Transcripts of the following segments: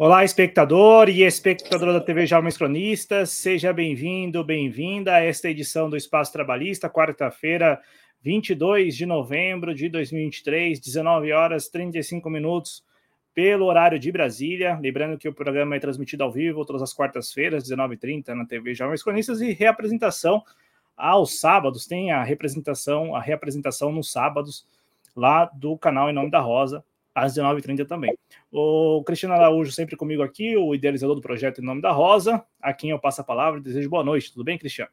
Olá, espectador e espectadora da TV Jovens Cronistas, seja bem-vindo, bem-vinda a esta edição do Espaço Trabalhista, quarta-feira, 22 de novembro de 2023, 19 horas 35 minutos, pelo horário de Brasília. Lembrando que o programa é transmitido ao vivo todas as quartas-feiras, 19h30, na TV Jovens Cronistas, e reapresentação aos sábados, tem a representação, a reapresentação nos sábados, lá do canal Em Nome da Rosa, às 19h30 também. O Cristiano Araújo sempre comigo aqui, o idealizador do projeto Em Nome da Rosa, a quem eu passo a palavra e desejo boa noite. Tudo bem, Cristiano?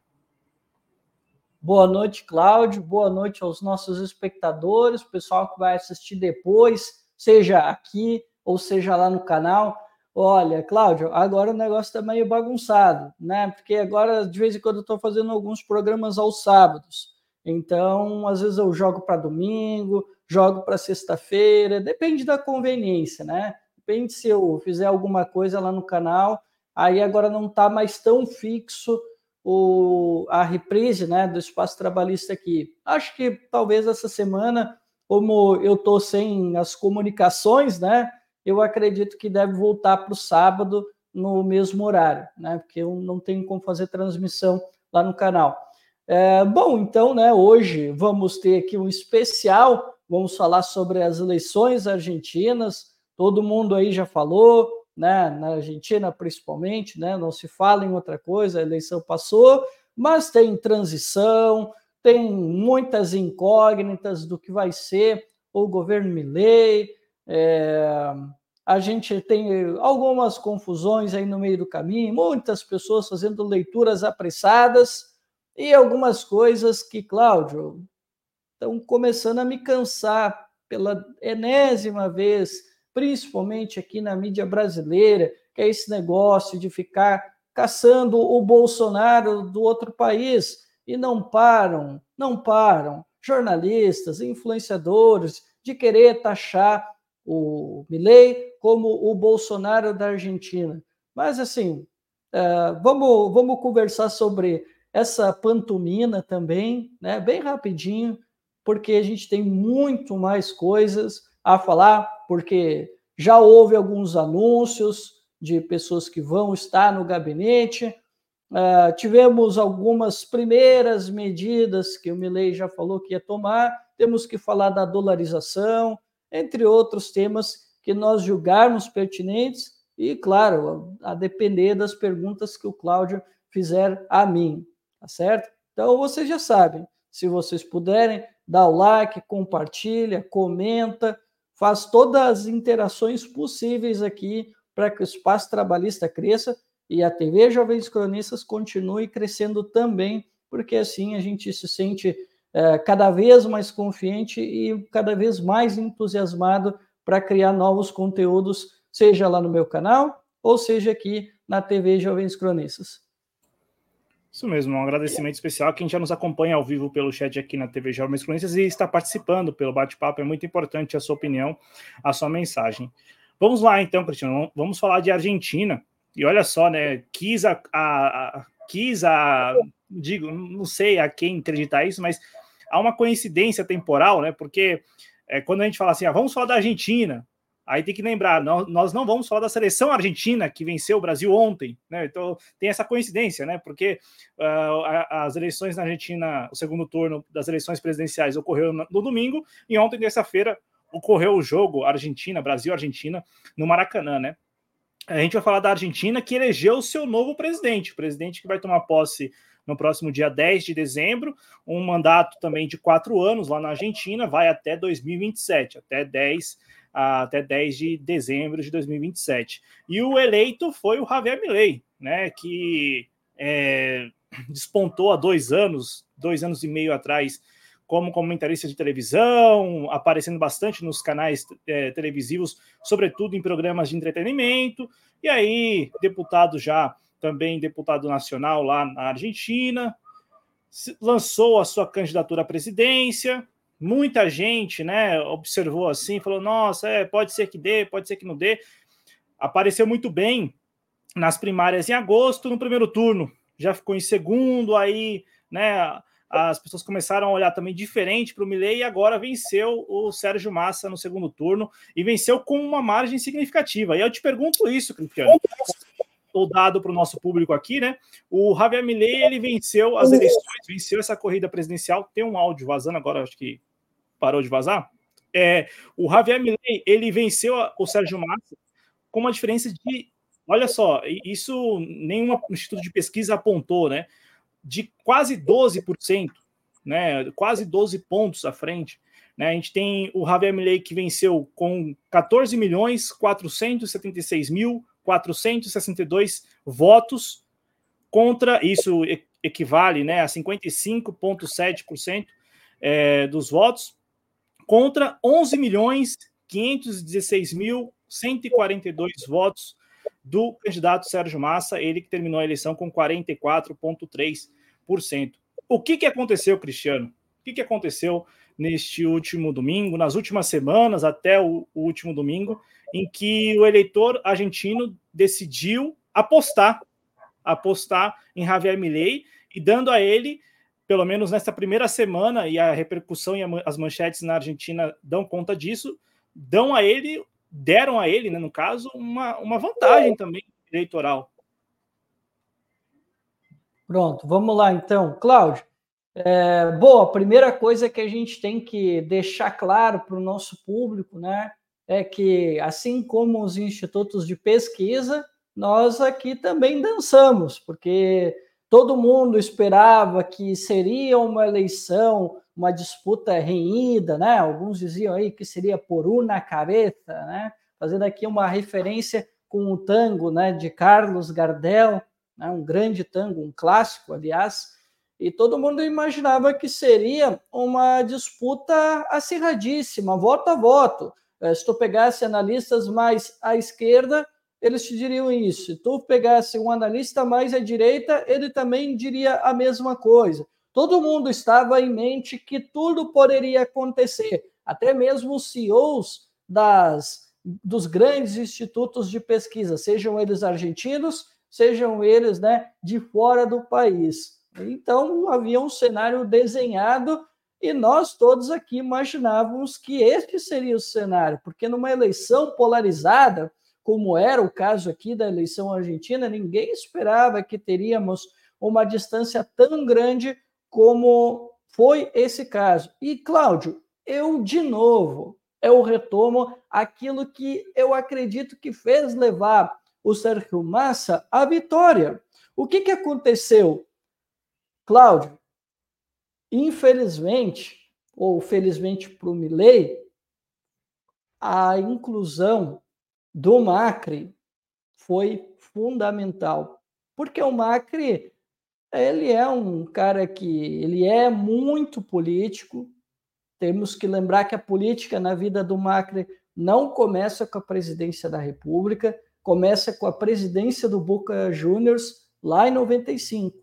Boa noite, Cláudio. Boa noite aos nossos espectadores, pessoal que vai assistir depois, seja aqui ou seja lá no canal. Olha, Cláudio, agora o negócio está meio bagunçado, né? Porque agora, de vez em quando, eu estou fazendo alguns programas aos sábados. Então, às vezes eu jogo para domingo, jogo para sexta-feira, depende da conveniência, né? Depende se eu fizer alguma coisa lá no canal, aí agora não está mais tão fixo o, a reprise né, do espaço trabalhista aqui. Acho que talvez essa semana, como eu estou sem as comunicações, né? Eu acredito que deve voltar para o sábado no mesmo horário, né? Porque eu não tenho como fazer transmissão lá no canal. É, bom, então, né, hoje vamos ter aqui um especial, vamos falar sobre as eleições argentinas, todo mundo aí já falou, né, na Argentina principalmente, né, não se fala em outra coisa, a eleição passou, mas tem transição, tem muitas incógnitas do que vai ser o governo Milley, é, a gente tem algumas confusões aí no meio do caminho, muitas pessoas fazendo leituras apressadas, e algumas coisas que, Cláudio, estão começando a me cansar pela enésima vez, principalmente aqui na mídia brasileira, que é esse negócio de ficar caçando o Bolsonaro do outro país e não param, não param, jornalistas, influenciadores, de querer taxar o Milley como o Bolsonaro da Argentina. Mas, assim, uh, vamos, vamos conversar sobre essa pantomina também, né, bem rapidinho, porque a gente tem muito mais coisas a falar, porque já houve alguns anúncios de pessoas que vão estar no gabinete, uh, tivemos algumas primeiras medidas que o Milei já falou que ia tomar, temos que falar da dolarização, entre outros temas que nós julgarmos pertinentes e, claro, a depender das perguntas que o Cláudio fizer a mim tá certo? Então vocês já sabem, se vocês puderem, dá o like, compartilha, comenta, faz todas as interações possíveis aqui para que o espaço trabalhista cresça e a TV Jovens Cronistas continue crescendo também, porque assim a gente se sente é, cada vez mais confiante e cada vez mais entusiasmado para criar novos conteúdos, seja lá no meu canal ou seja aqui na TV Jovens Cronistas. Isso mesmo, um agradecimento especial a quem já nos acompanha ao vivo pelo chat aqui na TV Jovens Cronistas e está participando pelo bate-papo. É muito importante a sua opinião, a sua mensagem. Vamos lá, então, Cristiano, vamos falar de Argentina. E olha só, né? Quis a, a, a quis a, digo, não sei a quem acreditar isso, mas há uma coincidência temporal, né? Porque é, quando a gente fala assim, ah, vamos falar da Argentina, Aí tem que lembrar, nós não vamos falar da seleção argentina que venceu o Brasil ontem, né? Então tem essa coincidência, né? Porque uh, as eleições na Argentina, o segundo turno das eleições presidenciais ocorreu no, domingo e ontem, terça-feira, ocorreu o jogo Argentina, Brasil-Argentina, no Maracanã, né? A gente vai falar da Argentina que elegeu o seu novo presidente, o presidente que vai tomar posse no próximo dia 10 de dezembro, um mandato também de quatro anos lá na Argentina, vai até 2027, até 10 até 10 de dezembro de 2027. E o eleito foi o Javier Milei, né, que é, despontou há dois anos, dois anos e meio atrás, como comentarista de televisão, aparecendo bastante nos canais é, televisivos, sobretudo em programas de entretenimento, e aí deputado já, também deputado nacional lá na Argentina, lançou a sua candidatura à presidência, muita gente, né, observou assim, falou: nossa, é, pode ser que dê, pode ser que não dê. Apareceu muito bem nas primárias em agosto, no primeiro turno, já ficou em segundo, aí, né, as pessoas começaram a olhar também diferente para o Milley e agora venceu o Sérgio Massa no segundo turno e venceu com uma margem significativa. E eu te pergunto isso, Cristiano, o dado para o nosso público aqui, né? O Javier Milley ele venceu as eleições, venceu essa corrida presidencial. Tem um áudio vazando agora, acho que parou de vazar. É, o Javier Milley ele venceu o Sérgio Massa com uma diferença de, olha só, isso nenhum instituto de pesquisa apontou, né? De quase 12%, né? Quase 12 pontos à frente. Né, a gente tem o Javier Milley que venceu com 14 milhões 476 mil 462 votos contra isso equivale né, a 55,7% é, dos votos contra 11 milhões 516 mil 142 votos do candidato Sérgio Massa, ele que terminou a eleição com 44,3%. O que, que aconteceu, Cristiano? O que, que aconteceu neste último domingo, nas últimas semanas até o, o último domingo, em que o eleitor argentino decidiu apostar, apostar em Javier Milei e dando a ele pelo menos nesta primeira semana, e a repercussão e as manchetes na Argentina dão conta disso, dão a ele, deram a ele, né, no caso, uma, uma vantagem também eleitoral. Pronto, vamos lá então. Cláudio, é, bom, a primeira coisa que a gente tem que deixar claro para o nosso público, né, é que assim como os institutos de pesquisa, nós aqui também dançamos, porque Todo mundo esperava que seria uma eleição, uma disputa renhida, né? Alguns diziam aí que seria por una cabeça, né? Fazendo aqui uma referência com o tango, né, de Carlos Gardel, né? um grande tango, um clássico, aliás, e todo mundo imaginava que seria uma disputa acirradíssima, voto a voto. Eh, se tu pegasse analistas mais à esquerda, eles te diriam isso. Se tu pegasse um analista mais à direita, ele também diria a mesma coisa. Todo mundo estava em mente que tudo poderia acontecer, até mesmo os CEOs das, dos grandes institutos de pesquisa, sejam eles argentinos, sejam eles né, de fora do país. Então, havia um cenário desenhado e nós todos aqui imaginávamos que este seria o cenário, porque numa eleição polarizada, como era o caso aqui da eleição argentina, ninguém esperava que teríamos uma distância tão grande como foi esse caso. E, Cláudio, eu, de novo, eu retomo aquilo que eu acredito que fez levar o Sérgio Massa à vitória. O que, que aconteceu? Cláudio, infelizmente, ou felizmente para o Milley, a inclusão do Macri foi fundamental, porque o Macri ele é um cara que ele é muito político. Temos que lembrar que a política na vida do Macri não começa com a presidência da República, começa com a presidência do Boca Juniors lá em 95.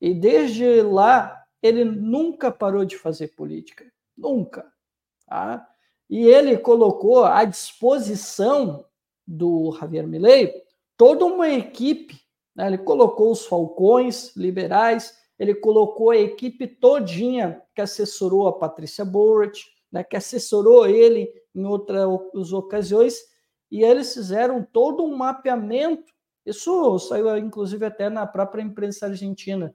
E desde lá ele nunca parou de fazer política, nunca. Tá? E ele colocou à disposição do Javier Milei, toda uma equipe, né? ele colocou os falcões liberais, ele colocou a equipe todinha que assessorou a Patrícia Burrich, né? que assessorou ele em outras ocasiões, e eles fizeram todo um mapeamento, isso saiu inclusive até na própria imprensa argentina,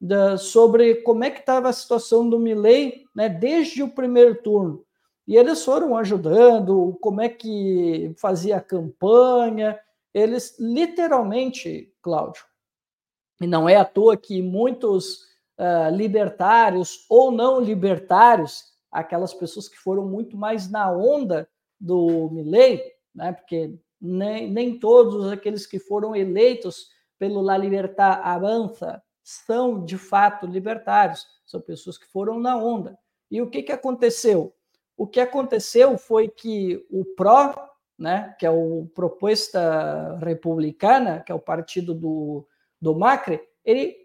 da, sobre como é que estava a situação do Milley né, desde o primeiro turno. E eles foram ajudando, como é que fazia a campanha. Eles literalmente, Cláudio, e não é à toa que muitos uh, libertários ou não libertários, aquelas pessoas que foram muito mais na onda do Milley, né, porque nem, nem todos aqueles que foram eleitos pelo La Libertad Avança são de fato libertários, são pessoas que foram na onda. E o que, que aconteceu? O que aconteceu foi que o PRO, né, que é o Proposta Republicana, que é o partido do, do Macri, ele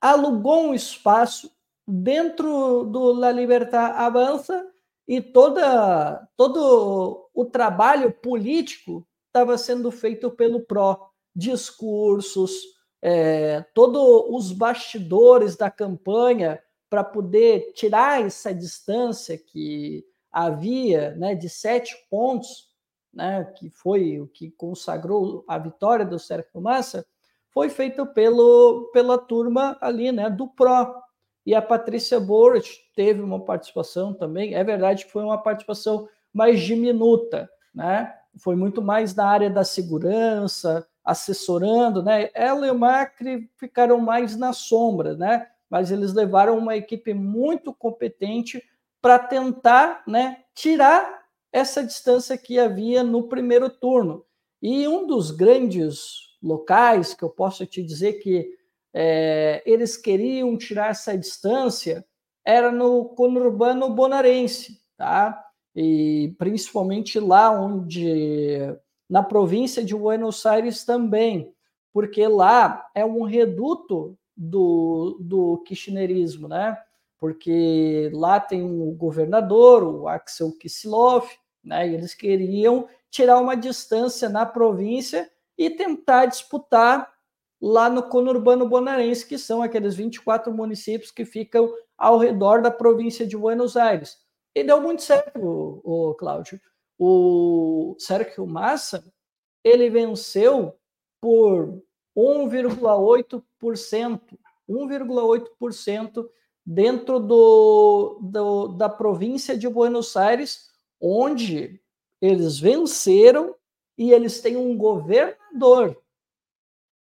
alugou um espaço dentro do La Libertad Avança e toda, todo o trabalho político estava sendo feito pelo PRO. Discursos, é, todos os bastidores da campanha para poder tirar essa distância que havia né, de sete pontos, né, que foi o que consagrou a vitória do Sérgio Massa, foi feito pelo, pela turma ali né, do PRO. E a Patrícia Boric teve uma participação também. É verdade que foi uma participação mais diminuta, né? Foi muito mais na área da segurança, assessorando, né? Ela e o Macri ficaram mais na sombra, né? Mas eles levaram uma equipe muito competente para tentar, né, tirar essa distância que havia no primeiro turno. E um dos grandes locais que eu posso te dizer que é, eles queriam tirar essa distância era no conurbano bonarense, tá? E principalmente lá onde na província de Buenos Aires também, porque lá é um reduto do, do kirchnerismo, né? Porque lá tem o governador, o Axel Kicillof, né? E eles queriam tirar uma distância na província e tentar disputar lá no conurbano bonaerense, que são aqueles 24 municípios que ficam ao redor da província de Buenos Aires. E deu muito certo, o, o Cláudio o Sérgio Massa, ele venceu por 1,8%, 1,8% dentro do, do, da província de Buenos Aires, onde eles venceram e eles têm um governador,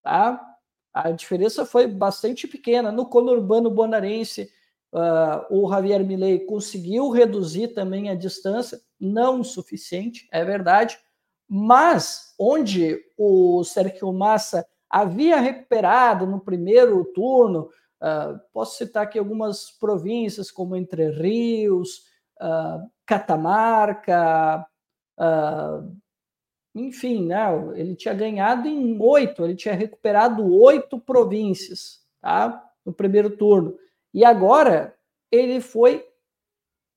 tá? A diferença foi bastante pequena. No conurbano bonaerense, uh, o Javier Milei conseguiu reduzir também a distância, não o suficiente, é verdade, mas onde o Sérgio Massa havia recuperado no primeiro turno, uh, posso citar aqui algumas províncias como Entre Rios, uh, Catamarca, uh, enfim, né, ele tinha ganhado em oito, ele tinha recuperado oito províncias tá, no primeiro turno. E agora ele foi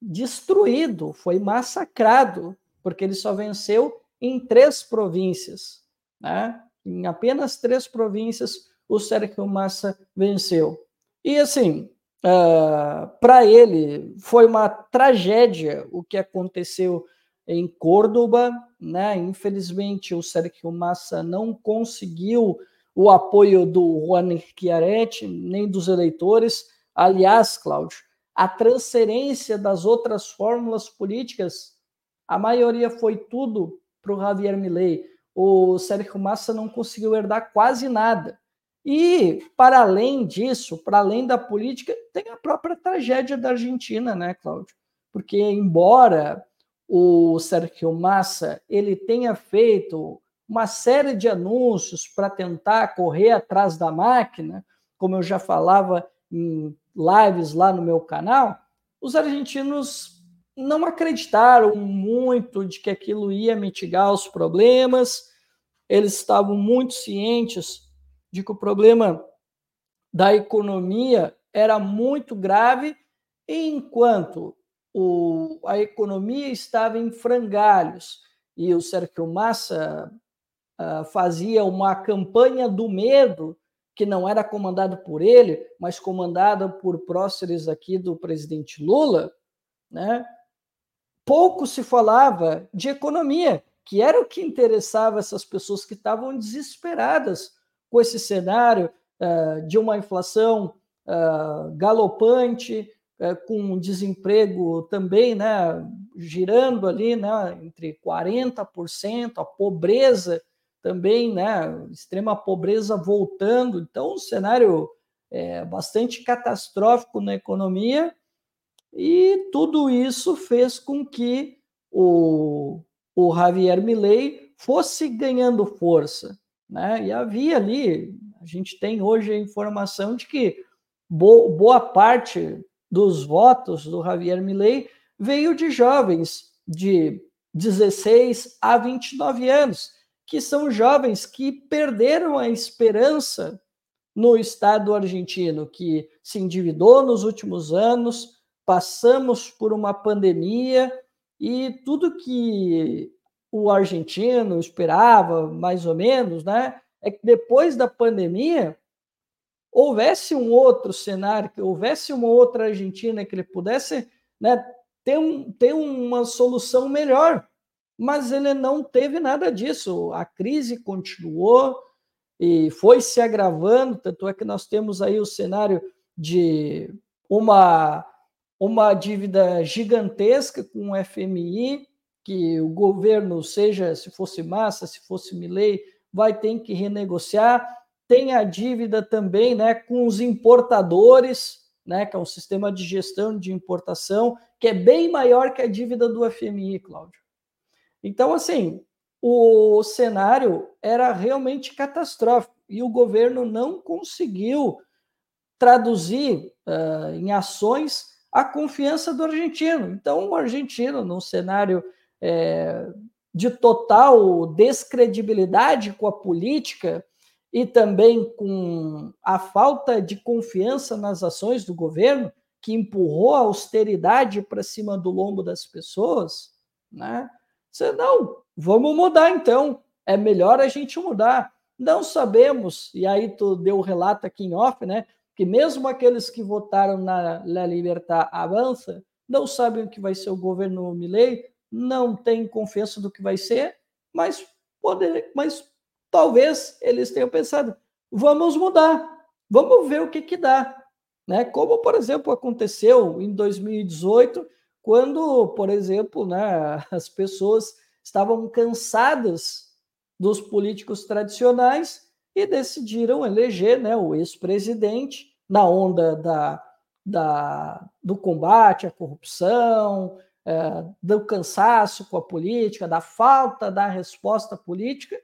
destruído, foi massacrado, porque ele só venceu em três províncias. Né? Em apenas três províncias o Sérgio Massa venceu. E assim, uh, ah, para ele foi uma tragédia o que aconteceu em Córdoba, né? Infelizmente o Sérgio Massa não conseguiu o apoio do Juan Chiaretti, nem dos eleitores. Aliás, Cláudio, a transferência das outras fórmulas políticas, a maioria foi tudo para o Javier Milei. O Sérgio Massa não conseguiu herdar quase nada. E, para além disso, para além da política, tem a própria tragédia da Argentina, né, Cláudio? Porque, embora o Sérgio Massa ele tenha feito uma série de anúncios para tentar correr atrás da máquina, como eu já falava em lives lá no meu canal, os argentinos não acreditaram muito de que aquilo ia mitigar os problemas, eles estavam muito cientes de que o problema da economia era muito grave, enquanto o, a economia estava em frangalhos e o Sérgio Massa uh, fazia uma campanha do medo que não era comandado por ele, mas comandada por próceres aqui do presidente Lula, né? Pouco se falava de economia, que era o que interessava essas pessoas que estavam desesperadas com esse cenário uh, de uma inflação uh, galopante, uh, com desemprego também, né, girando ali, né, entre 40%, a pobreza também, né, extrema pobreza voltando. Então, um cenário é, bastante catastrófico na economia, e tudo isso fez com que o, o Javier Milei fosse ganhando força. Né? E havia ali, a gente tem hoje a informação de que boa parte dos votos do Javier Milei veio de jovens de 16 a 29 anos, que são jovens que perderam a esperança no Estado argentino, que se endividou nos últimos anos, passamos por uma pandemia e tudo que o argentino esperava, mais ou menos, né, é que depois da pandemia houvesse um outro cenário, que houvesse uma outra Argentina que ele pudesse né, ter, um, ter uma solução melhor. Mas ele não teve nada disso. A crise continuou e foi se agravando, tanto é que nós temos aí o cenário de uma, uma dívida gigantesca com o FMI, que o governo, seja se fosse Massa, se fosse Milley, vai ter que renegociar. Tem a dívida também né, com os importadores, né, que é um sistema de gestão de importação, que é bem maior que a dívida do FMI, Cláudio. Então, assim, o cenário era realmente catastrófico e o governo não conseguiu traduzir uh, em ações a confiança do argentino. Então, o argentino, num cenário é, de total descredibilidade com a política e também com a falta de confiança nas ações do governo, que empurrou a austeridade para cima do lombo das pessoas, né? Você não, vamos mudar então. É melhor a gente mudar. Não sabemos, e aí tu deu o relato aqui em off, né? Que mesmo aqueles que votaram na La Libertad Avança não sabem o que vai ser o governo Milei, não tem confiança do que vai ser, mas poder, mas talvez eles tenham pensado, vamos mudar, vamos ver o que que dá, né? Como por exemplo aconteceu em 2018, quando, por exemplo, né, as pessoas estavam cansadas dos políticos tradicionais e decidiram eleger, né, o ex-presidente na onda da, da, do combate à corrupção, é, do cansaço com a política, da falta da resposta política,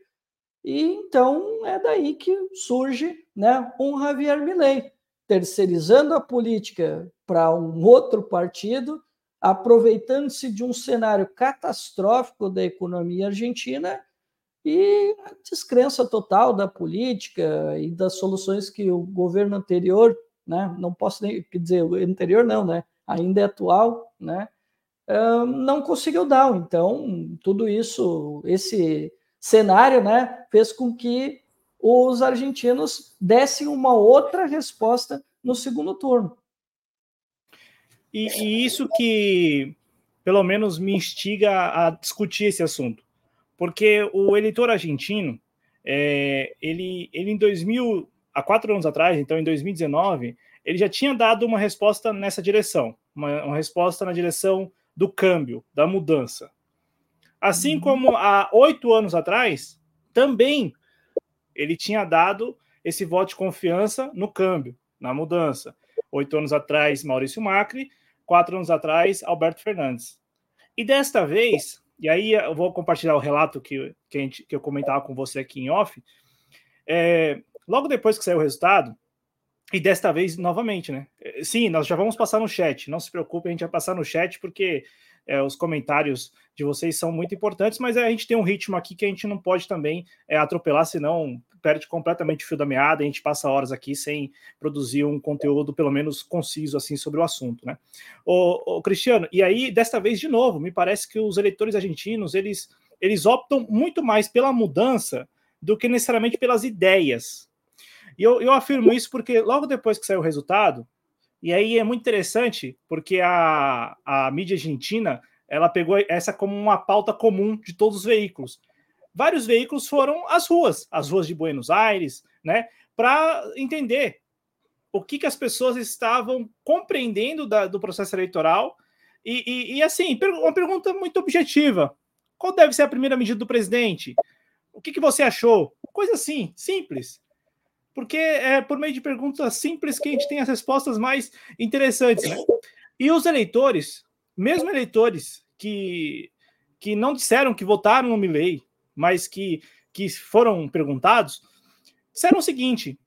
e então é daí que surge né, um Javier Milei, terceirizando a política para um outro partido, aproveitando-se de um cenário catastrófico da economia argentina e a descrença total da política e das soluções que o governo anterior, né, não posso nem dizer o anterior não, né, ainda é atual, né, não conseguiu dar. Então, tudo isso, esse cenário, né, fez com que os argentinos dessem uma outra resposta no segundo turno. E, e isso que, pelo menos, me instiga a discutir esse assunto, porque o eleitor argentino, é, ele, ele em 2000, há quatro anos atrás, então em 2019, ele já tinha dado uma resposta nessa direção, uma, uma resposta na direção do câmbio, da mudança. Assim uhum. como há oito anos atrás, também ele tinha dado esse voto de confiança no câmbio, na mudança. Oito anos atrás, Maurício Macri, quatro anos atrás, Alberto Fernandes. E desta vez, e aí eu vou compartilhar o relato que, que, gente, que eu comentava com você aqui em off, é, logo depois que saiu o resultado, e desta vez, novamente, né? Eh, sim, nós já vamos passar no chat. Não se preocupe, a gente vai passar no chat, porque é, os comentários de vocês são muito importantes, mas a gente tem um ritmo aqui que a gente não pode também é, atropelar, senão perde completamente o fio da meada, a gente passa horas aqui sem produzir um conteúdo, pelo menos conciso, assim, sobre o assunto, né? O Cristiano, e aí, desta vez, de novo, me parece que os eleitores argentinos, eles, eles optam muito mais pela mudança do que necessariamente pelas ideias, e eu, eu afirmo isso porque logo depois que saiu o resultado, e aí é muito interessante, porque a, a mídia argentina ela pegou essa como uma pauta comum de todos os veículos. Vários veículos foram às ruas, as ruas de Buenos Aires, né, para entender o que, que as pessoas estavam compreendendo da, do processo eleitoral. E, e, e, assim, uma pergunta muito objetiva: qual deve ser a primeira medida do presidente? O que, que você achou? Coisa assim, simples porque é por meio de perguntas simples que a gente tem as respostas mais interessantes. Né? E os eleitores, mesmo eleitores que, que não disseram que votaram no Milley, mas que, que foram perguntados, disseram o seguinte: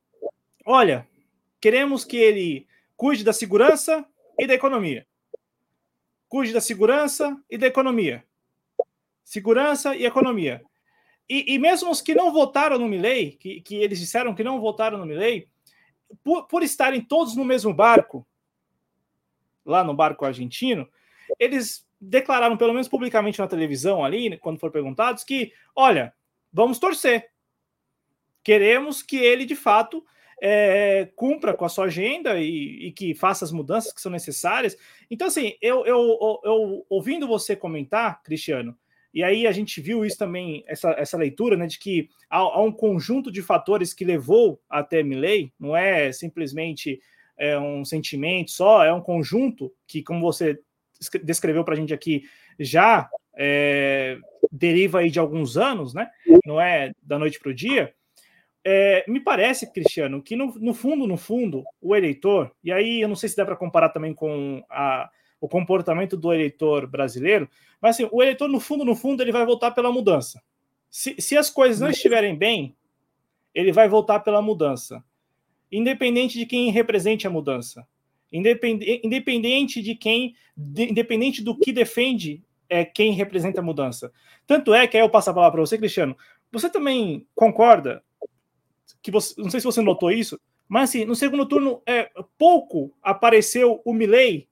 olha, queremos que ele cuide da segurança e da economia. Cuide da segurança e da economia. Segurança e economia. E, e, mesmo os que não votaram no Milley, que, que eles disseram que não votaram no Milley, por, por estarem todos no mesmo barco, lá no barco argentino, eles declararam, pelo menos publicamente na televisão ali, quando foram perguntados, que, olha, vamos torcer. Queremos que ele, de fato, é, cumpra com a sua agenda e, e, que faça as mudanças que são necessárias. Então, assim, eu, eu, eu, ouvindo você comentar, Cristiano, e aí a gente viu isso também, essa, essa leitura, né, de que há, há um conjunto de fatores que levou até Milley, não é simplesmente é, um sentimento só, é um conjunto que, como você descreveu para a gente aqui, já é, deriva aí de alguns anos, né? Não é da noite para o dia. É, me parece, Cristiano, que no, no, fundo, no fundo, o eleitor, e aí eu não sei se dá para comparar também com a, o comportamento do eleitor brasileiro, mas assim, o eleitor, no fundo, no fundo, ele vai votar pela mudança. Se, se as coisas não estiverem bem, ele vai votar pela mudança. Independente de quem represente a mudança. Independente de quem, independente do que defende é, quem representa a mudança. Tanto é que aí eu passo a palavra para você, Cristiano. Você também concorda que você, não sei se você notou isso, mas assim, no segundo turno é pouco apareceu o Milley,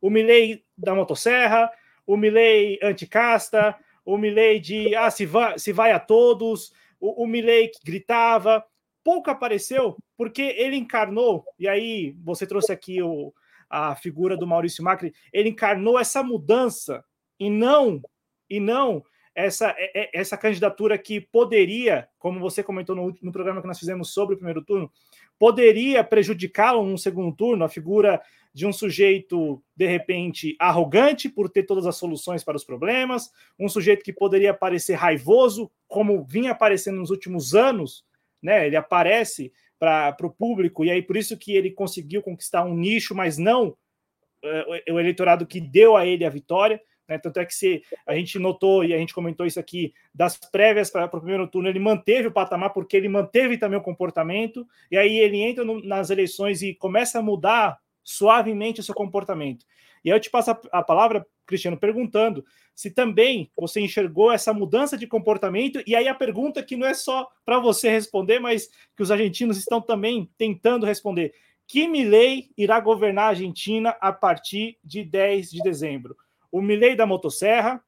o Milley da motosserra, o Milley anticasta, o Milley de ah, se vai, se vai a todos, o, o Milley que gritava, pouco apareceu porque ele encarnou, e aí você trouxe aqui o, a figura do Maurício Macri, ele encarnou essa mudança e não e não essa, essa candidatura que poderia, como você comentou no, no programa que nós fizemos sobre o primeiro turno, poderia prejudicá-lo no segundo turno, a figura de um sujeito, de repente, arrogante por ter todas as soluções para os problemas, um sujeito que poderia parecer raivoso, como vinha aparecendo nos últimos anos, né? Ele aparece para o público, e aí por isso que ele conseguiu conquistar um nicho, mas não uh, o eleitorado que deu a ele a vitória. Né? Tanto é que se a gente notou e a gente comentou isso aqui das prévias para o primeiro turno, ele manteve o patamar porque ele manteve também o comportamento, e aí ele entra no, nas eleições e começa a mudar suavemente o seu comportamento. E aí eu te passo a, palavra, Cristiano, perguntando se também você enxergou essa mudança de comportamento, e aí a pergunta que não é só para você responder, mas que os argentinos estão também tentando responder. Que Milei irá governar a Argentina a partir de 10 de dezembro? o Milley da motosserra,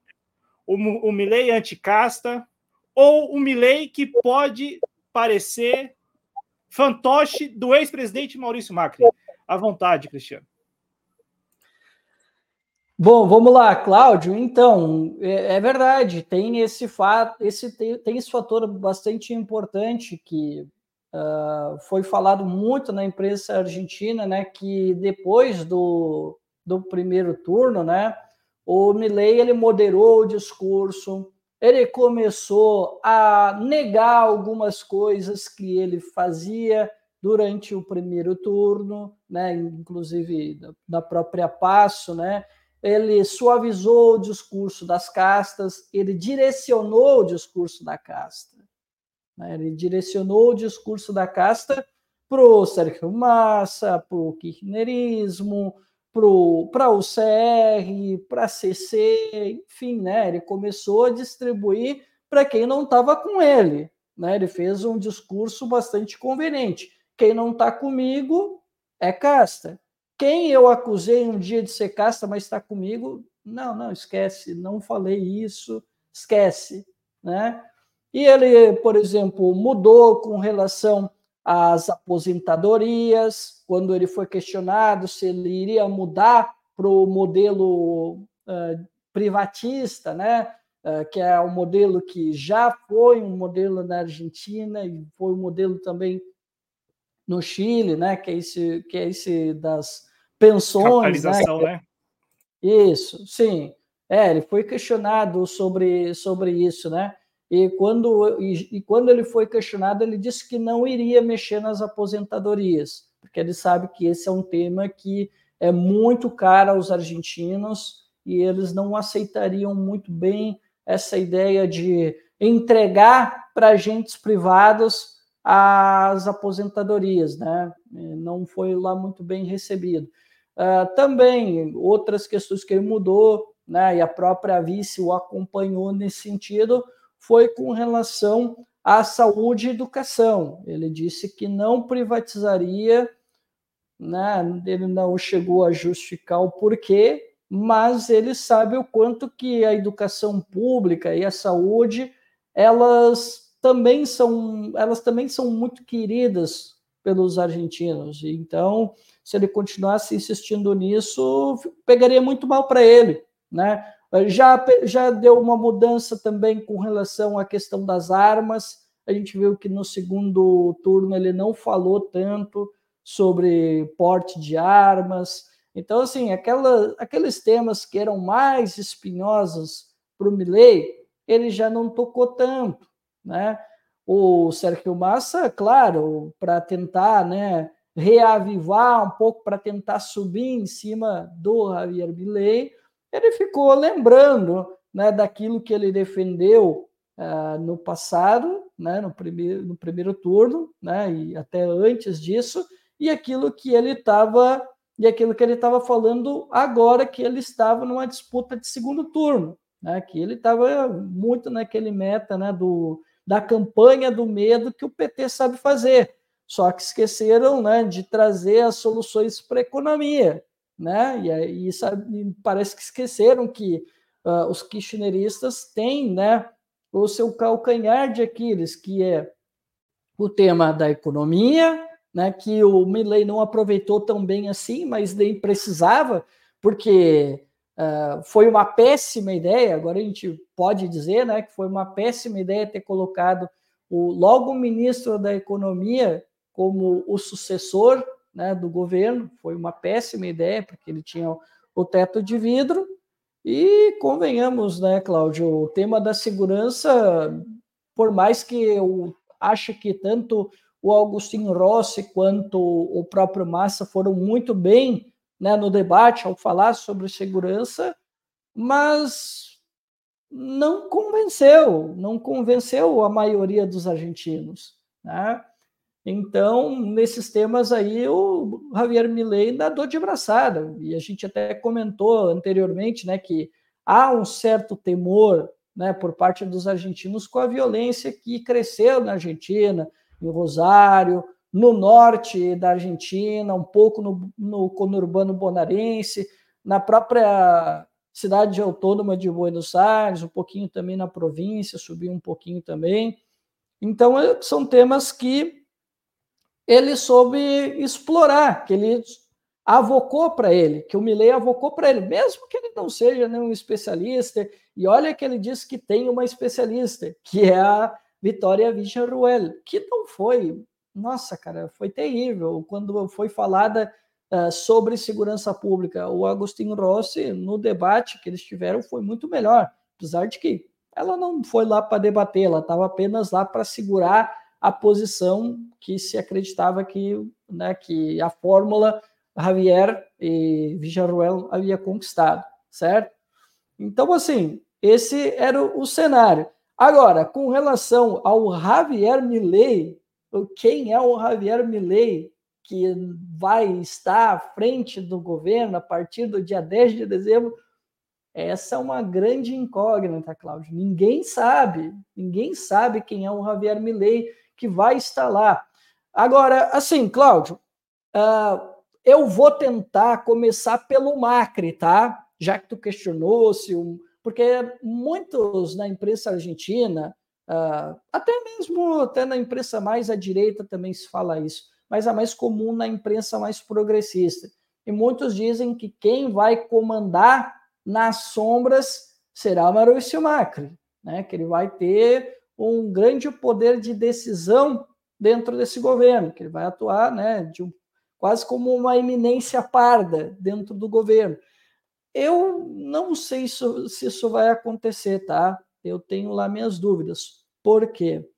o, o Milley anticasta, ou o Milley que pode parecer fantoche do ex-presidente Maurício Macri. À vontade, Cristiano. Bom, vamos lá, Cláudio. Então, é, é verdade, tem esse fato, esse tem, tem, esse fator bastante importante que uh, foi falado muito na imprensa argentina, né? Que depois do, do primeiro turno, né? o Milley ele moderou o discurso, ele começou a negar algumas coisas que ele fazia durante o primeiro turno, né, inclusive da própria Passo, né, ele suavizou o discurso das castas, ele direcionou o discurso da casta, né, ele direcionou o discurso da casta para o Sérgio Massa, para o kirchnerismo, para o CR, para a CC, enfim, né? Ele começou a distribuir para quem não estava com ele. Né? Ele fez um discurso bastante conveniente. Quem não está comigo é casta. Quem eu acusei um dia de ser casta, mas está comigo, não, não, esquece, não falei isso, esquece. Né? E ele, por exemplo, mudou com relação as aposentadorias, quando ele foi questionado se ele iria mudar para o modelo uh, privatista, né? Uh, que é um modelo que já foi um modelo na Argentina e foi um modelo também no Chile, né? Que é esse, que é esse das pensões, né? né? Isso, sim. É, ele foi questionado sobre, sobre isso, né? E quando, e, e, quando ele foi questionado, ele disse que não iria mexer nas aposentadorias, porque ele sabe que esse é um tema que é muito caro aos argentinos e eles não aceitariam muito bem essa ideia de entregar para agentes privados as aposentadorias, né? Não foi lá muito bem recebido. Uh, também outras questões que ele mudou, né? E a própria vice o acompanhou nesse sentido foi com relação à saúde e educação. Ele disse que não privatizaria, né? ele não chegou a justificar o porquê, mas ele sabe o quanto que a educação pública e a saúde elas também são elas também são muito queridas pelos argentinos. Então, se ele continuasse insistindo nisso, pegaria muito mal para ele, né? Já, já deu uma mudança também com relação à questão das armas. A gente viu que no segundo turno ele não falou tanto sobre porte de armas. Então, assim, aquela, aqueles temas que eram mais espinhosos para o Milley, ele já não tocou tanto, né? O Sérgio Massa, claro, para tentar, né, reavivar um pouco, para tentar subir em cima do Javier Milei, ele ficou lembrando, né, daquilo que ele defendeu uh, no passado, né, no primeiro, no primeiro turno, né, e até antes disso, e aquilo que ele estava e aquilo que ele estava falando agora que ele estava numa disputa de segundo turno, né? Que ele estava muito naquele meta, né? Do da campanha do medo que o PT sabe fazer, só que esqueceram, né? De trazer as soluções para a economia, né? E aí sabe, parece que esqueceram que uh, os kirchneristas têm, né? O seu calcanhar de Aquiles, que é o tema da economia, né, que o Milley não aproveitou tão bem assim, mas nem precisava, porque uh, foi uma péssima ideia. Agora a gente pode dizer né, que foi uma péssima ideia ter colocado o, logo o ministro da Economia como o sucessor né, do governo. Foi uma péssima ideia, porque ele tinha o teto de vidro. E convenhamos, né, Cláudio, o tema da segurança, por mais que eu ache que tanto o Augustinho Rossi quanto o próprio Massa foram muito bem né, no debate ao falar sobre segurança, mas não convenceu, não convenceu a maioria dos argentinos. Né? Então, nesses temas aí, o Javier Milei nadou de braçada, e a gente até comentou anteriormente né, que há um certo temor né, por parte dos argentinos com a violência que cresceu na Argentina, em Rosário, no norte da Argentina, um pouco no, no conurbano bonaerense, na própria cidade autônoma de Buenos Aires, um pouquinho também na província, subiu um pouquinho também. Então, é, são temas que ele soube explorar, que ele avocou para ele, que o Milley avocou para ele, mesmo que ele não seja nenhum especialista. E olha que ele disse que tem uma especialista, que é a Vitória Villarruel, que não foi, nossa, cara, foi terrível. Quando foi falada uh, sobre segurança pública, o Agostinho Rossi, no debate que eles tiveram, foi muito melhor, apesar de que ela não foi lá para debater, ela estava apenas lá para segurar a posição que se acreditava que, né, que a fórmula Javier e Villarruel havia conquistado, certo? Então, assim, esse era o cenário. Agora, com relação ao Javier Milei, quem é o Javier Milei que vai estar à frente do governo a partir do dia 10 de dezembro? Essa é uma grande incógnita, Cláudio. Ninguém sabe, ninguém sabe quem é o Javier Milei que vai estar lá. Agora, assim, Cláudio, uh, eu vou tentar começar pelo Macri, tá? Já que tu questionou se porque muitos na imprensa argentina, uh, até mesmo até na imprensa mais à direita também se fala isso, mas é mais comum na imprensa mais progressista. E muitos dizem que quem vai comandar nas sombras será Maurício Macri, né? que ele vai ter um grande poder de decisão dentro desse governo, que ele vai atuar né, de um, quase como uma eminência parda dentro do governo. Eu não sei se, se isso vai acontecer, tá? Eu tenho lá minhas dúvidas. Por quê?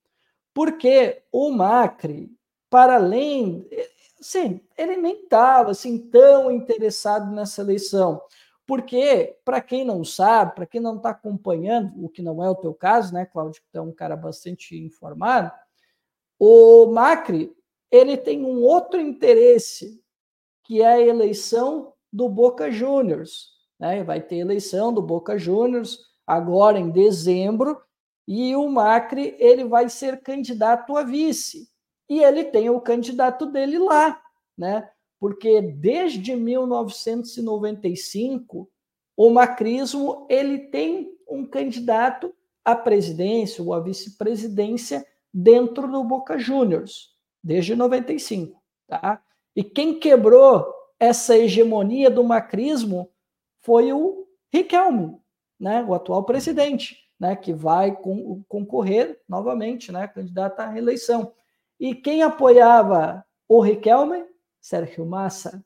Porque o Macri, para além, sim, ele nem estava assim tão interessado nessa eleição. Porque, para quem não sabe, para quem não está acompanhando, o que não é o teu caso, né, Cláudio, que é um cara bastante informado, o Macri ele tem um outro interesse, que é a eleição do Boca Juniors né? Vai ter eleição do Boca Juniors agora em dezembro e o Macri ele vai ser candidato a vice e ele tem o candidato dele lá, né? Porque desde 1995 o macrismo ele tem um candidato à presidência ou à vice-presidência dentro do Boca Juniors, desde 95, tá? E quem quebrou essa hegemonia do macrismo foi o Riquelme, né, o atual presidente, né, que vai concorrer novamente, né, candidato à reeleição. E quem apoiava o Riquelme? Sérgio Massa.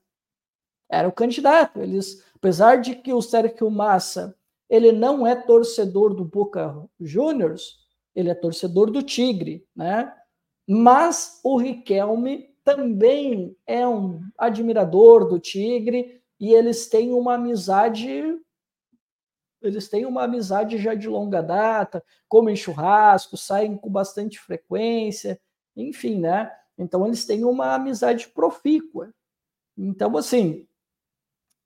Era o candidato. Eles, apesar de que o Sérgio Massa ele não é torcedor do Boca Juniors, ele é torcedor do Tigre, né? Mas o Riquelme também é um admirador do Tigre e eles têm uma amizade eles têm uma amizade já de longa data, comem churrasco, saem com bastante frequência, enfim, né? Então eles têm uma amizade profícua. Então, assim,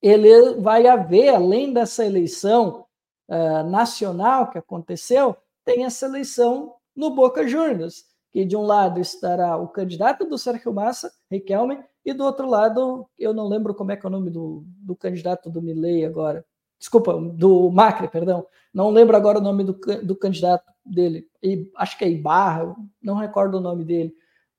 ele vai haver, além dessa eleição uh, nacional que aconteceu, tem essa eleição no Boca Juniors, que de um lado estará o candidato do Sérgio Massa, Riquelme, e do outro lado, eu não lembro como é que é o nome do, do candidato do Milley agora, desculpa, do Macri, perdão, não lembro agora o nome do, do candidato dele, e, acho que é Ibarra, não recordo o nome dele,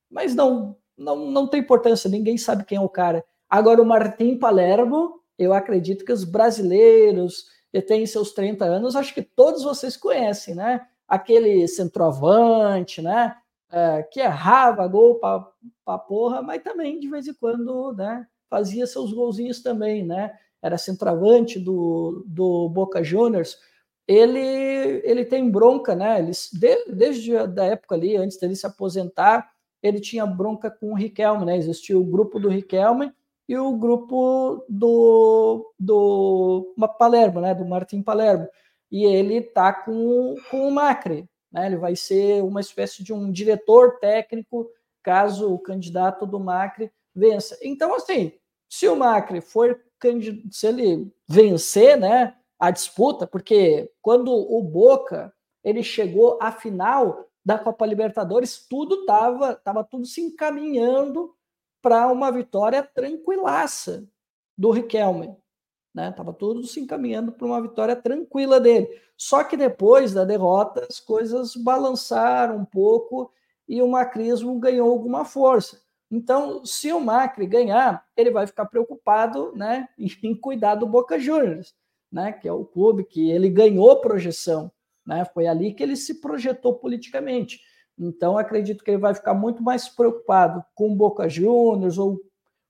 mas não, não, não tem importância, ninguém sabe quem é o cara. Agora, o Martim Palermo, eu acredito que os brasileiros que têm seus 30 anos, acho que todos vocês conhecem, né? Aquele centroavante, né? É, que errava gol para porra, mas também de vez em quando, né? Fazia seus golzinhos também, né? Era centroavante do, do Boca Juniors, ele, ele tem bronca, né? Ele, de, desde a da época ali, antes dele se aposentar, ele tinha bronca com o Riquelme, né? Existia o grupo do Riquelme e o grupo do, do Palermo, né? Do Martim Palermo. E ele tá com, com o Macri, né? Ele vai ser uma espécie de um diretor técnico caso o candidato do Macri vença. Então, assim, se o Macri for se ele vencer, né, a disputa, porque quando o Boca ele chegou à final da Copa Libertadores, tudo estava tava tudo se encaminhando para uma vitória tranquilaça do Riquelme, né? Tava tudo se encaminhando para uma vitória tranquila dele. Só que depois da derrota as coisas balançaram um pouco e o macrismo ganhou alguma força. Então, se o Macri ganhar, ele vai ficar preocupado né, em cuidar do Boca Juniors, né, que é o clube que ele ganhou projeção. Né, foi ali que ele se projetou politicamente. Então, acredito que ele vai ficar muito mais preocupado com o Boca Juniors ou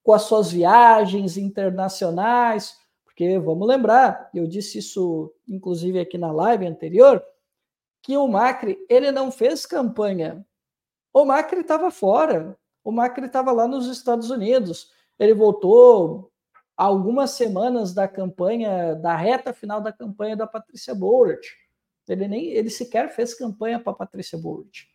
com as suas viagens internacionais, porque vamos lembrar, eu disse isso inclusive aqui na live anterior, que o Macri ele não fez campanha. O Macri estava fora, o Macri estava lá nos Estados Unidos. Ele voltou algumas semanas da campanha, da reta final da campanha da Patrícia Bourt. Ele nem, ele sequer fez campanha para Patrícia Bourt.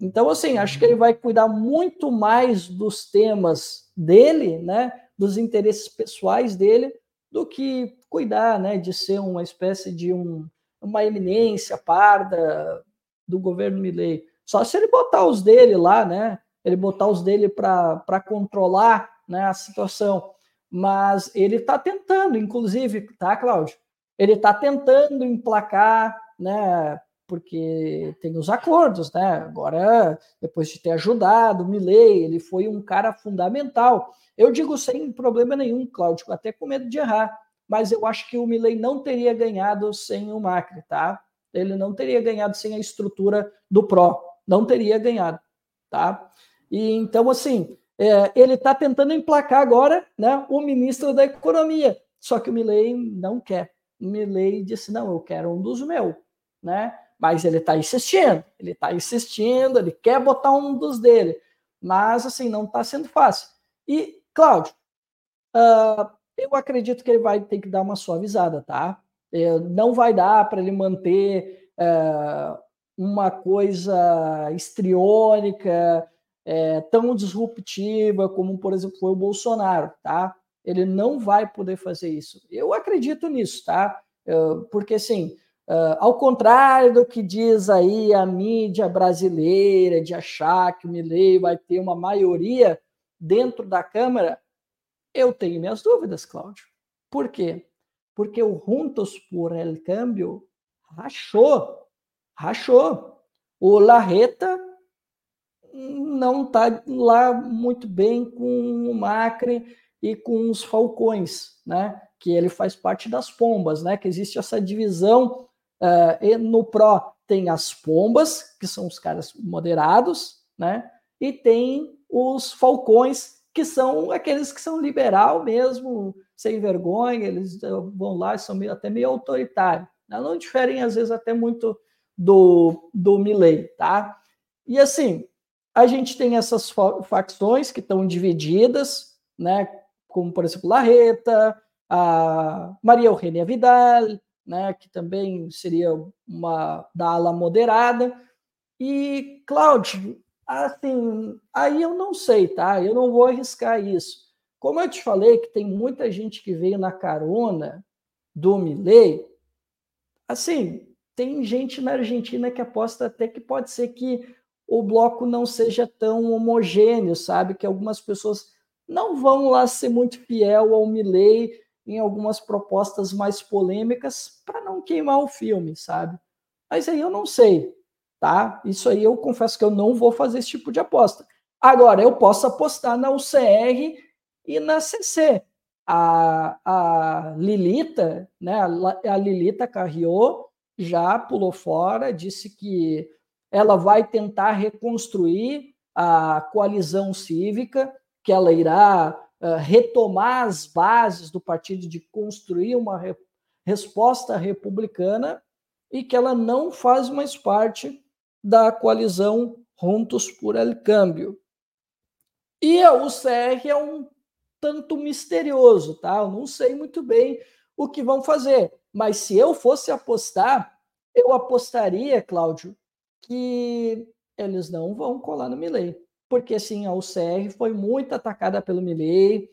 Então, assim, acho que ele vai cuidar muito mais dos temas dele, né, dos interesses pessoais dele, do que cuidar, né, de ser uma espécie de um, uma eminência parda do governo Milley. Só se ele botar os dele lá, né, ele botar os dele para controlar né, a situação. Mas ele está tentando, inclusive, tá, Cláudio? Ele está tentando emplacar, né? Porque tem os acordos, né? Agora, depois de ter ajudado o Milley, ele foi um cara fundamental. Eu digo sem problema nenhum, Cláudio, até com medo de errar, mas eu acho que o Milley não teria ganhado sem o Macri, tá? Ele não teria ganhado sem a estrutura do PRO, não teria ganhado, tá? E então, assim, é, ele está tentando emplacar agora né, o ministro da Economia. Só que o Milley não quer. O Milley disse: não, eu quero um dos meus. Né? Mas ele está insistindo, ele está insistindo, ele quer botar um dos dele. Mas, assim, não está sendo fácil. E, Cláudio, uh, eu acredito que ele vai ter que dar uma suavizada, tá? É, não vai dar para ele manter uh, uma coisa estriônica, é, tão disruptiva como, por exemplo, foi o Bolsonaro, tá? Ele não vai poder fazer isso. Eu acredito nisso, tá? Porque, assim, ao contrário do que diz aí a mídia brasileira, de achar que o Milley vai ter uma maioria dentro da Câmara, eu tenho minhas dúvidas, Cláudio. Por quê? Porque o Juntos por el Câmbio rachou, rachou. O Larreta não está lá muito bem com o Macri e com os Falcões, né? Que ele faz parte das pombas, né? Que existe essa divisão uh, no PRO tem as pombas, que são os caras moderados, né? E tem os falcões, que são aqueles que são liberal mesmo, sem vergonha, eles vão lá e são meio, até meio autoritários. Né? Não diferem, às vezes, até muito do, do Milley, tá? E assim, a gente tem essas facções que estão divididas, né? Como, por exemplo, Larreta, a Maria Eugênia Vidal, né? Que também seria uma da ala moderada. E, Cláudio, assim, aí eu não sei, tá? Eu não vou arriscar isso. Como eu te falei que tem muita gente que veio na carona do Milley, assim, tem gente na Argentina que aposta até que pode ser que o bloco não seja tão homogêneo, sabe? Que algumas pessoas não vão lá ser muito fiel ao Milley em algumas propostas mais polêmicas para não queimar o filme, sabe? Mas aí eu não sei, tá? Isso aí eu confesso que eu não vou fazer esse tipo de aposta. Agora, eu posso apostar na UCR e na CC. A, a Lilita, né? A Lilita Carriot já pulou fora, disse que ela vai tentar reconstruir a coalizão cívica, que ela irá uh, retomar as bases do partido de construir uma re resposta republicana e que ela não faz mais parte da coalizão Juntos por El Câmbio. E a UCR é um tanto misterioso, tá? Eu não sei muito bem o que vão fazer. Mas se eu fosse apostar, eu apostaria, Cláudio, que eles não vão colar no Milley. Porque, assim, a UCR foi muito atacada pelo Milley,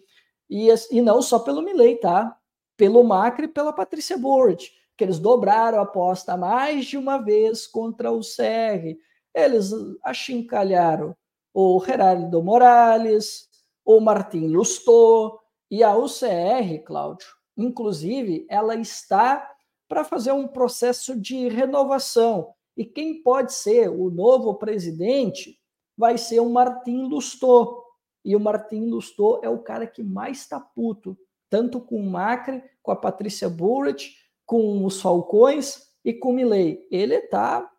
e, e não só pelo Milley, tá? Pelo Macri e pela Patrícia Burt, que eles dobraram a aposta mais de uma vez contra o UCR. Eles achincalharam o Gerardo Morales, o Martim Lustô, e a UCR, Cláudio, inclusive, ela está para fazer um processo de renovação. E quem pode ser o novo presidente vai ser o Martim Lustô. E o Martim Lustô é o cara que mais está puto, tanto com o Macri, com a Patrícia Burrich, com os Falcões e com o Milley. Ele está,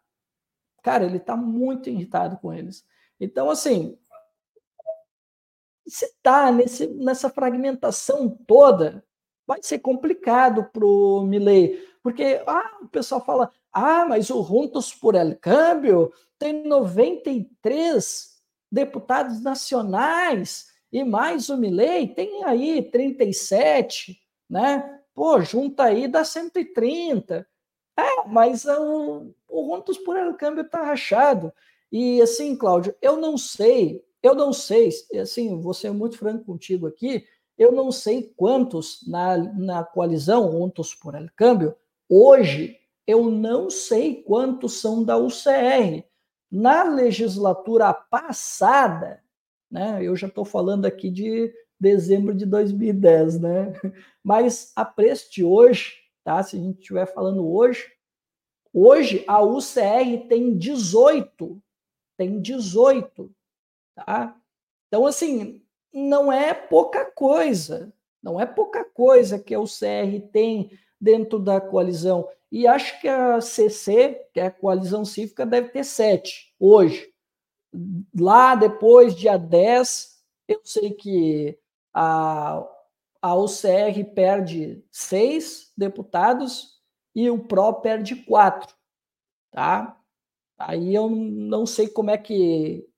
cara, ele está muito irritado com eles. Então, assim, se está nessa fragmentação toda, vai ser complicado para o Milley, porque ah, o pessoal fala, ah, mas o Juntos por El Câmbio tem 93 deputados nacionais e mais o Milley tem aí 37, né? Pô, junta aí dá 130. É, mas o, o Juntos por El Câmbio está rachado. E assim, Cláudio, eu não sei, eu não sei, assim, vou ser muito franco contigo aqui, eu não sei quantos na, na coalizão Juntos por El Câmbio, hoje, eu não sei quantos são da UCR. Na legislatura passada, né, eu já estou falando aqui de dezembro de 2010, né? Mas a preço de hoje, tá? Se a gente estiver falando hoje, hoje a UCR tem 18, tem 18, tá? Então, assim, não é pouca coisa, não é pouca coisa que o CR tem dentro da coalizão. E acho que a CC, que é a coalizão cívica, deve ter sete hoje. Lá depois, dia 10, eu sei que a, a UCR perde seis deputados e o PRO perde quatro. Tá? Aí eu não sei como é que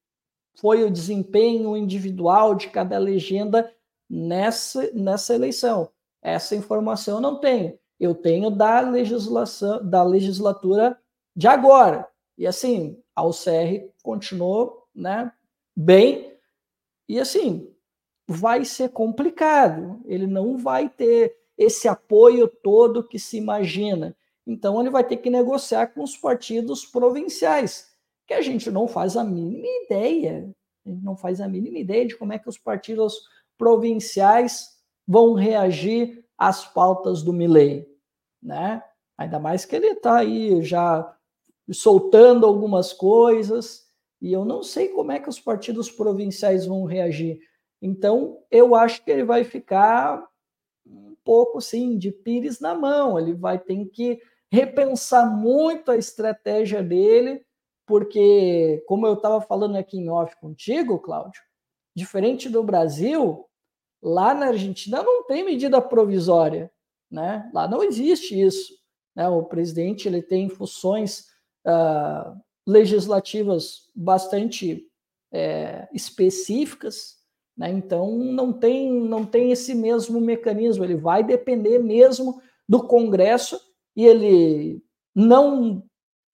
foi o desempenho individual de cada legenda nessa, nessa eleição. Essa informação eu não tenho. Eu tenho da legislação da legislatura de agora. E assim, a UCR continuou, né, bem. E assim, vai ser complicado. Ele não vai ter esse apoio todo que se imagina. Então ele vai ter que negociar com os partidos provinciais que a gente não faz a mínima ideia, a gente não faz a mínima ideia de como é que os partidos provinciais vão reagir às pautas do Milley, né? Ainda mais que ele está aí já soltando algumas coisas, E eu não sei como é que os partidos provinciais vão reagir. Então, eu acho que ele vai ficar um pouco assim de pires na mão. Ele vai ter que repensar muito a estratégia dele, porque, como eu estava falando aqui em off contigo, Cláudio, diferente do Brasil, lá na Argentina não tem medida provisória, né? Lá não existe isso. Né? O presidente ele tem funções uh, legislativas bastante é, específicas, né? então não tem, não tem esse mesmo mecanismo, ele vai depender mesmo do Congresso e ele não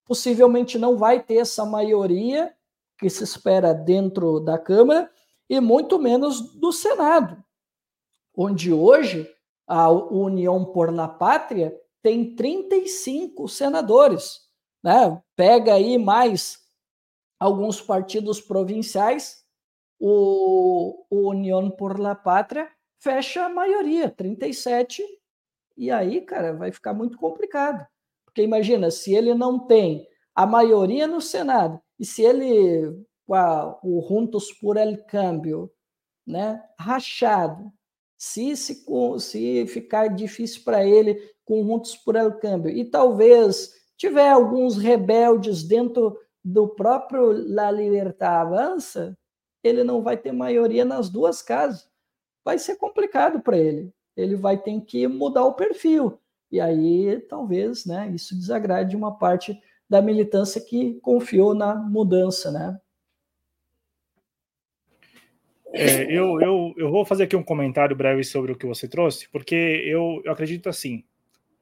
possivelmente não vai ter essa maioria que se espera dentro da Câmara e muito menos do Senado, onde hoje a União por la Pátria tem 35 senadores né? Pega aí mais alguns partidos provinciais, o, o União por la Pátria fecha a maioria, 37, e aí, cara, vai ficar muito complicado. Porque imagina, se ele não tem a maioria no Senado, e se ele, o Juntos por el Câmbio, né, rachado, se, se, se ficar difícil para ele com Juntos por el Câmbio, e talvez tiver alguns rebeldes dentro do próprio La Libertad Avança, ele não vai ter maioria nas duas casas. Vai ser complicado para ele. Ele vai ter que mudar o perfil. E aí, talvez, né, isso desagrade uma parte da militância que confiou na mudança, né? É, eu, eu, eu vou fazer aqui um comentário breve sobre o que você trouxe, porque eu, eu acredito assim,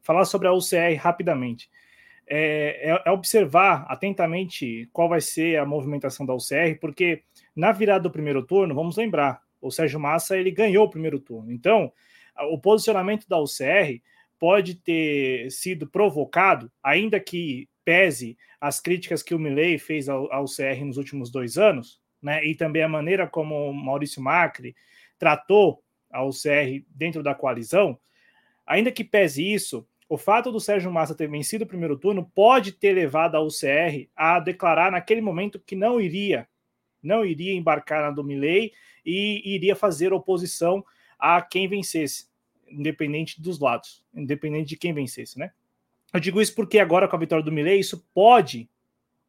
falar sobre a UCR rapidamente é, é, é, observar atentamente qual vai ser a movimentação da UCR, porque na virada do primeiro turno, vamos lembrar, o Sérgio Massa ele ganhou o primeiro turno. Então, o posicionamento da UCR pode ter sido provocado, ainda que pese as críticas que o Milley fez ao, ao UCR nos últimos dois anos, né, e também a maneira como Maurício Macri tratou a UCR dentro da coalizão, ainda que pese isso, o fato do Sérgio Massa ter vencido o primeiro turno pode ter levado a UCR a declarar naquele momento que não iria, não iria embarcar na do Milley e iria fazer oposição a quem vencesse, independente dos lados, independente de quem vencesse, né? Eu digo isso porque agora com a vitória do Milley isso pode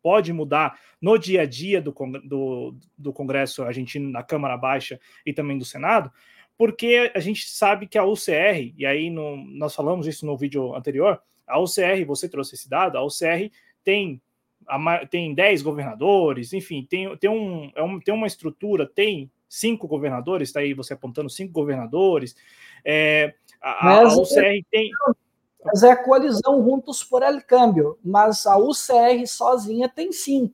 pode mudar no dia a dia do, do, do Congresso argentino, na Câmara Baixa e também do Senado, porque a gente sabe que a UCR, e aí no, nós falamos isso no vídeo anterior, a UCR, você trouxe esse dado, a UCR tem, a, tem 10 governadores, enfim, tem, tem, um, é um, tem uma estrutura, tem cinco governadores, está aí você apontando cinco governadores, é, a, a, UCR tem... Mas é a coalizão Juntos por El Câmbio, mas a UCR sozinha tem cinco.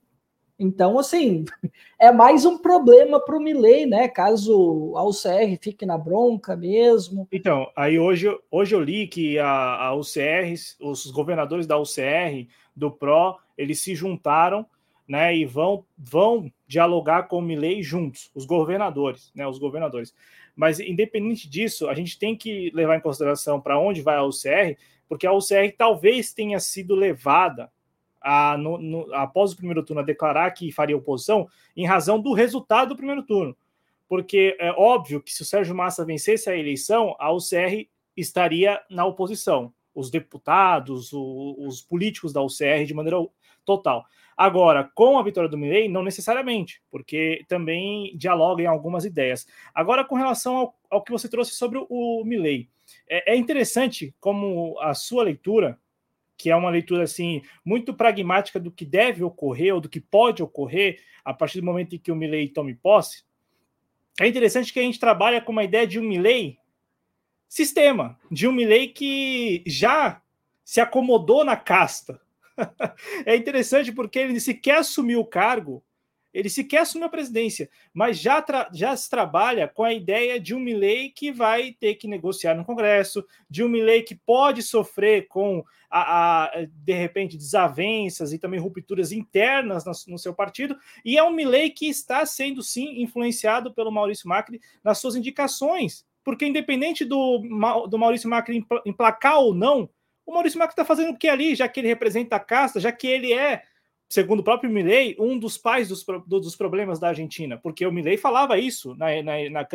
Então, assim, é mais um problema para o Milley, né? Caso a UCR fique na bronca mesmo. Então, aí hoje, hoje eu li que a, a UCR, os governadores da UCR, do PRO, eles se juntaram né, e vão, vão dialogar com o Milley juntos, os governadores, né? Os governadores. Mas, independente disso, a gente tem que levar em consideração para onde vai a UCR, porque a UCR talvez tenha sido levada a, no, no, após o primeiro turno, a declarar que faria oposição em razão do resultado do primeiro turno. Porque é óbvio que se o Sérgio Massa vencesse a eleição, a UCR estaria na oposição. Os deputados, o, os políticos da UCR de maneira total. Agora, com a vitória do Milley, não necessariamente, porque também dialoga em algumas ideias. Agora, com relação ao, ao que você trouxe sobre o, o Milley, é, é interessante como a sua leitura que é uma leitura assim muito pragmática do que deve ocorrer ou do que pode ocorrer a partir do momento em que o Milley tome posse. É interessante que a gente trabalha com uma ideia de um Milley sistema, de um Milley que já se acomodou na casta. é interessante porque ele sequer assumiu o cargo ele sequer assume a presidência, mas já, já se trabalha com a ideia de um Milley que vai ter que negociar no Congresso, de um Milley que pode sofrer com, a, a, de repente, desavenças e também rupturas internas no, no seu partido, e é um Milley que está sendo, sim, influenciado pelo Maurício Macri nas suas indicações, porque independente do, do Maurício Macri emplacar ou não, o Maurício Macri está fazendo o que ali, já que ele representa a casta, já que ele é segundo o próprio Milley, um dos pais dos, dos problemas da Argentina, porque o Milley falava isso na, na, na.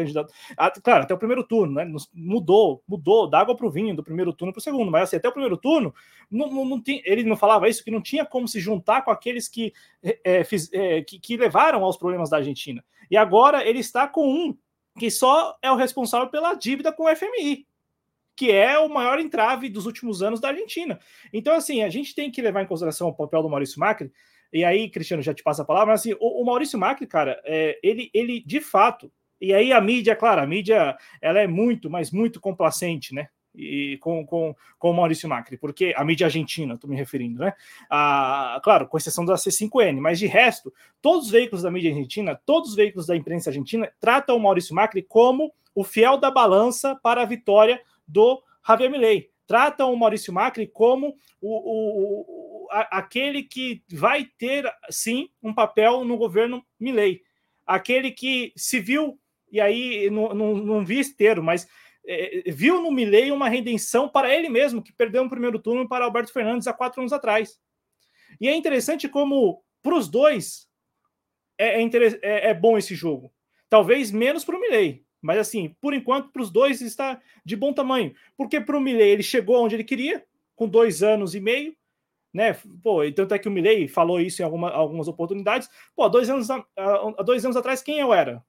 Claro, até o primeiro turno, né? Mudou, mudou da água para o vinho do primeiro turno para o segundo, mas assim, até o primeiro turno, não, não, não tem, ele não falava isso, que não tinha como se juntar com aqueles que, é, fiz, é, que, que levaram aos problemas da Argentina. E agora ele está com um que só é o responsável pela dívida com o FMI que é o maior entrave dos últimos anos da Argentina. Então, assim, a gente tem que levar em consideração o papel do Maurício Macri, e aí, Cristiano, já te passa a palavra, mas assim, o, o Maurício Macri, cara, é, ele, ele de fato, e aí a mídia, claro, a mídia ela é muito, mas muito complacente, né? E com, com, com o Maurício Macri, porque a mídia argentina, estou me referindo, né? A, claro, com exceção da C5N, mas de resto, todos os veículos da mídia argentina, todos os veículos da imprensa argentina tratam o Maurício Macri como o fiel da balança para a vitória do Javier Milei. Tratam o Maurício Macri como o, o, o a, aquele que vai ter, sim, um papel no governo Milei. Aquele que se viu, e aí não, não, não vi esse termo, mas é, viu no Milei uma redenção para ele mesmo, que perdeu no primeiro turno para Alberto Fernandes há quatro anos atrás. E é interessante como, para os dois, é, é, é, é, bom esse jogo. Talvez menos para o Milley, mas assim, por enquanto, para os dois está de bom tamanho. Porque para o Milley ele chegou onde ele queria, com dois anos e meio, né? Pô, e tanto é que o Milley falou isso em alguma, algumas oportunidades. Pô, dois anos, há dois anos atrás, quem eu era?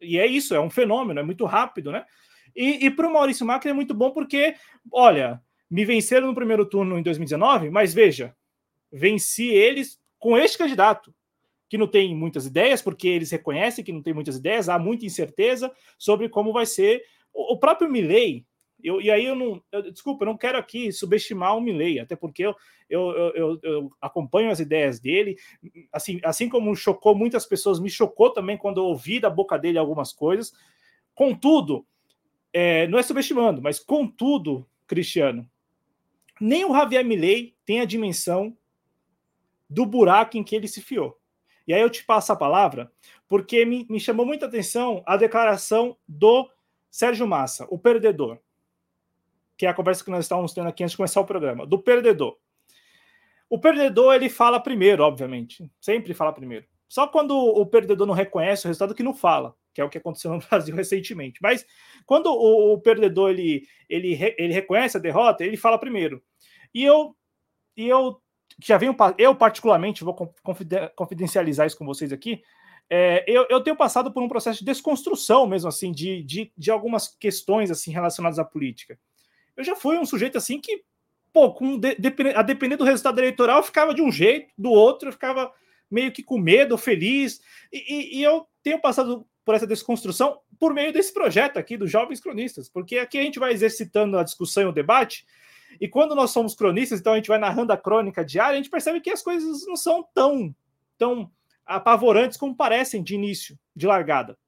E é isso, é um fenômeno, é muito rápido, né? E, e para o Maurício Macri é muito bom porque, olha, me venceram no primeiro turno em 2019, mas veja, venci eles com este candidato que não tem muitas ideias, porque eles reconhecem que não tem muitas ideias, há muita incerteza sobre como vai ser. O, o próprio Milley, eu, e aí eu não. Eu, desculpa, eu não quero aqui subestimar o Milley, até porque eu, eu, eu, acompanho as ideias dele. Assim, assim como chocou muitas pessoas, me chocou também quando eu ouvi da boca dele algumas coisas. Contudo, é, não é subestimando, mas contudo, Cristiano, nem o Javier Milley tem a dimensão do buraco em que ele se fiou. E aí eu te passo a palavra, porque me, me chamou muita atenção a declaração do Sérgio Massa, o perdedor, que é a conversa que nós estávamos tendo aqui antes de começar o programa, do perdedor. O perdedor, ele fala primeiro, obviamente, sempre fala primeiro. Só quando o perdedor não reconhece o resultado que não fala, que é o que aconteceu no Brasil recentemente. Mas quando o, o perdedor ele, ele, ele reconhece a derrota, ele fala primeiro. E eu, e eu já venho, eu particularmente, vou confidencializar isso com vocês aqui, é, eu, eu, tenho passado por um processo de desconstrução mesmo assim, de, de, de, algumas questões assim relacionadas à política. Eu já fui um sujeito assim que, pô, com de, a depender do resultado eleitoral, eu ficava de um jeito, do outro, eu ficava meio que com medo, feliz, e, e, e eu tenho passado por essa desconstrução por meio desse projeto aqui dos Jovens Cronistas, porque aqui a gente vai exercitando a discussão e o debate, e quando nós somos cronistas, então a gente vai narrando a crônica diária, a gente percebe que as coisas não são tão, tão apavorantes como parecem de início, de largada,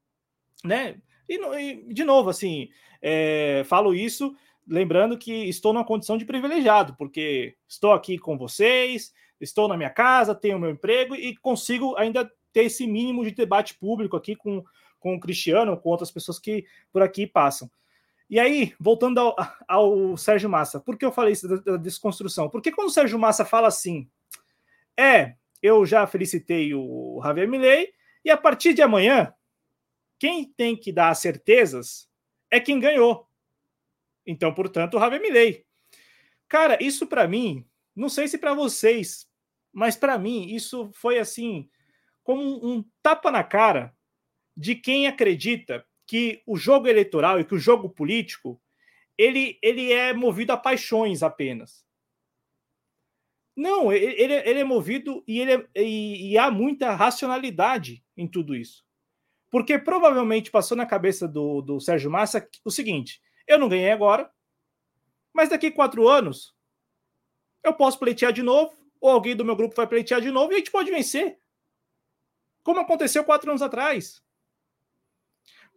né? E, e de novo, assim, é, falo isso lembrando que estou numa condição de privilegiado, porque estou aqui com vocês, estou na minha casa, tenho meu emprego e consigo ainda ter esse mínimo de debate público aqui com, com o Cristiano, com outras pessoas que por aqui passam. E aí, voltando ao, ao Sérgio Massa, por que eu falei isso da, da desconstrução? Porque quando o Sérgio Massa fala assim, é, eu já felicitei o Javier Milei, e a partir de amanhã, quem tem que dar as certezas é quem ganhou. Então, portanto, o Javier Milei. Cara, isso para mim, não sei se para vocês, mas para mim isso foi assim, como um tapa na cara de quem acredita que o jogo eleitoral e que o jogo político ele, ele é movido a paixões apenas. Não, ele, ele é movido e, ele é, e, e, há muita racionalidade em tudo isso. Porque provavelmente passou na cabeça do, do Sérgio Massa o seguinte: eu não ganhei agora, mas daqui quatro anos eu posso pleitear de novo, ou alguém do meu grupo vai pleitear de novo e a gente pode vencer. Como aconteceu quatro anos atrás.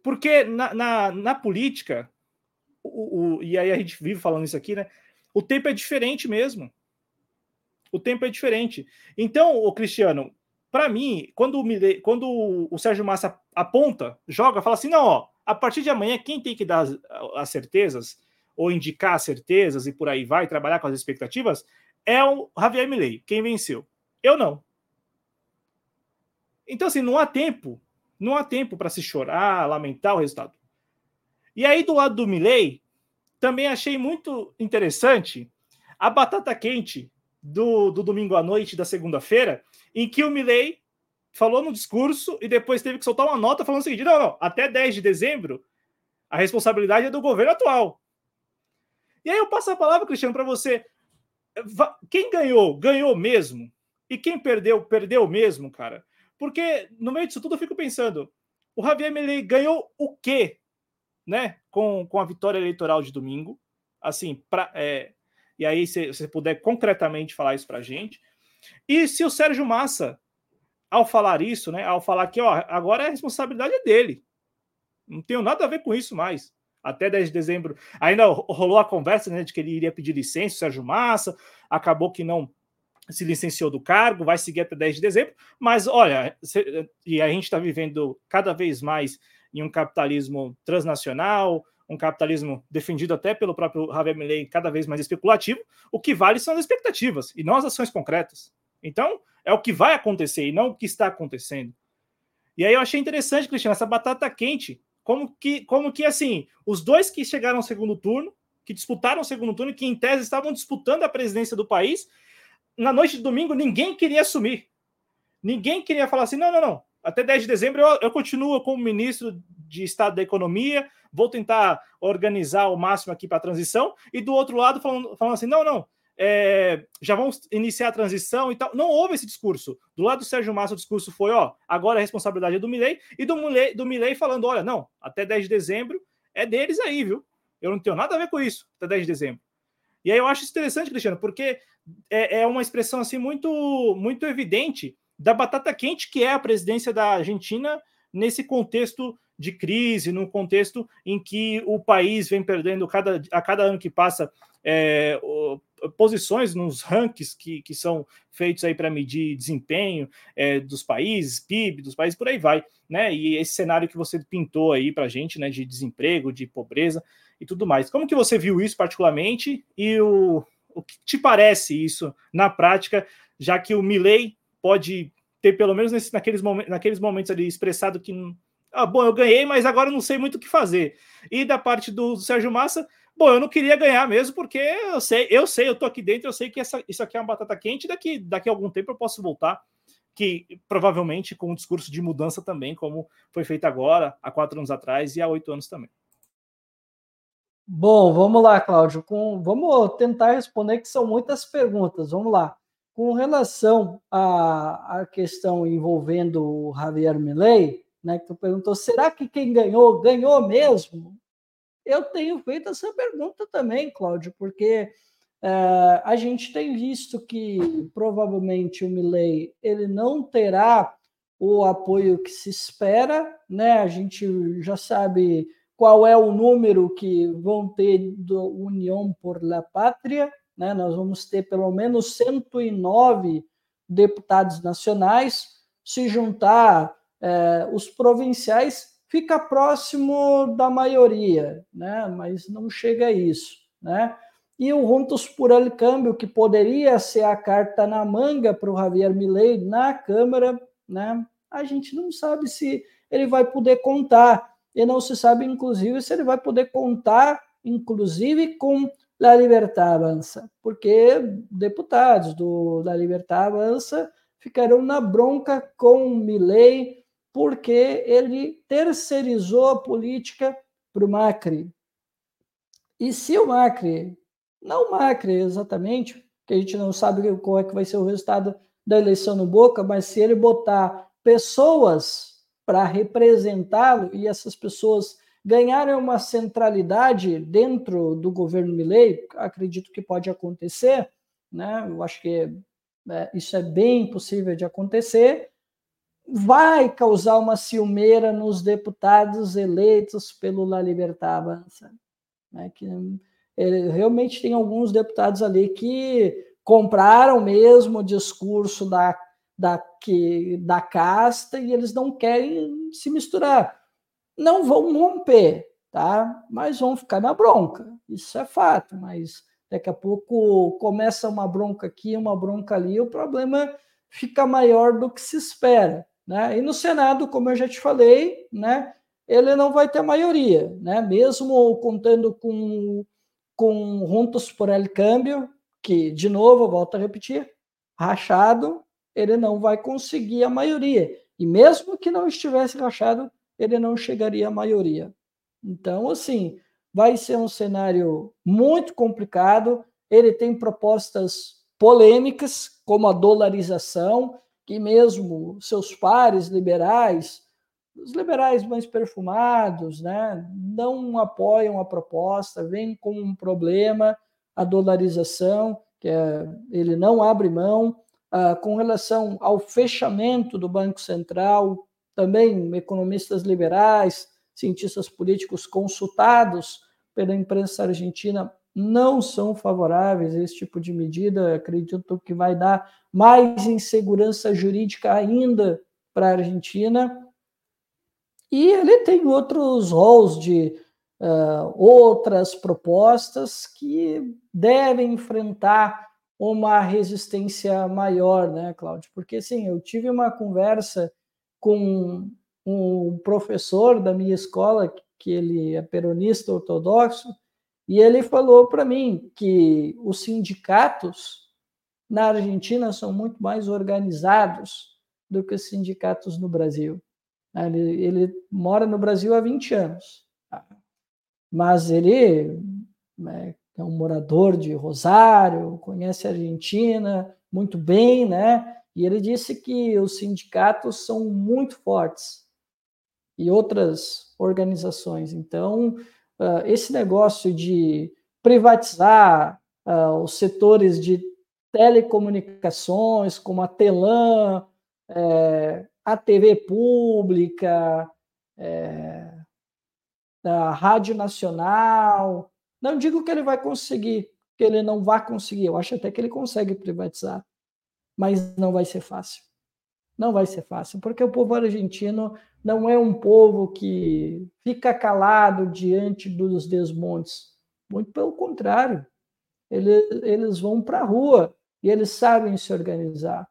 Porque na, na, na política, o, o, e aí a gente vive falando isso aqui, né? O tempo é diferente mesmo. O tempo é diferente. Então, o Cristiano, para mim, quando Mile, quando o Sérgio Massa aponta, joga, fala assim: não, ó, a partir de amanhã, quem tem que dar as, as certezas, ou indicar as certezas e por aí vai, trabalhar com as expectativas, é o Javier Milei, quem venceu. Eu não. Então, assim, não há tempo, não há tempo para se chorar, lamentar o resultado. E aí, do lado do Milley, também achei muito interessante a batata quente do, do domingo à noite da segunda-feira, em que o Milley falou no discurso e depois teve que soltar uma nota falando o seguinte: não, não, até 10 de dezembro a responsabilidade é do governo atual. E aí eu passo a palavra, Cristiano, para você. Quem ganhou, ganhou mesmo. E quem perdeu, perdeu mesmo, cara. Porque no meio disso tudo eu fico pensando, o Javier Milei ganhou o quê, né, com, com a vitória eleitoral de domingo? Assim, pra, é, e aí se você puder concretamente falar isso para a gente. E se o Sérgio Massa, ao falar isso, né, ao falar que ó, agora a responsabilidade é dele, não tenho nada a ver com isso mais. Até 10 de dezembro, ainda rolou a conversa né, de que ele iria pedir licença, o Sérgio Massa, acabou que não se licenciou do cargo, vai seguir até 10 de dezembro, mas olha, e a gente está vivendo cada vez mais em um capitalismo transnacional, um capitalismo defendido até pelo próprio Javier Milei, cada vez mais especulativo, o que vale são as expectativas e não as ações concretas. Então, é o que vai acontecer e não o que está acontecendo. E aí eu achei interessante, Cristiano, essa batata quente, como que, como que assim, os dois que chegaram ao segundo turno, que disputaram o segundo turno, que em tese estavam disputando a presidência do país, na noite de domingo, ninguém queria assumir. Ninguém queria falar assim: não, não, não. Até 10 de dezembro eu, eu continuo como ministro de Estado da Economia, vou tentar organizar o máximo aqui para a transição. E do outro lado, falando, falando assim: não, não, é, já vamos iniciar a transição e tal. Não houve esse discurso. Do lado do Sérgio Massa, o discurso foi: ó, agora a responsabilidade é do Milei, e do Milei, do Milei falando: olha, não, até 10 de dezembro é deles aí, viu? Eu não tenho nada a ver com isso, até 10 de dezembro. E aí eu acho interessante, Cristiano, porque é, é uma expressão assim muito, muito evidente da batata quente que é a presidência da Argentina nesse contexto de crise, num contexto em que o país vem perdendo cada, a cada ano que passa é, posições nos rankings que, que são feitos aí para medir desempenho é, dos países, PIB dos países, por aí vai, né? E esse cenário que você pintou aí para a gente, né, de desemprego, de pobreza e tudo mais. Como que você viu isso particularmente e o, o que te parece isso na prática, já que o Milley pode ter, pelo menos nesse, naqueles, momentos, naqueles momentos ali, expressado que. Ah, bom, eu ganhei, mas agora não sei muito o que fazer. E da parte do, do Sérgio Massa, bom, eu não queria ganhar mesmo, porque eu sei, eu sei, eu tô aqui dentro, eu sei que essa, isso aqui é uma batata quente, daqui, daqui a algum tempo eu posso voltar. Que provavelmente com um discurso de mudança também, como foi feito agora, há quatro anos atrás e há oito anos também. Bom, vamos lá, Cláudio. Com, vamos tentar responder, que são muitas perguntas. Vamos lá. Com relação à, à questão envolvendo o Javier Milei, né, que tu perguntou, será que quem ganhou, ganhou mesmo? Eu tenho feito essa pergunta também, Cláudio, porque é, a gente tem visto que provavelmente o Milley ele não terá o apoio que se espera, né? A gente já sabe qual é o número que vão ter do União por la Pátria, né? Nós vamos ter pelo menos 109 deputados nacionais. Se juntar é, os provinciais, fica próximo da maioria, né? mas não chega a isso. Né? E o Juntos por el Câmbio, que poderia ser a carta na manga para o Javier Milei na Câmara, né? a gente não sabe se ele vai poder contar. E não se sabe, inclusive, se ele vai poder contar, inclusive, com La Libertad Avança, porque deputados do La Libertad Avança ficarão na bronca com Milley, porque ele terceirizou a política para o Macri. E se o Macri, não o Macri exatamente, que a gente não sabe qual é que vai ser o resultado da eleição no Boca, mas se ele botar pessoas para representá-lo e essas pessoas ganharem uma centralidade dentro do governo Milley, acredito que pode acontecer, né? Eu acho que é, isso é bem possível de acontecer. Vai causar uma ciumeira nos deputados eleitos pelo La Libertad Avança, né? Que ele, realmente tem alguns deputados ali que compraram mesmo o discurso da, da, que, da casta e eles não querem se misturar não vão romper, tá? Mas vão ficar na bronca. Isso é fato, mas daqui a pouco começa uma bronca aqui, uma bronca ali, o problema fica maior do que se espera. Né? E no Senado, como eu já te falei, né, ele não vai ter maioria, né? mesmo contando com, com Juntos por El Câmbio, que, de novo, volto a repetir, rachado, ele não vai conseguir a maioria. E mesmo que não estivesse rachado, ele não chegaria à maioria. Então, assim, vai ser um cenário muito complicado. Ele tem propostas polêmicas, como a dolarização, que mesmo seus pares liberais, os liberais mais perfumados, né, não apoiam a proposta, vem com um problema a dolarização, que é, ele não abre mão. Ah, com relação ao fechamento do Banco Central, também economistas liberais, cientistas políticos consultados pela imprensa argentina não são favoráveis a esse tipo de medida. Acredito que vai dar mais insegurança jurídica ainda para a Argentina. E ele tem outros roles de uh, outras propostas que devem enfrentar uma resistência maior, né, Cláudio? Porque, sim, eu tive uma conversa com um professor da minha escola, que ele é peronista ortodoxo, e ele falou para mim que os sindicatos na Argentina são muito mais organizados do que os sindicatos no Brasil. Ele, ele mora no Brasil há 20 anos, mas ele né, é um morador de Rosário, conhece a Argentina muito bem, né? E ele disse que os sindicatos são muito fortes e outras organizações. Então, uh, esse negócio de privatizar uh, os setores de telecomunicações, como a Telam, é, a TV pública, é, a Rádio Nacional. Não digo que ele vai conseguir, que ele não vai conseguir, eu acho até que ele consegue privatizar, mas não vai ser fácil. Não vai ser fácil, porque o povo argentino não é um povo que fica calado diante dos desmontes. Muito pelo contrário, eles, eles vão para a rua e eles sabem se organizar.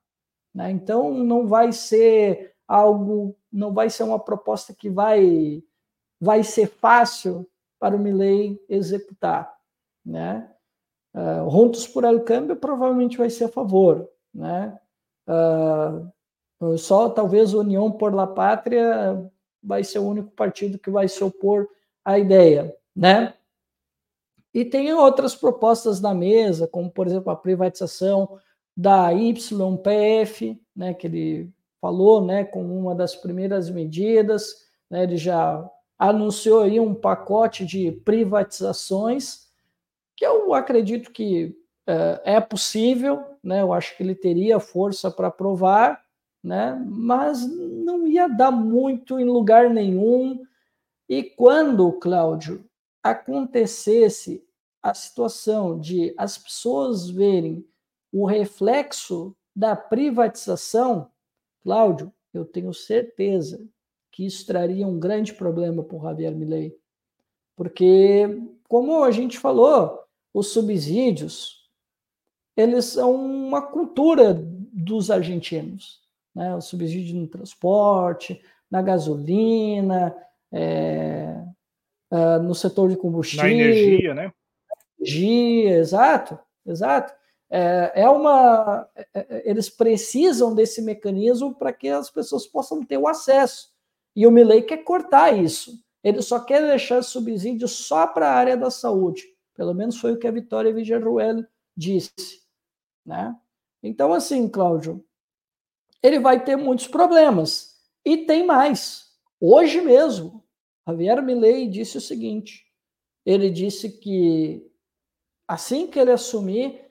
Né? Então, não vai ser algo, não vai ser uma proposta que vai, vai ser fácil para o Milley executar. Né? Uh, Juntos por El Câmbio provavelmente vai ser a favor. Né? Uh, só talvez União por la Pátria vai ser o único partido que vai se opor à ideia, né? E tem outras propostas na mesa, como por exemplo a privatização da YPF, né, que ele falou, né, como uma das primeiras medidas, né, ele já anunciou aí um pacote de privatizações que eu acredito que é, é possível, né, eu acho que ele teria força para aprovar, né? mas não ia dar muito em lugar nenhum. E quando, Cláudio, acontecesse a situação de as pessoas verem o reflexo da privatização, Cláudio, eu tenho certeza que isso traria um grande problema para o Javier Milei. Porque, como a gente falou, os subsídios, eles são uma cultura dos argentinos né, o subsídio no transporte, na gasolina, é, é, no setor de combustível. Na energia, né? Energia, exato, exato. É, é uma. É, é, eles precisam desse mecanismo para que as pessoas possam ter o acesso. E o Milley quer cortar isso. Ele só quer deixar subsídio só para a área da saúde. Pelo menos foi o que a Vitória Villarruel disse. Né? Então, assim, Cláudio, ele vai ter muitos problemas. E tem mais. Hoje mesmo, Javier Milei disse o seguinte: ele disse que assim que ele assumir,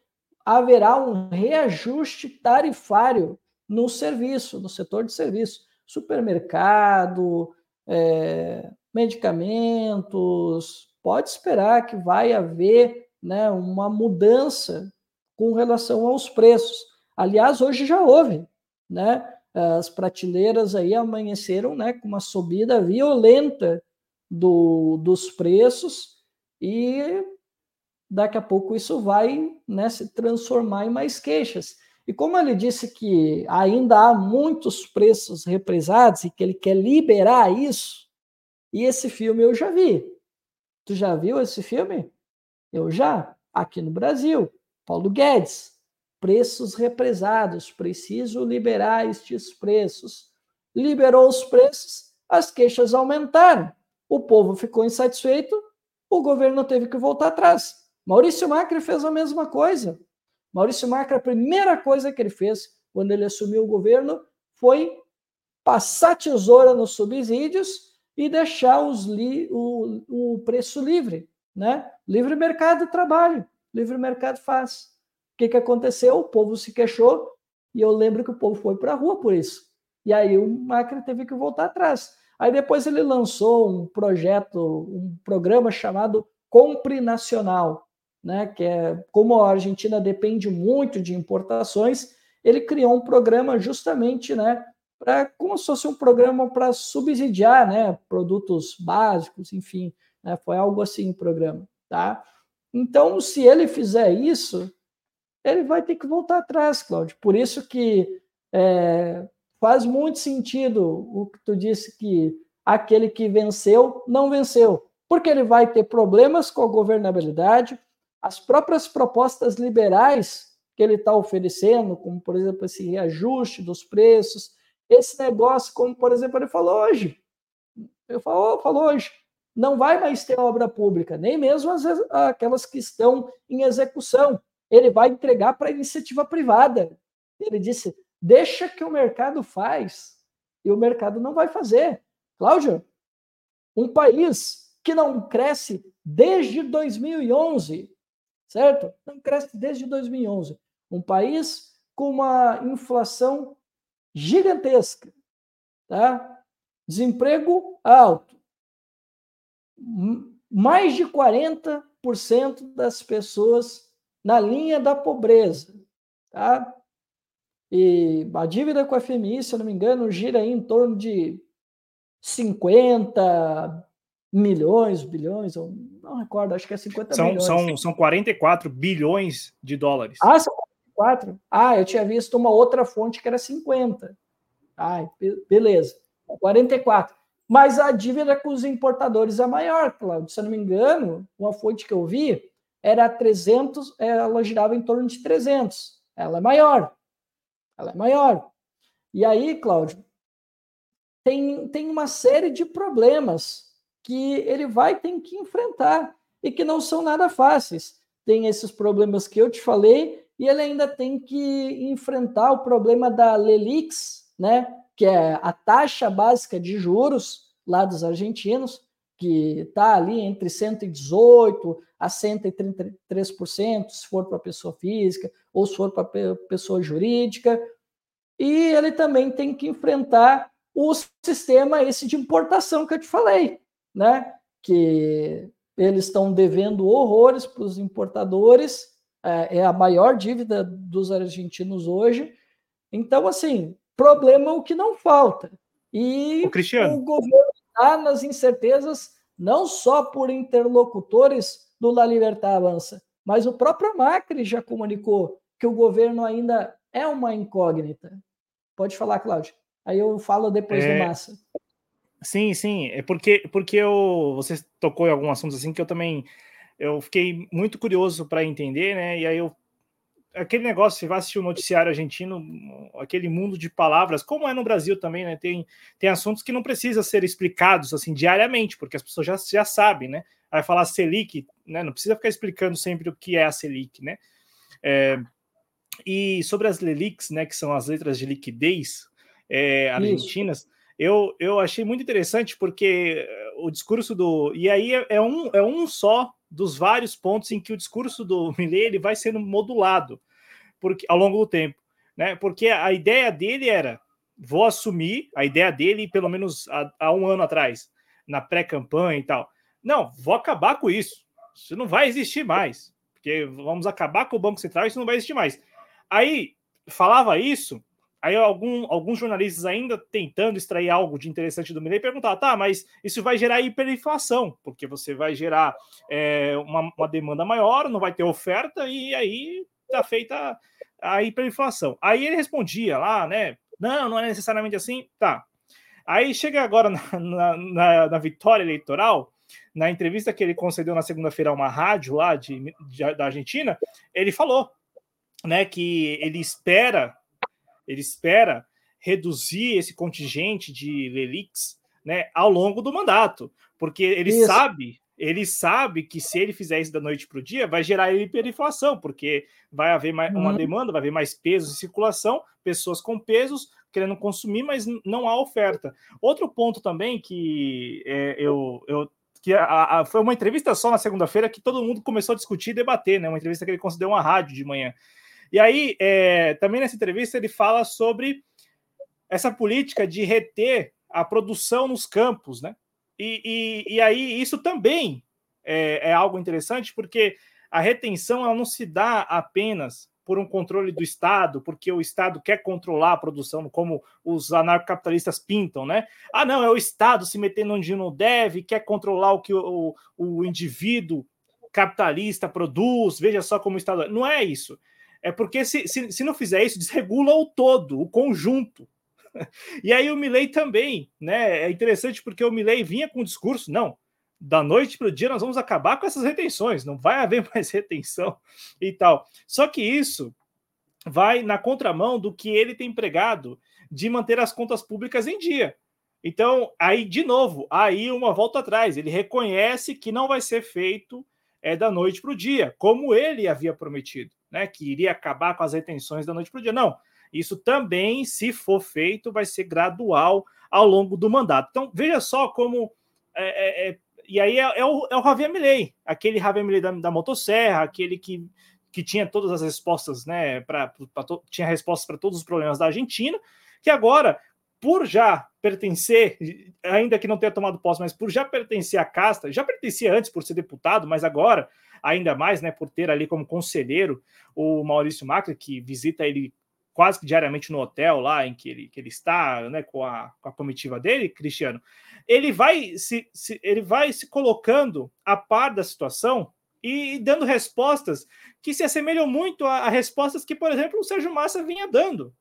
haverá um reajuste tarifário no serviço, no setor de serviço, supermercado, é, medicamentos. Pode esperar que vai haver né, uma mudança com relação aos preços. Aliás, hoje já houve né? As prateleiras aí amanheceram, né, com uma subida violenta do, dos preços e daqui a pouco isso vai né, se transformar em mais queixas. E como ele disse que ainda há muitos preços represados e que ele quer liberar isso, e esse filme eu já vi. Tu já viu esse filme? Eu já, aqui no Brasil. Paulo Guedes, preços represados, preciso liberar estes preços. Liberou os preços, as queixas aumentaram. O povo ficou insatisfeito, o governo teve que voltar atrás. Maurício Macri fez a mesma coisa. Maurício Macri, a primeira coisa que ele fez quando ele assumiu o governo foi passar tesoura nos subsídios e deixar li, o, o preço livre, né? Livre mercado trabalho, livre mercado faz. O que, que aconteceu? O povo se queixou e eu lembro que o povo foi para a rua por isso. E aí o Macri teve que voltar atrás. Aí depois ele lançou um projeto, um programa chamado Compre Nacional, né, que é como a Argentina depende muito de importações, ele criou um programa justamente, né, para como se fosse um programa para subsidiar, né, produtos básicos, enfim, né, foi algo assim o programa, tá? Então, se ele fizer isso, ele vai ter que voltar atrás, Cláudio. Por isso que é, faz muito sentido o que tu disse que aquele que venceu não venceu, porque ele vai ter problemas com a governabilidade, as próprias propostas liberais que ele está oferecendo, como por exemplo esse reajuste dos preços, esse negócio, como por exemplo ele falou hoje, ele falou, falou hoje, não vai mais ter obra pública, nem mesmo as, aquelas que estão em execução. Ele vai entregar para a iniciativa privada. Ele disse: deixa que o mercado faz, e o mercado não vai fazer. Cláudio, um país que não cresce desde 2011, certo? Não cresce desde 2011. Um país com uma inflação gigantesca, tá? Desemprego alto. Mais de 40% das pessoas na linha da pobreza, tá? E a dívida com a FMI, se eu não me engano, gira aí em torno de 50 milhões, bilhões, não recordo, acho que é 50 são, milhões. São, são 44 bilhões de dólares. Ah, são 44? Ah, eu tinha visto uma outra fonte que era 50. Ah, beleza. 44. Mas a dívida com os importadores é maior, Claudio. Se eu não me engano, uma fonte que eu vi era 300, ela girava em torno de 300. Ela é maior. Ela é maior. E aí, Cláudio, tem, tem uma série de problemas que ele vai ter que enfrentar e que não são nada fáceis. Tem esses problemas que eu te falei e ele ainda tem que enfrentar o problema da Lelix, né, que é a taxa básica de juros lá dos argentinos, que está ali entre 118 a 133%, se for para pessoa física ou se for para pessoa jurídica. E ele também tem que enfrentar o sistema esse de importação que eu te falei, né? Que eles estão devendo horrores para os importadores, é, é, a maior dívida dos argentinos hoje. Então, assim, problema é o que não falta. E o, o governo está nas incertezas, não só por interlocutores do La Libertad Avança, mas o próprio Macri já comunicou que o governo ainda é uma incógnita. Pode falar, Cláudio. Aí eu falo depois é... do Massa. Sim, sim, é porque porque eu você tocou em alguns assuntos assim que eu também eu fiquei muito curioso para entender, né? E aí eu aquele negócio, você vai assistir o noticiário argentino, aquele mundo de palavras, como é no Brasil também, né? Tem, tem assuntos que não precisam ser explicados assim diariamente, porque as pessoas já, já sabem, né? Vai falar Selic, né? Não precisa ficar explicando sempre o que é a Selic, né? É, e sobre as Lelics, né? Que são as letras de liquidez, é, argentinas, eu, eu achei muito interessante porque eh, o discurso do. E aí é, é, um, é um só dos vários pontos em que o discurso do Milley ele vai sendo modulado porque, ao longo do tempo. Né? Porque a ideia dele era: vou assumir, a ideia dele, pelo menos há, há um ano atrás, na pré-campanha e tal. Não, vou acabar com isso. Isso não vai existir mais. Porque vamos acabar com o Banco Central, isso não vai existir mais. Aí falava isso, Aí algum, alguns jornalistas ainda tentando extrair algo de interessante do Milley perguntavam, tá, mas isso vai gerar hiperinflação, porque você vai gerar é, uma, uma, demanda maior, não vai ter oferta, e aí está feita a hiperinflação. Aí ele respondia lá, né? Não, não é necessariamente assim. Tá. Aí chega agora na, na, na, na vitória eleitoral, na entrevista que ele concedeu na segunda-feira a uma rádio lá de, de, da Argentina, ele falou né, que ele espera, ele espera reduzir esse contingente de Lelix né, ao longo do mandato, porque ele Isso. sabe ele sabe que se ele fizer isso da noite para o dia, vai gerar hiperinflação, porque vai haver mais, uma uhum. demanda, vai haver mais pesos em circulação, pessoas com pesos querendo consumir, mas não há oferta. Outro ponto também que é, eu, eu que a, a, foi uma entrevista só na segunda-feira que todo mundo começou a discutir e debater, né? Uma entrevista que ele concedeu uma rádio de manhã. E aí, é, também nessa entrevista, ele fala sobre essa política de reter a produção nos campos, né? E, e, e aí isso também é, é, algo interessante, porque a retenção ela não se dá apenas por um controle do Estado, porque o Estado quer controlar a produção, como os anarcocapitalistas pintam, né? Ah, não, é o Estado se metendo onde não deve, quer controlar o que o, o indivíduo capitalista produz, veja só como o Estado. Não é isso. É porque se, se, se não fizer isso, desregula o todo, o conjunto. E aí o Milley também, né? É interessante porque o Milley vinha com o discurso, não, da noite para o dia nós vamos acabar com essas retenções, não vai haver mais retenção e tal. Só que isso vai na contramão do que ele tem pregado de manter as contas públicas em dia. Então, aí, de novo, aí uma volta atrás, ele reconhece que não vai ser feito é, da noite para o dia, como ele havia prometido, né? Que iria acabar com as retenções da noite para o dia. Não, isso também, se for feito, vai ser gradual ao longo do mandato. Então, veja só como. É, é, é e aí é, é, o, é o Javier Milei, aquele Javier Milei da, da motosserra, aquele que, que tinha todas as respostas, né? Pra, pra to, tinha respostas para todos os problemas da Argentina, que agora, por já pertencer, ainda que não tenha tomado posse, mas por já pertencer à casta, já pertencia antes por ser deputado, mas agora, ainda mais, né, por ter ali como conselheiro o Maurício Macri, que visita ele quase que diariamente no hotel lá em que ele, que ele está, né, com a, com a comitiva dele, Cristiano, ele vai se, se, ele vai se colocando a par da situação e, dando respostas que se assemelham muito a, a, respostas que, por exemplo, o Sérgio Massa vinha dando.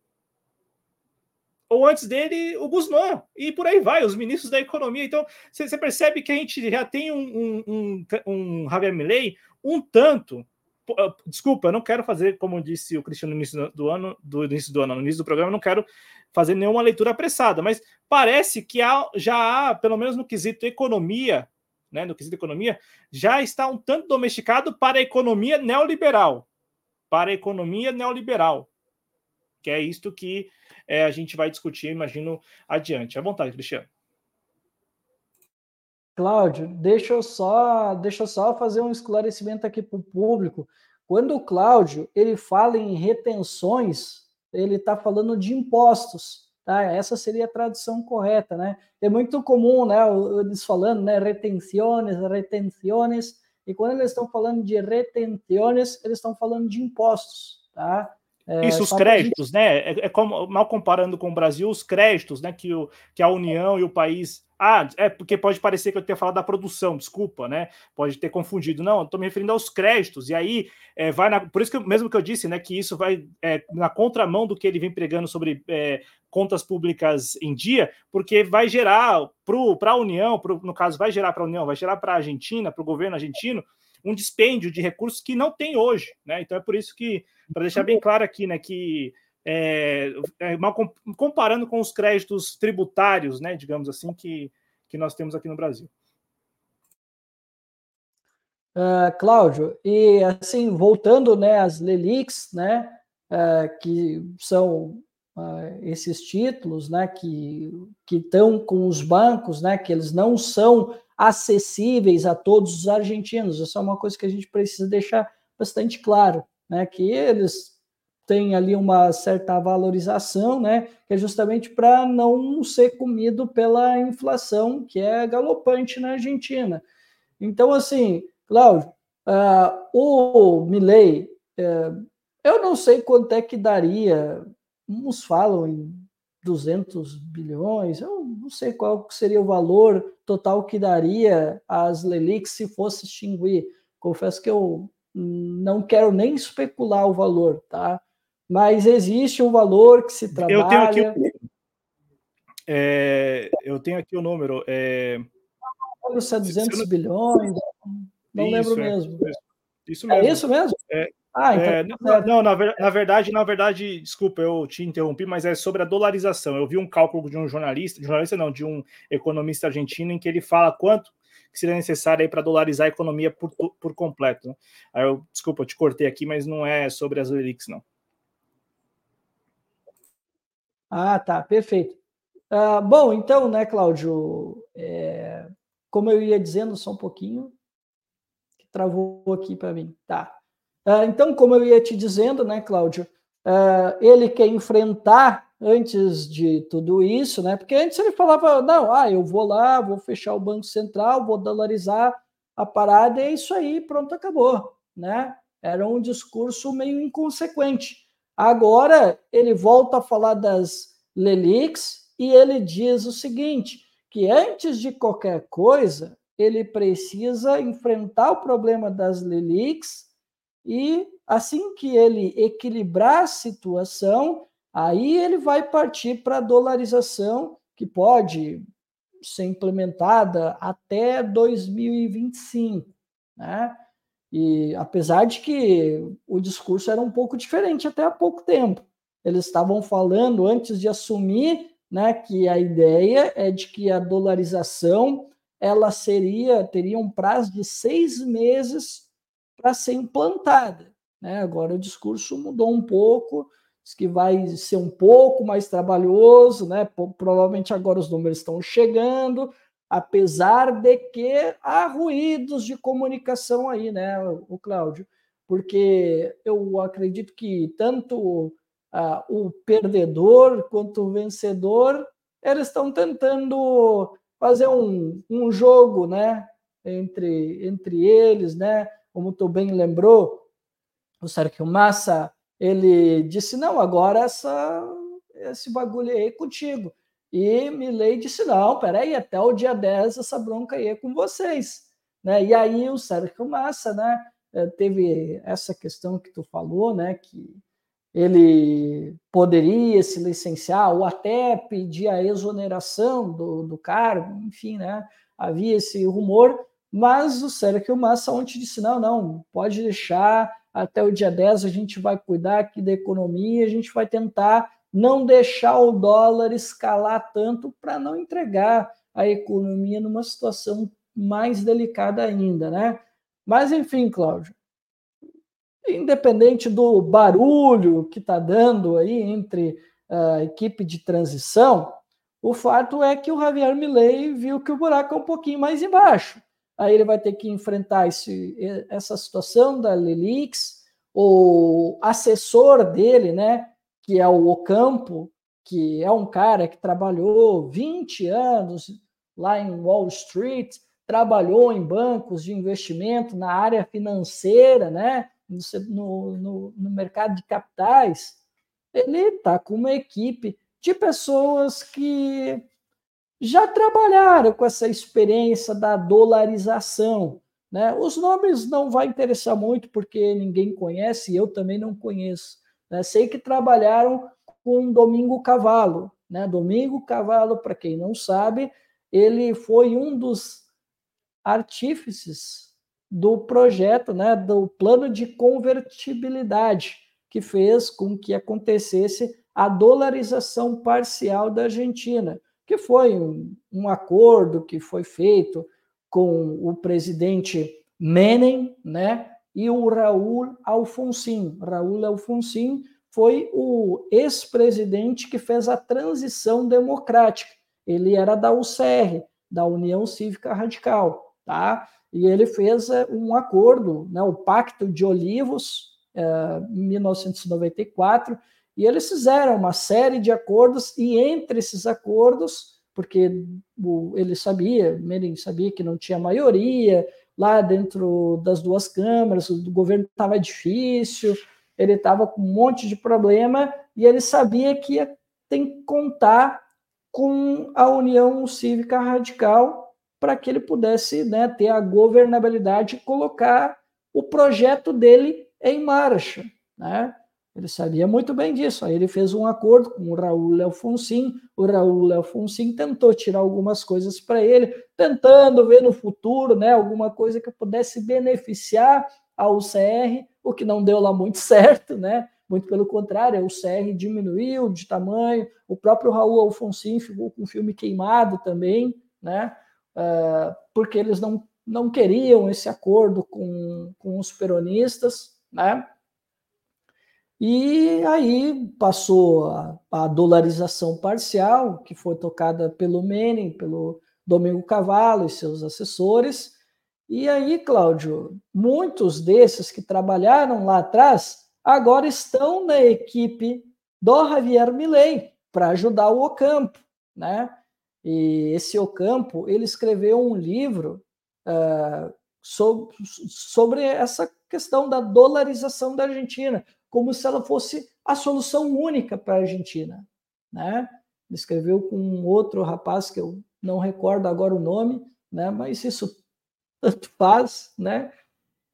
Ou antes dele, o Guzmán, e por aí vai, os ministros da economia. Então, você percebe que a gente já tem um, um, um, um Javier Milley um tanto ah, desculpa, eu não quero fazer, como disse o Cristiano no início do ano, do início do ano, no início do programa, não quero fazer nenhuma leitura apressada, mas parece que há, já há, pelo menos no quesito economia, né, no quesito economia, já está um tanto domesticado para a economia neoliberal, para a economia neoliberal, que é isto que é, a gente vai discutir, imagino, adiante. À vontade, Cristiano. Cláudio, deixa eu só, deixa eu só fazer um esclarecimento aqui para o público. Quando o Cláudio ele fala em retenções, ele está falando de impostos, tá? Essa seria a tradução correta, né? É muito comum, né? Eles falando, né? Retenções, retenções, e quando eles estão falando de retenções, eles estão falando de impostos, tá? É, Isso, os créditos, gente... né? É, é, como, mal comparando com o Brasil, os créditos, né? Que, o, que a União e o país ah, é porque pode parecer que eu tenha falado da produção, desculpa, né? Pode ter confundido. Não, estou me referindo aos créditos. E aí é, vai na. Por isso que mesmo que eu disse, né, que isso vai é, na contramão do que ele vem pregando sobre é, contas públicas em dia, porque vai gerar para a União, pro, no caso, vai gerar para a União, vai gerar para a Argentina, para o governo argentino, um dispêndio de recursos que não tem hoje, né? Então é por isso que, para deixar bem claro aqui, né, que é, é, comparando com os créditos tributários, né, digamos assim, que, que nós temos aqui no Brasil. Uh, Cláudio, e assim, voltando né, às LELIX, né, uh, que são uh, esses títulos né, que estão com os bancos, né, que eles não são acessíveis a todos os argentinos. Isso é uma coisa que a gente precisa deixar bastante claro, né, que eles tem ali uma certa valorização, né, que é justamente para não ser comido pela inflação, que é galopante na Argentina. Então, assim, Cláudio, uh, o Milley, uh, eu não sei quanto é que daria, uns falam em 200 bilhões, eu não sei qual seria o valor total que daria às Lelix se fosse extinguir. Confesso que eu não quero nem especular o valor, tá? Mas existe um valor que se trabalha. Eu tenho aqui, é, eu tenho aqui o número. É, se é 200 bilhões, não isso, lembro é, mesmo. Isso, é mesmo. É isso mesmo? É, ah, então, é, tá não, na, na, verdade, na verdade, desculpa, eu te interrompi, mas é sobre a dolarização. Eu vi um cálculo de um jornalista, jornalista não, de um economista argentino, em que ele fala quanto que seria necessário para dolarizar a economia por, por completo. Né? Aí eu, desculpa, eu te cortei aqui, mas não é sobre as LELIX, não. Ah, tá, perfeito. Uh, bom, então, né, Cláudio, é, como eu ia dizendo, só um pouquinho, travou aqui para mim, tá. Uh, então, como eu ia te dizendo, né, Cláudio, uh, ele quer enfrentar antes de tudo isso, né? Porque antes ele falava, não, ah, eu vou lá, vou fechar o Banco Central, vou dolarizar a parada, e é isso aí, pronto, acabou, né? Era um discurso meio inconsequente. Agora ele volta a falar das Lelix e ele diz o seguinte, que antes de qualquer coisa, ele precisa enfrentar o problema das Lelix e assim que ele equilibrar a situação, Aí ele vai partir para a dolarização, que pode ser implementada até 2025, né? E apesar de que o discurso era um pouco diferente até há pouco tempo, eles estavam falando antes de assumir, né, que a ideia é de que a dolarização ela seria teria um prazo de seis meses para ser implantada, né? Agora o discurso mudou um pouco que vai ser um pouco mais trabalhoso, né? Provavelmente agora os números estão chegando, apesar de que há ruídos de comunicação aí, né, o Cláudio? Porque eu acredito que tanto ah, o perdedor quanto o vencedor eles estão tentando fazer um, um jogo, né, entre, entre eles, né? Como tu bem lembrou, o Sérgio Massa ele disse: não, agora essa, esse bagulho aí é contigo. E Milley disse: não, peraí, até o dia 10 essa bronca aí é com vocês. Né? E aí o Sérgio Massa né, eh, teve essa questão que tu falou, né, que ele poderia se licenciar ou até pedir a exoneração do, do cargo, enfim, né, havia esse rumor, mas o Sérgio Massa ontem disse: não, não, pode deixar, até o dia 10 a gente vai cuidar aqui da economia, a gente vai tentar não deixar o dólar escalar tanto para não entregar a economia numa situação mais delicada ainda, né? Mas enfim, Cláudio, independente do barulho que está dando aí entre a equipe de transição, o fato é que o Javier Milei viu que o buraco é um pouquinho mais embaixo aí ele vai ter que enfrentar esse, essa situação da Lelix, o assessor dele, né, que é o Ocampo, que é um cara que trabalhou 20 anos lá em Wall Street, trabalhou em bancos de investimento na área financeira, né, no, no, no mercado de capitais, ele está com uma equipe de pessoas que já trabalharam com essa experiência da dolarização. Né? Os nomes não vai interessar muito, porque ninguém conhece, e eu também não conheço. Né? Sei que trabalharam com Domingo Cavalo. Né? Domingo Cavalo, para quem não sabe, ele foi um dos artífices do projeto, né, do plano de convertibilidade, que fez com que acontecesse a dolarização parcial da Argentina que foi um, um acordo que foi feito com o presidente Menem, né? E o Raul Alfonsin. Raul Alfonsin foi o ex-presidente que fez a transição democrática. Ele era da UCR, da União Cívica Radical, tá? E ele fez eh, um acordo, né, o Pacto de Olivos, eh, em 1994, e eles fizeram uma série de acordos, e entre esses acordos, porque ele sabia, Menem sabia que não tinha maioria lá dentro das duas câmaras, o governo estava difícil, ele estava com um monte de problema, e ele sabia que ia ter que contar com a União Cívica Radical para que ele pudesse né, ter a governabilidade e colocar o projeto dele em marcha, né? Ele sabia muito bem disso. Aí ele fez um acordo com o Raul Alfonsin. O Raul Alfonsin tentou tirar algumas coisas para ele, tentando ver no futuro, né, alguma coisa que pudesse beneficiar a UCR, o que não deu lá muito certo, né? Muito pelo contrário, a UCR diminuiu de tamanho. O próprio Raul Alfonsin ficou com o filme queimado também, né? Uh, porque eles não, não queriam esse acordo com, com os peronistas, né? E aí passou a, a, dolarização parcial, que foi tocada pelo Menem, pelo Domingo Cavalo e seus assessores. E aí, Cláudio, muitos desses que trabalharam lá atrás agora estão na equipe do Javier Milei para ajudar o Ocampo, né? E esse Ocampo, ele escreveu um livro uh, sobre, sobre essa questão da dolarização da Argentina, como se ela fosse a solução única para a Argentina. Né? Escreveu com um outro rapaz que eu não recordo agora o nome, né? mas isso tanto faz. Né?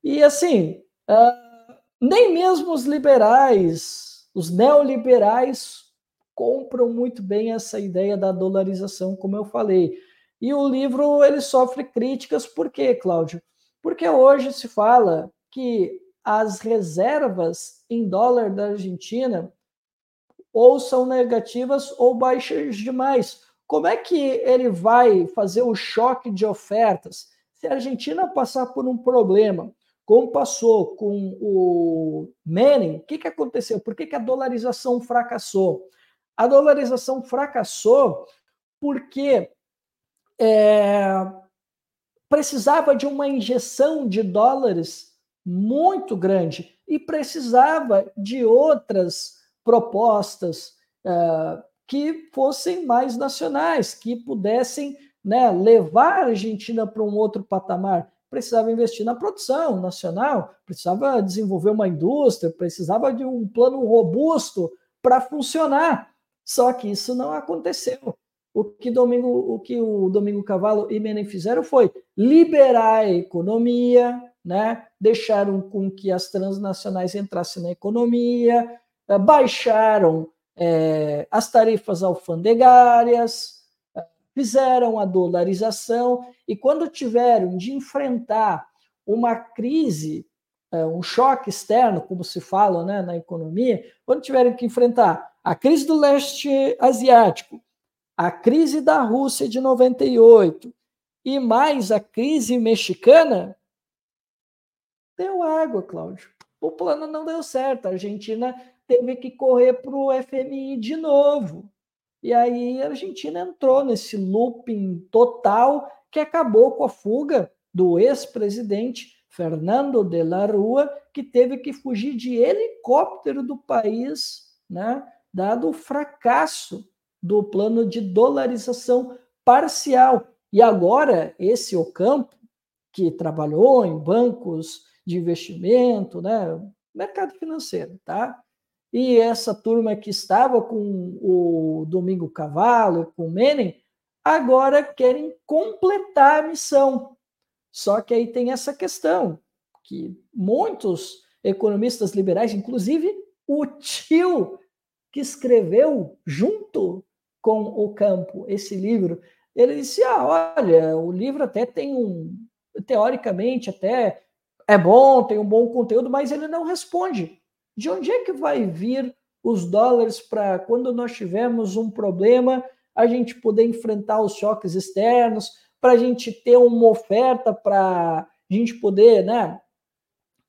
E assim, uh, nem mesmo os liberais, os neoliberais, compram muito bem essa ideia da dolarização, como eu falei. E o livro ele sofre críticas, por quê, Cláudio? Porque hoje se fala que as reservas em dólar da Argentina ou são negativas ou baixas demais. Como é que ele vai fazer o choque de ofertas? Se a Argentina passar por um problema, como passou com o Menem, o que, que aconteceu? Por que, que a dolarização fracassou? A dolarização fracassou porque é, precisava de uma injeção de dólares muito grande e precisava de outras propostas uh, que fossem mais nacionais, que pudessem né, levar a Argentina para um outro patamar. Precisava investir na produção nacional, precisava desenvolver uma indústria, precisava de um plano robusto para funcionar. Só que isso não aconteceu. O que, Domingo, o que o Domingo Cavalo e Menem fizeram foi liberar a economia, né? deixaram com que as transnacionais entrassem na economia, eh, baixaram é, as tarifas alfandegárias, eh, fizeram a dolarização, e quando tiveram de enfrentar uma crise, um choque externo, como se fala né, na economia, quando tiveram que enfrentar a crise do leste asiático, a crise da Rússia de 98 e mais a crise mexicana, deu água, Cláudio. O plano não deu certo. A Argentina teve que correr para o FMI de novo. E aí a Argentina entrou nesse looping total que acabou com a fuga do ex-presidente Fernando de la Rua, que teve que fugir de helicóptero do país, né, dado o fracasso do plano de dolarização parcial. E agora esse Ocampo, que trabalhou em bancos de investimento, né? mercado financeiro, tá? E essa turma que estava com o Domingo Cavalo, com o Menem, agora querem completar a missão. Só que aí tem essa questão, que muitos economistas liberais, inclusive o tio que escreveu junto com o campo esse livro, ele disse: ah, olha, o livro até tem um, teoricamente, até é bom, tem um bom conteúdo, mas ele não responde. De onde é que vai vir os dólares para quando nós tivermos um problema, a gente poder enfrentar os choques externos, para a gente ter uma oferta para a gente poder, né,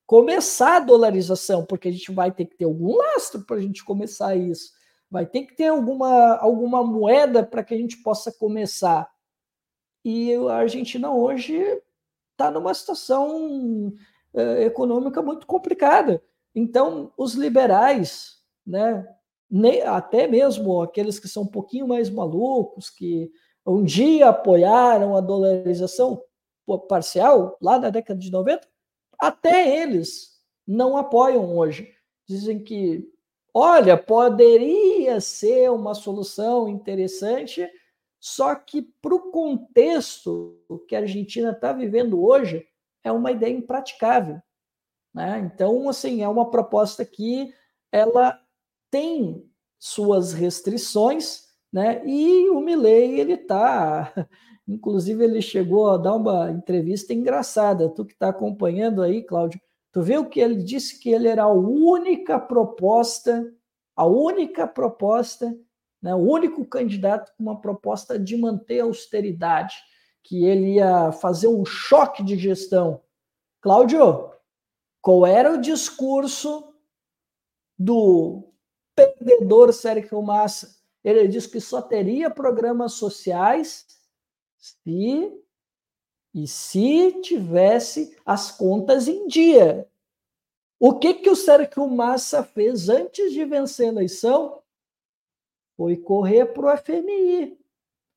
começar a dolarização, porque a gente vai ter que ter algum lastro para a gente começar isso. Vai ter que ter alguma, alguma moeda para que a gente possa começar. E a Argentina hoje está numa situação uh, econômica muito complicada. Então, os liberais, né, até mesmo aqueles que são um pouquinho mais malucos, que um dia apoiaram a dolarização parcial, lá na década de 90, até eles não apoiam hoje. Dizem que, olha, poderia ser uma solução interessante, só que para o contexto que a Argentina está vivendo hoje, é uma ideia impraticável. Né? Então, assim, é uma proposta que ela tem suas restrições, né? E o Milley, ele está Inclusive, ele chegou a dar uma entrevista engraçada. Tu que está acompanhando aí, Cláudio, tu viu que ele disse que ele era a única proposta, a única proposta, né, o único candidato com uma proposta de manter a austeridade, que ele ia fazer um choque de gestão. Cláudio, qual era o discurso do perdedor Sérgio Massa? Ele disse que só teria programas sociais se e se tivesse as contas em dia. O que que o Sérgio Massa fez antes de vencer a eleição? Foi correr para o FMI.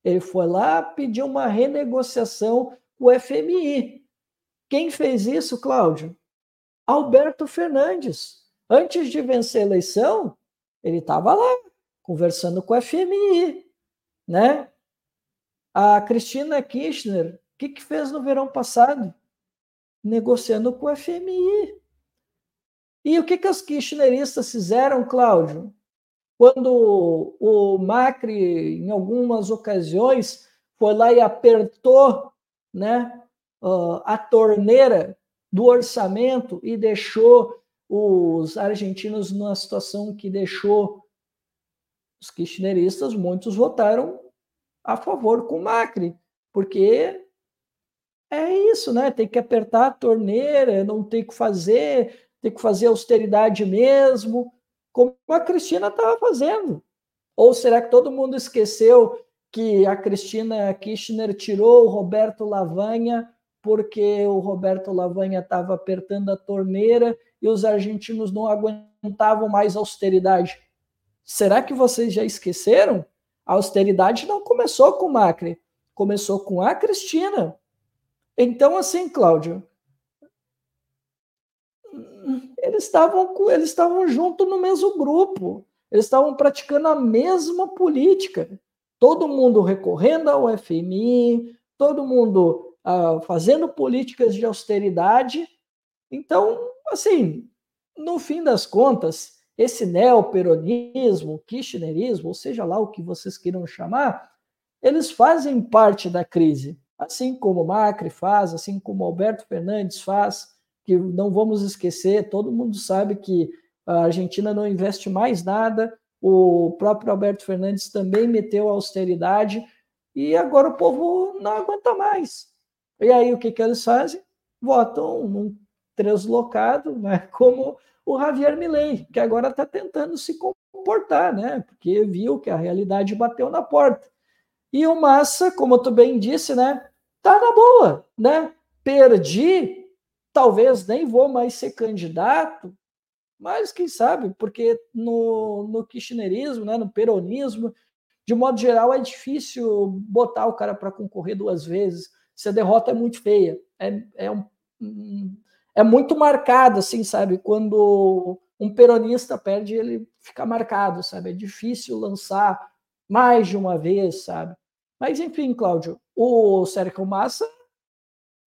Ele foi lá pedir uma renegociação com o FMI. Quem fez isso, Cláudio? Alberto Fernandes. Antes de vencer a eleição, ele estava lá conversando com o FMI, né? A Cristina Kirchner, o que, que fez no verão passado? Negociando com o FMI. E o que, que os kirchneristas fizeram, Cláudio? Quando o Macri, em algumas ocasiões, foi lá e apertou né, a torneira do orçamento e deixou os argentinos numa situação que deixou os kirchneristas, muitos votaram a favor com o Macri, porque é isso, né? Tem que apertar a torneira, não tem que fazer, tem que fazer austeridade mesmo, como a Cristina estava fazendo. Ou será que todo mundo esqueceu que a Cristina Kirchner tirou o Roberto Lavanha porque o Roberto Lavanha estava apertando a torneira e os argentinos não aguentavam mais austeridade? Será que vocês já esqueceram? A austeridade não começou com o Macri, começou com a Cristina. Então, assim, Cláudio, eles estavam eles estavam junto no mesmo grupo, eles estavam praticando a mesma política. Todo mundo recorrendo ao FMI, todo mundo uh, fazendo políticas de austeridade. Então, assim, no fim das contas, esse neoperonismo, kirchnerismo, ou seja lá o que vocês queiram chamar, eles fazem parte da crise, assim como Macri faz, assim como Alberto Fernandes faz, que não vamos esquecer, todo mundo sabe que a Argentina não investe mais nada, o próprio Alberto Fernandes também meteu austeridade, e agora o povo não aguenta mais. E aí o que, que eles fazem? Votam num translocado, né, como o Javier Milei, que agora está tentando se comportar, né? Porque viu que a realidade bateu na porta. E o Massa, como tu bem disse, né? Tá na boa, né? Perdi, talvez nem vou mais ser candidato, mas quem sabe, porque no, no kirchnerismo, né, no peronismo, de modo geral, é difícil botar o cara para concorrer duas vezes. Se a derrota é muito feia, é, é um, é muito marcado, assim, sabe? Quando um peronista perde, ele fica marcado, sabe? É difícil lançar mais de uma vez, sabe? Mas, enfim, Cláudio, o Sérgio Massa,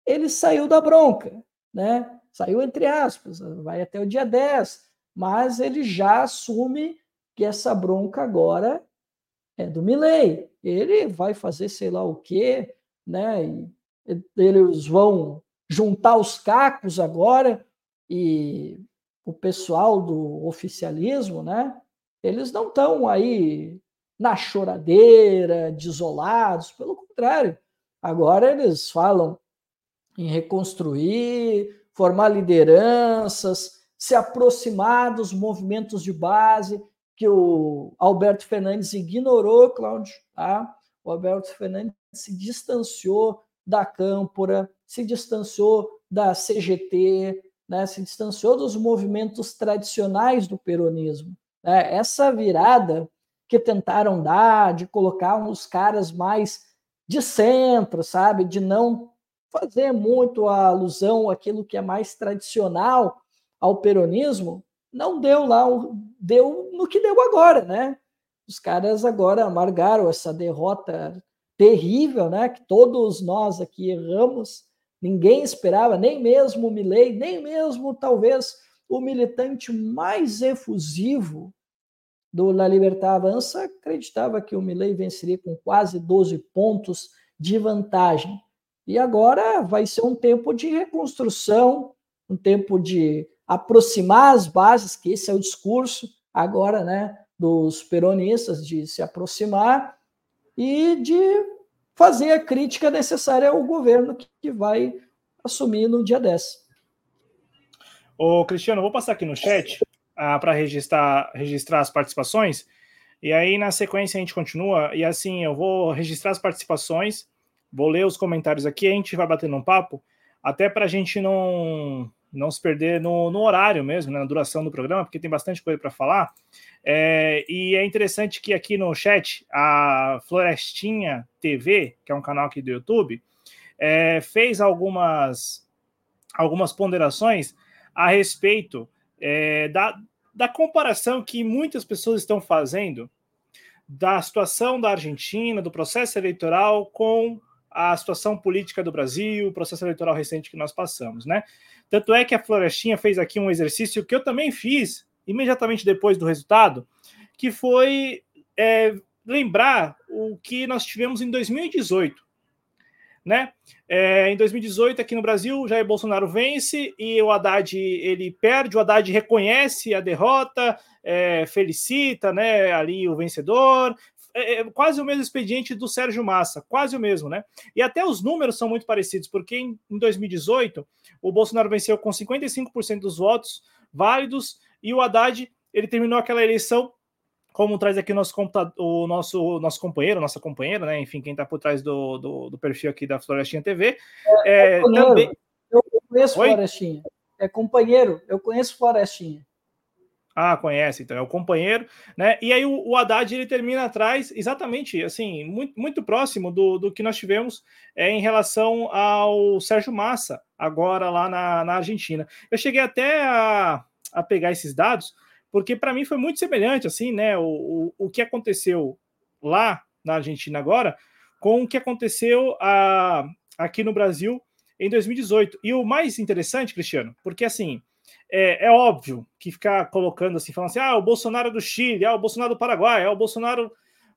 ele saiu da bronca, né? Saiu entre aspas, vai até o dia 10, mas ele já assume que essa bronca agora é do Milley. Ele vai fazer sei lá o quê, né? E eles vão juntar os cacos agora e o pessoal do oficialismo, né? Eles não estão aí na choradeira, desolados, pelo contrário. Agora eles falam em reconstruir, formar lideranças, se aproximar dos movimentos de base que o Alberto Fernandes ignorou, Cláudio. Tá? O Alberto Fernandes se distanciou da Câmpora, se distanciou da CGT, né, se distanciou dos movimentos tradicionais do peronismo. Né? Essa virada que tentaram dar, de colocar uns caras mais de centro, sabe, de não fazer muito a alusão àquilo que é mais tradicional ao peronismo, não deu lá, deu no que deu agora, né? Os caras agora amargaram essa derrota terrível, né? Que todos nós aqui erramos, Ninguém esperava, nem mesmo o Milley, nem mesmo talvez o militante mais efusivo do La Libertad Avança acreditava que o Milley venceria com quase 12 pontos de vantagem. E agora vai ser um tempo de reconstrução, um tempo de aproximar as bases, que esse é o discurso agora, né, dos peronistas de se aproximar e de fazer a crítica necessária ao governo que vai assumir no dia 10. Ô, Cristiano, vou passar aqui no chat ah, para registrar, registrar as participações. E aí, na sequência, a gente continua. E assim, eu vou registrar as participações, vou ler os comentários aqui, a gente vai batendo um papo, até para a gente não, não se perder no, no horário mesmo, né, na duração do programa, porque tem bastante coisa para falar. É, e é interessante que aqui no chat, a Florestinha TV, que é um canal aqui do YouTube, é, fez algumas, algumas ponderações a respeito é, da, da comparação que muitas pessoas estão fazendo da situação da Argentina, do processo eleitoral com a situação política do Brasil, o processo eleitoral recente que nós passamos, né? Tanto é que a Florestinha fez aqui um exercício que eu também fiz imediatamente depois do resultado, que foi é, lembrar o que nós tivemos em 2018 né? É, em 2018, aqui no Brasil, Jair Bolsonaro vence e o Haddad ele perde, o Haddad reconhece a derrota, é, felicita né, ali o vencedor. É, é, quase o mesmo expediente do Sérgio Massa, quase o mesmo, né? E até os números são muito parecidos, porque em, em 2018 o Bolsonaro venceu com 55% dos votos válidos e o Haddad ele terminou aquela eleição como traz aqui o nosso, o nosso, o nosso companheiro, nossa companheira, né? Enfim, quem está por trás do, do, do, perfil aqui da Florestinha TV. É, é, também... Eu conheço Oi? Florestinha. É companheiro, eu conheço Florestinha. Ah, conhece, então é o companheiro, né? E aí o, o Haddad ele termina atrás, exatamente assim, muito, muito próximo do, do que nós tivemos é, em relação ao Sérgio Massa, agora lá na, na Argentina. Eu cheguei até a, a pegar esses dados, porque para mim foi muito semelhante, assim, né? O, o, o que aconteceu lá na Argentina agora com o que aconteceu a, aqui no Brasil em 2018. E o mais interessante, Cristiano, porque assim. É, é, óbvio que ficar colocando assim, falando assim, ah, o Bolsonaro do Chile, ah, o Bolsonaro do Paraguai, ah, o Bolsonaro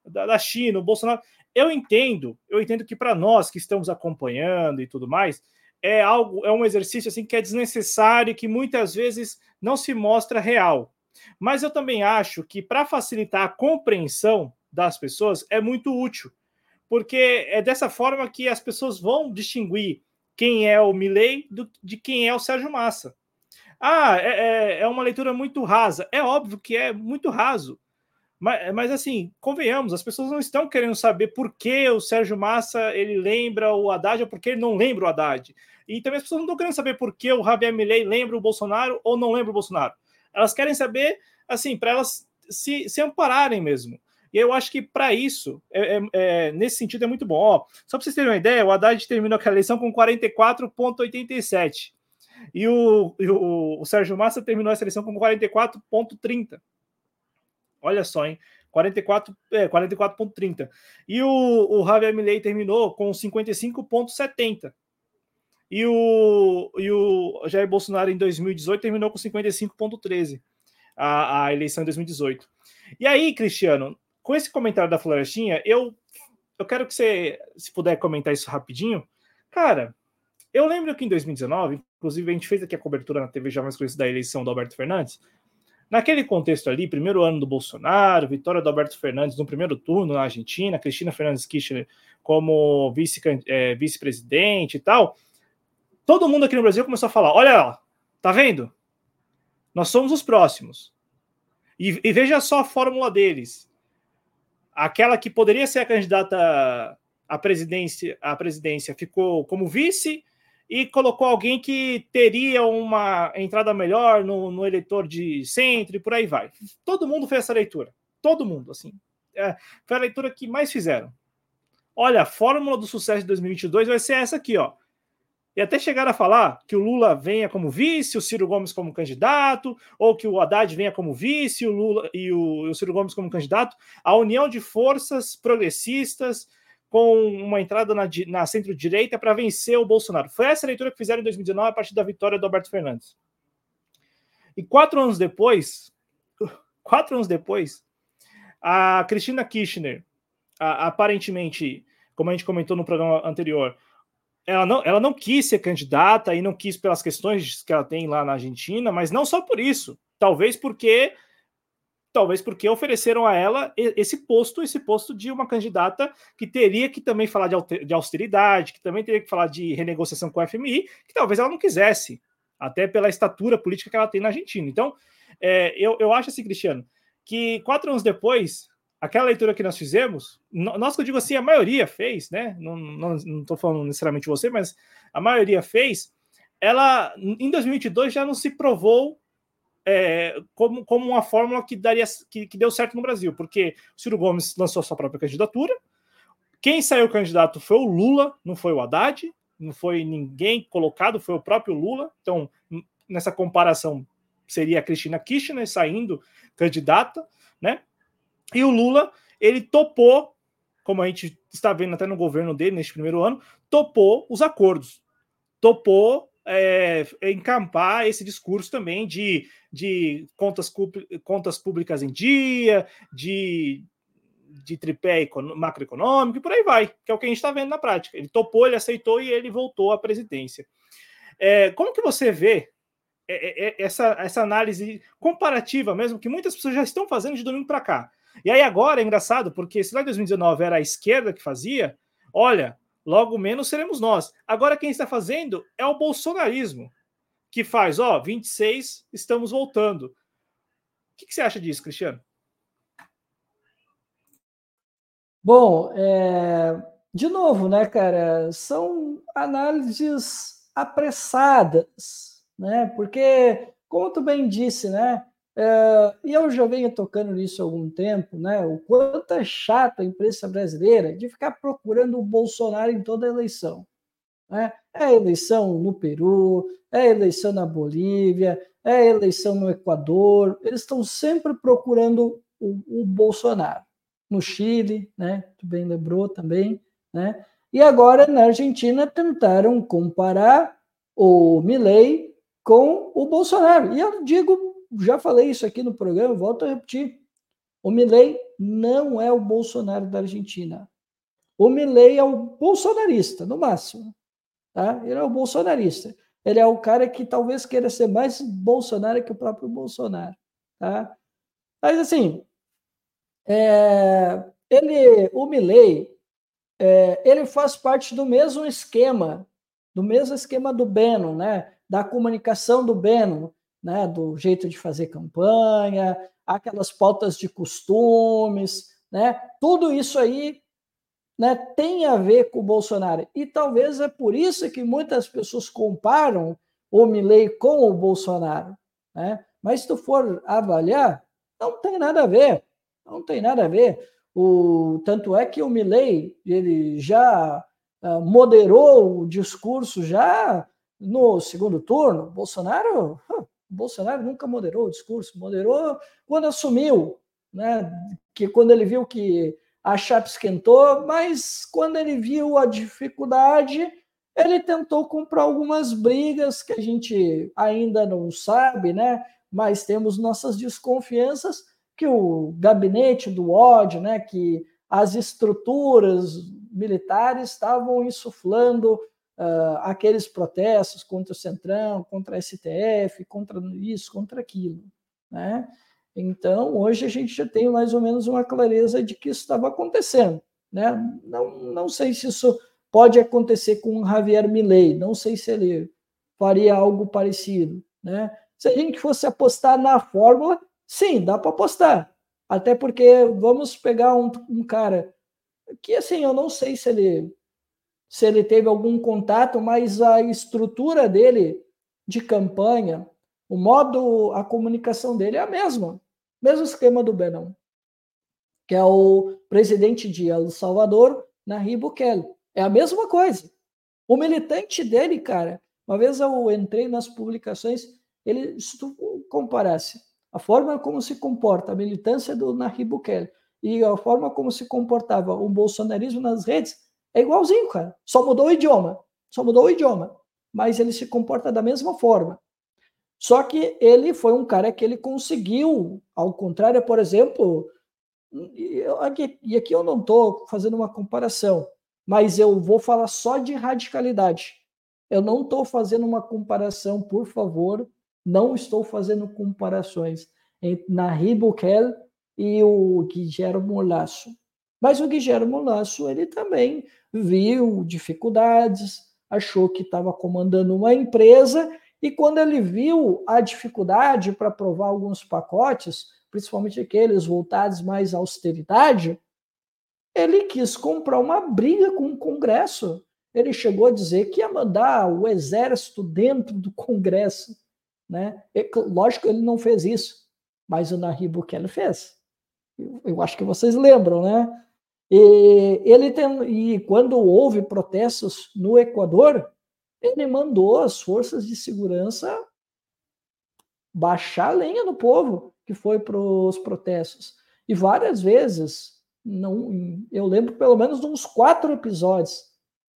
da, da China, o Bolsonaro. Eu entendo, eu entendo que para nós que estamos acompanhando e tudo mais, é algo, é um exercício assim que é desnecessário, que muitas vezes não se mostra real. Mas eu também acho que para facilitar a compreensão das pessoas é muito útil, porque é dessa forma que as pessoas vão distinguir quem é o Milley do, de quem é o Sérgio Massa. Ah, é, é, é uma leitura muito rasa. É óbvio que é muito raso. Mas, mas, assim, convenhamos, as pessoas não estão querendo saber por que o Sérgio Massa ele lembra o Haddad ou por que ele não lembra o Haddad. E também as pessoas não estão querendo saber por que o Javier Milley lembra o Bolsonaro ou não lembra o Bolsonaro. Elas querem saber, assim, para elas se, se ampararem mesmo. E eu acho que para isso, é, é, é, nesse sentido, é muito bom. Ó, só para vocês terem uma ideia, o Haddad terminou aquela eleição com 44,87. E, o, e o, o Sérgio Massa terminou essa eleição com 44,30. Olha só, hein? 44,30. É, 44 e o, o Javier Milei terminou com 55,70. E o, e o Jair Bolsonaro em 2018 terminou com 55,13 a, a eleição em 2018. E aí, Cristiano, com esse comentário da Florestinha, eu, eu quero que você, se puder comentar isso rapidinho. Cara, eu lembro que em 2019, inclusive a gente fez aqui a cobertura na TV Jovens Coisas da eleição do Alberto Fernandes. Naquele contexto ali, primeiro ano do Bolsonaro, vitória do Alberto Fernandes no primeiro turno na Argentina, Cristina Fernandes Kirchner como é, vice-presidente é, vice e tal todo mundo aqui no Brasil começou a falar: olha lá, tá vendo? Nós somos os próximos. E, e, veja só a fórmula deles. Aquela que poderia ser a candidata à presidência, à presidência ficou como vice e colocou alguém que teria uma entrada melhor no, no eleitor de centro e por aí vai. Todo mundo fez essa leitura. Todo mundo, assim. É, foi a leitura que mais fizeram. Olha, a fórmula do sucesso de 2022 vai ser essa aqui, ó e até chegar a falar que o Lula venha como vice, o Ciro Gomes como candidato, ou que o Haddad venha como vice, o Lula e o, o Ciro Gomes como candidato, a união de forças progressistas com uma entrada na, na centro-direita para vencer o Bolsonaro. Foi essa leitura que fizeram em 2019 a partir da vitória do Alberto Fernandes. E quatro anos depois, quatro anos depois, a Cristina Kirchner, a, aparentemente, como a gente comentou no programa anterior, ela não, ela não quis ser candidata e não quis pelas questões que ela tem lá na Argentina, mas não só por isso. Talvez porque talvez porque ofereceram a ela esse posto, esse posto de uma candidata que teria que também falar de austeridade, que também teria que falar de renegociação com o FMI, que talvez ela não quisesse, até pela estatura política que ela tem na Argentina. Então, é, eu, eu acho assim, Cristiano, que quatro anos depois, aquela leitura que nós fizemos, nós que eu digo assim, a maioria fez, né? Não estou falando necessariamente você, mas a maioria fez. Ela, em 2022, já não se provou é, como, como uma fórmula que daria que, que, deu certo no Brasil, porque o Ciro Gomes lançou sua própria candidatura. Quem saiu candidato foi o Lula, não foi o Haddad, não foi ninguém colocado, foi o próprio Lula. Então, nessa comparação, seria a Cristina Kirchner saindo candidata, né? E o Lula, ele topou, como a gente está vendo até no governo dele neste primeiro ano, topou os acordos, topou é, encampar esse discurso também de, de contas, contas públicas em dia, de, de tripé macroeconômico e por aí vai, que é o que a gente está vendo na prática. Ele topou, ele aceitou e ele voltou à presidência. É, como que você vê é, é, é, essa, essa análise comparativa mesmo, que muitas pessoas já estão fazendo de domingo para cá? E aí agora é engraçado, porque se lá em 2019 era a esquerda que fazia, olha, logo menos seremos nós. Agora, quem está fazendo é o bolsonarismo, que faz, ó, 26, estamos voltando. O que, que você acha disso, Cristiano? Bom, é... de novo, né, cara, são análises apressadas, né? Porque, como tu bem disse, né? É, e eu já venho tocando nisso há algum tempo, né? O quanto é chata a imprensa brasileira de ficar procurando o Bolsonaro em toda eleição. Né? É eleição no Peru, é eleição na Bolívia, é eleição no Equador. Eles estão sempre procurando o, o Bolsonaro. No Chile, né? Tu bem lembrou também, né? E agora na Argentina tentaram comparar o Milei com o Bolsonaro. E eu digo já falei isso aqui no programa, volto a repetir. O Milley não é o Bolsonaro da Argentina. O Milley é o bolsonarista, no máximo. Tá? Ele é o bolsonarista. Ele é o cara que talvez queira ser mais Bolsonaro que o próprio Bolsonaro. Tá? Mas, assim, é, ele, o Milley, é, ele faz parte do mesmo esquema, do mesmo esquema do Bannon, né? da comunicação do Bannon, né, do jeito de fazer campanha, aquelas pautas de costumes, né, tudo isso aí né, tem a ver com o Bolsonaro. E talvez é por isso que muitas pessoas comparam o Milley com o Bolsonaro. Né? Mas se tu for avaliar, não tem nada a ver. Não tem nada a ver. O, tanto é que o Milley ele já uh, moderou o discurso já no segundo turno. Bolsonaro uh, Bolsonaro nunca moderou o discurso, moderou quando assumiu, né? Que quando ele viu que a chapa esquentou, mas quando ele viu a dificuldade, ele tentou comprar algumas brigas que a gente ainda não sabe, né? Mas temos nossas desconfianças que o gabinete do ódio, né? Que as estruturas militares estavam insuflando uh, aqueles protestos contra o Centrão, contra a STF, contra isso, contra aquilo. Né? Então, hoje a gente já tem mais ou menos uma clareza de que isso estava acontecendo. Né? Não, não sei se isso pode acontecer com o Javier Milei, não sei se ele faria algo parecido. Né? Se a gente fosse apostar na fórmula, sim, dá para apostar. Até porque vamos pegar um, um cara que, assim, eu não sei se ele se ele teve algum contato, mas a estrutura dele de campanha, o modo, a comunicação dele é a mesma, mesmo esquema do Benon, que é o presidente de El Salvador, Nayib Bukele. É a mesma coisa. O militante dele, cara, uma vez eu entrei nas publicações, ele, se tu comparasse a forma como se comporta a militância do Nayib Bukele e a forma como se comportava o bolsonarismo nas redes, É igualzinho, cara. Só mudou o idioma. Só mudou o idioma. Mas ele se comporta da mesma forma. Só que ele foi um cara que ele conseguiu, ao contrário, por exemplo, e aqui, e aqui eu não estou fazendo uma comparação, mas eu vou falar só de radicalidade. Eu não estou fazendo uma comparação, por favor, não estou fazendo comparações entre Nahib Bukele e o Guilherme Lasso. Mas o Guilherme Lasso, ele também viu dificuldades, achou que estava comandando uma empresa e quando ele viu a dificuldade para aprovar alguns pacotes, principalmente aqueles voltados mais à austeridade, ele quis comprar uma briga com o Congresso. Ele chegou a dizer que ia mandar o exército dentro do Congresso. Né? E, lógico que ele não fez isso, mas o Nayib Bukele fez. Eu, eu acho que vocês lembram, né? E, ele tem, e quando houve protestos no Equador, ele mandou as forças de segurança baixar a lenha no povo que foi para os protestos. E várias vezes, não, eu lembro pelo menos de uns quatro episódios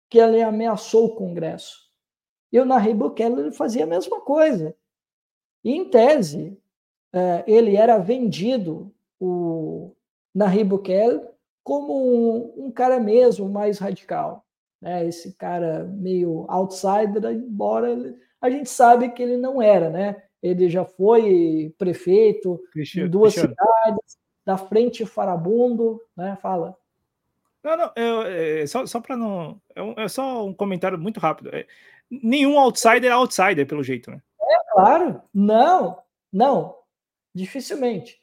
que ele ameaçou o Congresso. E o Nayib Bukele fazia a mesma coisa. E, em tese, é, ele era vendido, o Nayib Bukele, como um, um cara mesmo mais radical. Né? Esse cara meio outsider, embora ele, a gente sabe que ele não era, né? Ele já foi prefeito Cristiano, em duas Cristiano. cidades, da frente Farabundo, né? Fala. Não, não, é, é só, só para não. É, um, é, só um comentário muito rápido. É, nenhum outsider é outsider, pelo jeito, né? É claro, não, não, dificilmente,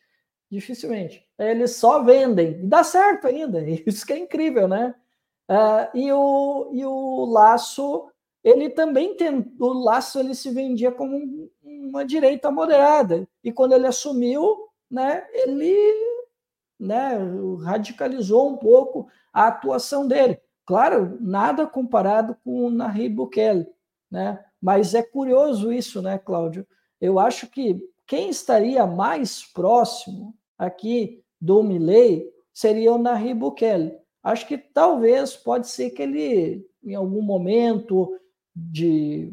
dificilmente. Eles só vendem, e dá certo ainda, isso que é incrível, né? Uh, e, o, e o laço, ele também tem, o laço ele se vendia como uma direita moderada, e quando ele assumiu, né, ele né, radicalizou um pouco a atuação dele. Claro, nada comparado com o Nayib Bukele, né? Mas é curioso isso, né, Cláudio? Eu acho que quem estaria mais próximo aqui do Milley seria o Nayib Bukele. Acho que talvez pode ser que ele, em algum momento de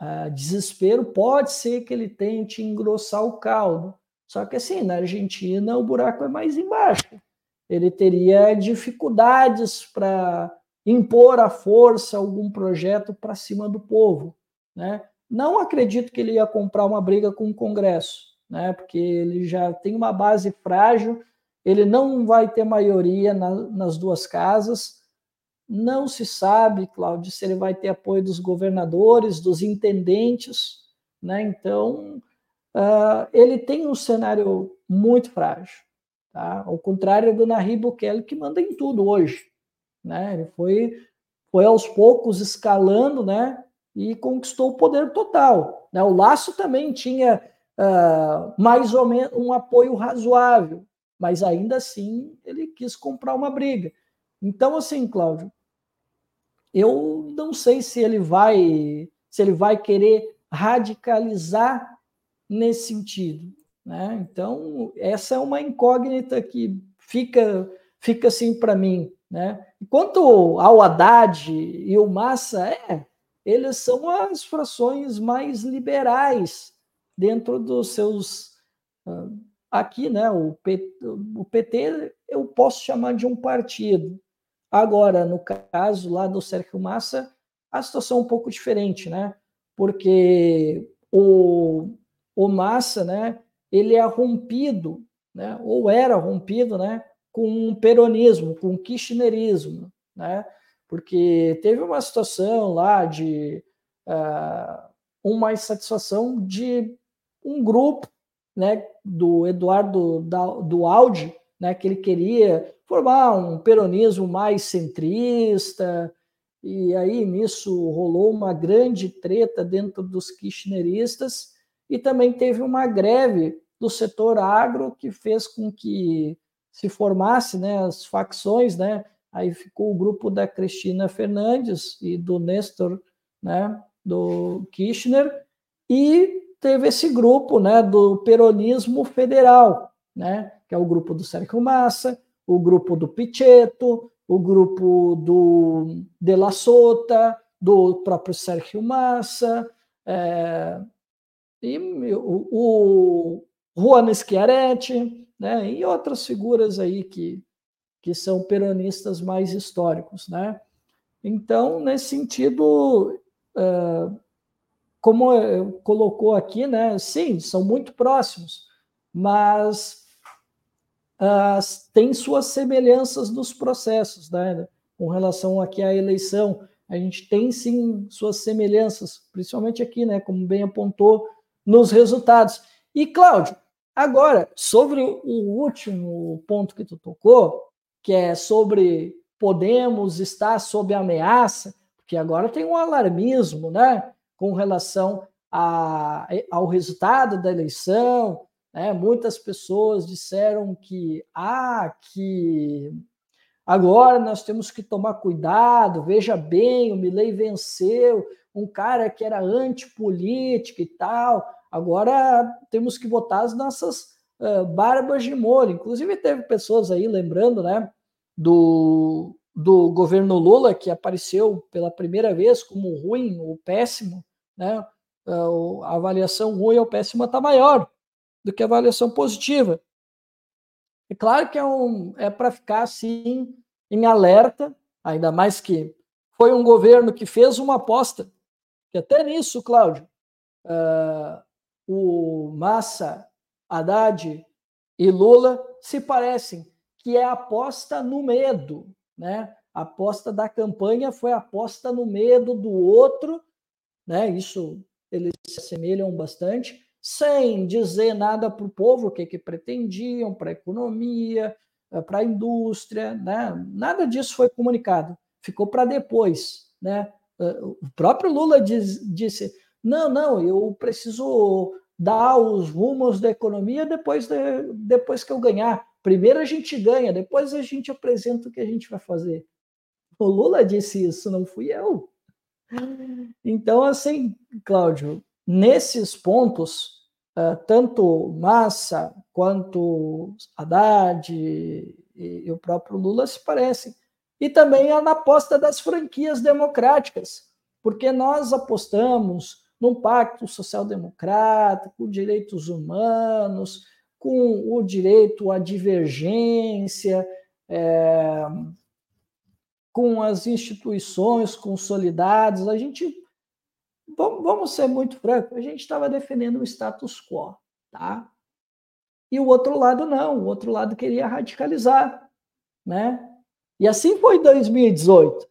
uh, desespero, pode ser que ele tente engrossar o caldo. Só que assim, na Argentina o buraco é mais embaixo. Ele teria dificuldades para impor à força algum projeto para cima do povo. Né? Não acredito que ele ia comprar uma briga com o Congresso, né? porque ele já tem uma base frágil, ele não vai ter maioria na, nas duas casas. Não se sabe, Cláudio, se ele vai ter apoio dos governadores, dos intendentes. Né? Então, uh, ele tem um cenário muito frágil. Tá? Ao contrário do Nayib Bukele, que manda em tudo hoje. Né? Ele foi, foi aos poucos escalando né? e conquistou o poder total. Né? O Laço também tinha uh, mais ou menos um apoio razoável, mas ainda assim ele quis comprar uma briga. Então, assim, Cláudio, eu não sei se ele vai se ele vai querer radicalizar nesse sentido. Né? Então, essa é uma incógnita que fica, fica assim para mim. Né? Quanto ao Haddad e o Massa, é, eles são as frações mais liberais dentro dos seus. Uh, aqui, né, o PT, o PT eu posso chamar de um partido. Agora, no caso lá do Sérgio Massa, a situação é um pouco diferente, né? Porque o, o Massa, né, ele é rompido, né, ou era rompido, né, com o peronismo, com o kirchnerismo, né? Porque teve uma situação lá de uh, uma insatisfação de um grupo, né, do Eduardo da, do Audi, né, que ele queria formar um peronismo mais centrista, e aí nisso rolou uma grande treta dentro dos kirchneristas, e também teve uma greve do setor agro que fez com que se formasse né, as facções, né? Aí ficou o grupo da Cristina Fernandes e do Nestor, né, do Kirchner, e teve esse grupo, né, do peronismo federal, né, que é o grupo do Sérgio Massa, o grupo do Pichetto, o grupo do De La Sota, do próprio Sérgio Massa, é, e o, o Juan Schiaretti, né, e outras figuras aí que, que são peronistas mais históricos, né? Então, nesse sentido, é, como colocou aqui, né, sim, são muito próximos, mas uh, tem suas semelhanças nos processos, né? Com relação aqui à eleição, a gente tem sim suas semelhanças, principalmente aqui, né? Como bem apontou nos resultados. E Cláudio, agora sobre o último ponto que tu tocou, que é sobre podemos estar sob ameaça, porque agora tem um alarmismo, né? Com relação a, ao resultado da eleição, né? Muitas pessoas disseram que, ah, que agora nós temos que tomar cuidado, veja bem, o Milley venceu, um cara que era antipolítico e tal, agora temos que botar as nossas uh, barbas de molho. Inclusive teve pessoas aí lembrando, né, do, do governo Lula, que apareceu pela primeira vez como ruim ou péssimo, né, uh, a avaliação ruim ou péssima está maior do que avaliação positiva. É claro que é, um, é para ficar assim em alerta, ainda mais que foi um governo que fez uma aposta, que até nisso, Cláudio, uh, o Massa, Haddad e Lula se parecem, que é a aposta no medo, né? A aposta da campanha foi a aposta no medo do outro, né? Isso eles se assemelham bastante sem dizer nada para o povo o que, que pretendiam para a economia, eh, para a indústria, né? nada disso foi comunicado, ficou para depois. Né? Eh, o próprio Lula diz, disse: não, não, eu preciso dar os rumos da economia depois, de, depois que eu ganhar. Primeiro a gente ganha, depois a gente apresenta o que a gente vai fazer. O Lula disse isso, não fui eu. Então, assim, Cláudio, nesses pontos, uh, tanto Massa quanto Haddad e, o próprio Lula se parecem. E também a na aposta das franquias democráticas, porque nós apostamos num pacto social-democrata, com direitos humanos, com o direito à divergência, é, com as instituições consolidadas. A gente vamos, ser muito francos, a gente estava defendendo o status quo, tá? E o outro lado não, o outro lado queria radicalizar, né? E assim foi em 2018.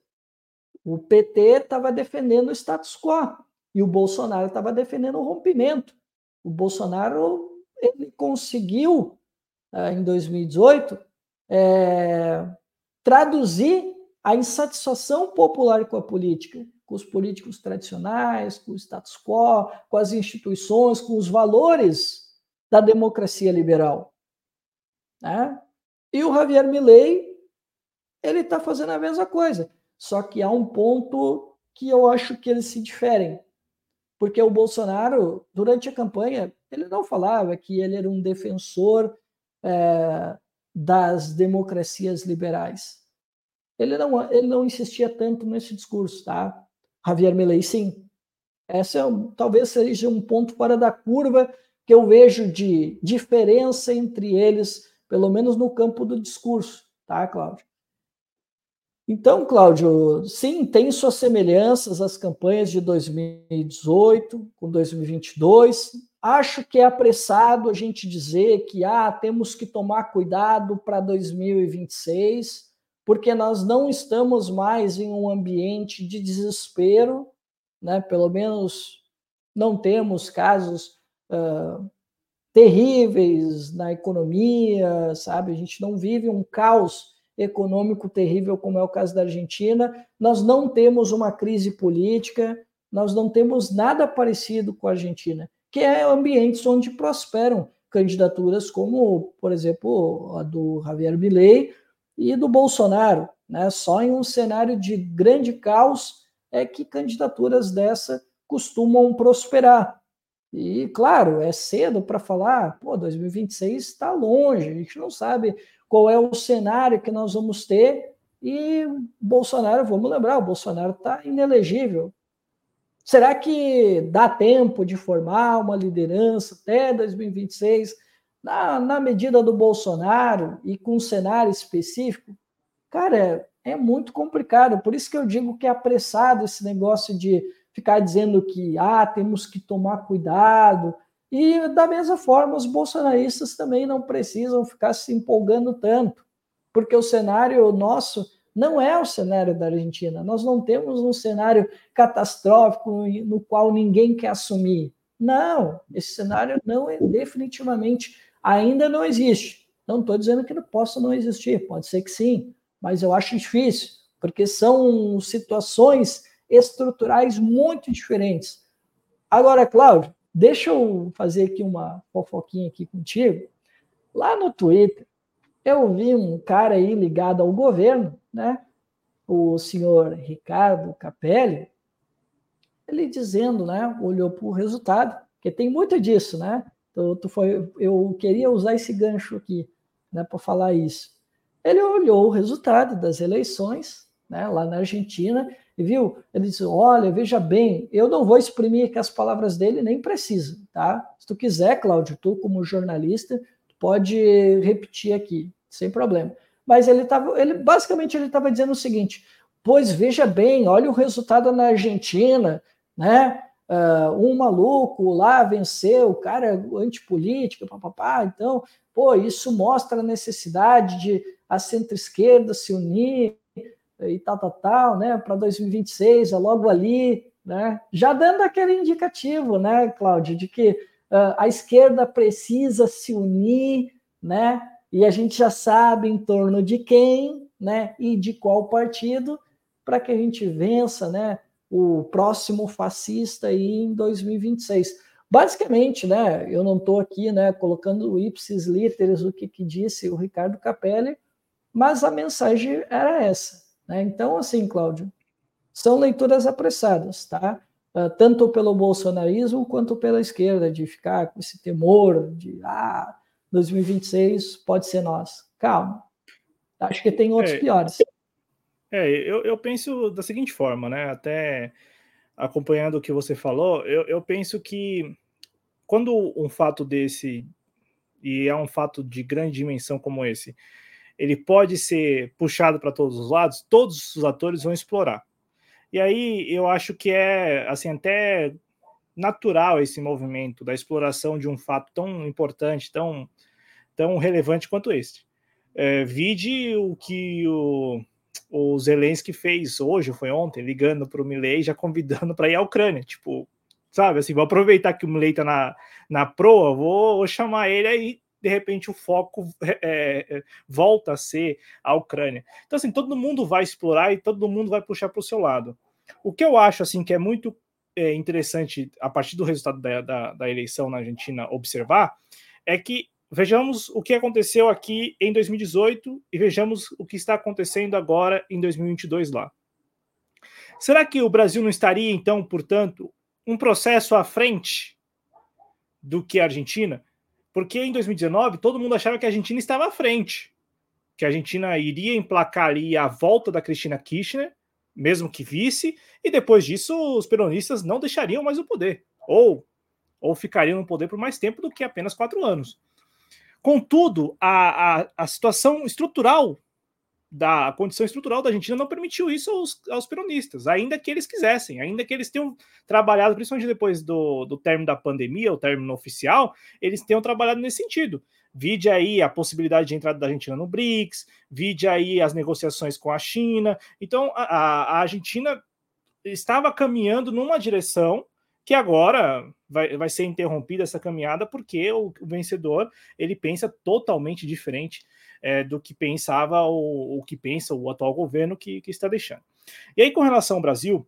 O PT estava defendendo o status quo e o Bolsonaro estava defendendo o rompimento. O Bolsonaro ele conseguiu, eh, em 2018, é, traduzir a insatisfação popular com a política com os políticos tradicionais, com o status quo, com as instituições, com os valores da democracia liberal. Né? E o Javier Milei, ele está fazendo a mesma coisa, só que há um ponto que eu acho que eles se diferem, porque o Bolsonaro, durante a campanha, ele não falava que ele era um defensor é, das democracias liberais. Ele não, ele não insistia tanto nesse discurso, tá? Javier Milei, sim. Essa é, talvez seja um ponto fora da curva que eu vejo de diferença entre eles, pelo menos no campo do discurso, tá, Cláudio? Então, Cláudio, sim, tem suas semelhanças as campanhas de 2018 com 2022. Acho que é apressado a gente dizer que ah, temos que tomar cuidado para 2026 porque nós não estamos mais em um ambiente de desespero, né? pelo menos não temos casos uh, terríveis na economia, sabe? A gente não vive um caos econômico terrível como é o caso da Argentina, nós não temos uma crise política, nós não temos nada parecido com a Argentina, que é ambientes onde prosperam candidaturas como, por exemplo, a do Javier Milei, e do Bolsonaro. Né? Só em um cenário de grande caos é que candidaturas dessa costumam prosperar. E, claro, é cedo para falar, pô, 2026 está longe, a gente não sabe qual é o cenário que nós vamos ter E Bolsonaro, vamos lembrar, o Bolsonaro está inelegível. Será que dá tempo de formar uma liderança até 2026, na, na medida do Bolsonaro e com um cenário específico? Cara, é, é muito complicado. Por isso que eu digo que é apressado esse negócio de ficar dizendo que ah, temos que tomar cuidado. E da mesma forma, os bolsonaristas também não precisam ficar se empolgando tanto, porque o cenário nosso não é o cenário da Argentina. Nós não temos um cenário catastrófico no qual ninguém quer assumir. Não, esse cenário não é definitivamente ainda não existe. Não estou dizendo que não possa não existir, pode ser que sim, mas eu acho difícil, porque são situações estruturais muito diferentes. Agora, Cláudio, deixa eu fazer aqui uma fofoquinha aqui contigo. Lá no Twitter, eu vi um cara aí ligado ao governo, né? O senhor Ricardo Capelli, ele dizendo, né? Olhou para o resultado, porque tem muito disso, né? Tu foi, eu queria usar esse gancho aqui, né, para falar isso. Ele olhou o resultado das eleições, né, lá na Argentina, e viu, ele disse: Olha, veja bem, eu não vou exprimir aqui as palavras dele, nem precisa, tá? Se tu quiser, Cláudio, tu como jornalista, pode repetir aqui, sem problema. Mas ele estava, ele basicamente ele estava dizendo o seguinte: pois veja bem, olha o resultado na Argentina, né? Uh, um maluco lá venceu, o cara é antipolítica, papapá. Então, pô, isso mostra a necessidade de a centro-esquerda se unir e tal, tal, tal, né? Para 2026, é logo ali, né? Já dando aquele indicativo, né, Cláudio, de que uh, a esquerda precisa se unir, né? E a gente já sabe em torno de quem, né? E de qual partido, para que a gente vença, né? O próximo fascista aí em 2026. Basicamente, né? Eu não estou aqui, né? Colocando ipsis literis o que, que disse o Ricardo Capelli, mas a mensagem era essa né? Então, assim, Cláudio, são leituras apressadas, tá? Uh, tanto pelo bolsonarismo quanto pela esquerda, de ficar com esse temor de ah, 2026 pode ser nós. Calma. Acho que tem outros é, piores. É, eu, eu penso da seguinte forma, né? Até acompanhando o que você falou, eu, eu penso que quando um fato desse, e é um fato de grande dimensão como esse, ele pode ser puxado para todos os lados, todos os atores vão explorar. E aí eu acho que é assim até natural esse movimento da exploração de um fato tão importante, tão tão relevante quanto este. É, vide o que o, o Zelensky fez hoje, foi ontem, ligando para o Milley, já convidando para ir à Ucrânia. Tipo, sabe, assim, vou aproveitar que o Milley está na, na proa, vou, vou chamar ele aí de repente o foco é, é, volta a ser a Ucrânia. Então, assim, todo mundo vai explorar e todo mundo vai puxar para o seu lado. O que eu acho, assim, que é muito é, interessante, a partir do resultado da, da, da eleição na Argentina, observar, é que vejamos o que aconteceu aqui em 2018 e vejamos o que está acontecendo agora em 2022 lá. Será que o Brasil não estaria, então, portanto, um processo à frente do que a Argentina? Porque em 2019 todo mundo achava que a Argentina estava à frente, que a Argentina iria emplacar ali a volta da Cristina Kirchner, mesmo que vice, e depois disso os peronistas não deixariam mais o poder, ou, ou ficariam no poder por mais tempo do que apenas quatro anos. Contudo, a, a, a situação estrutural da condição estrutural da Argentina não permitiu isso aos, aos, peronistas, ainda que eles quisessem, ainda que eles tenham trabalhado, principalmente depois do, do término da pandemia, o término oficial, eles tenham trabalhado nesse sentido. Vide aí a possibilidade de entrada da Argentina no BRICS, vide aí as negociações com a China. Então, a, a Argentina estava caminhando numa direção que agora vai, vai ser interrompida essa caminhada porque o, o vencedor ele pensa totalmente diferente é, do que pensava o, o, que pensa o atual governo que, que está deixando. E aí, com relação ao Brasil,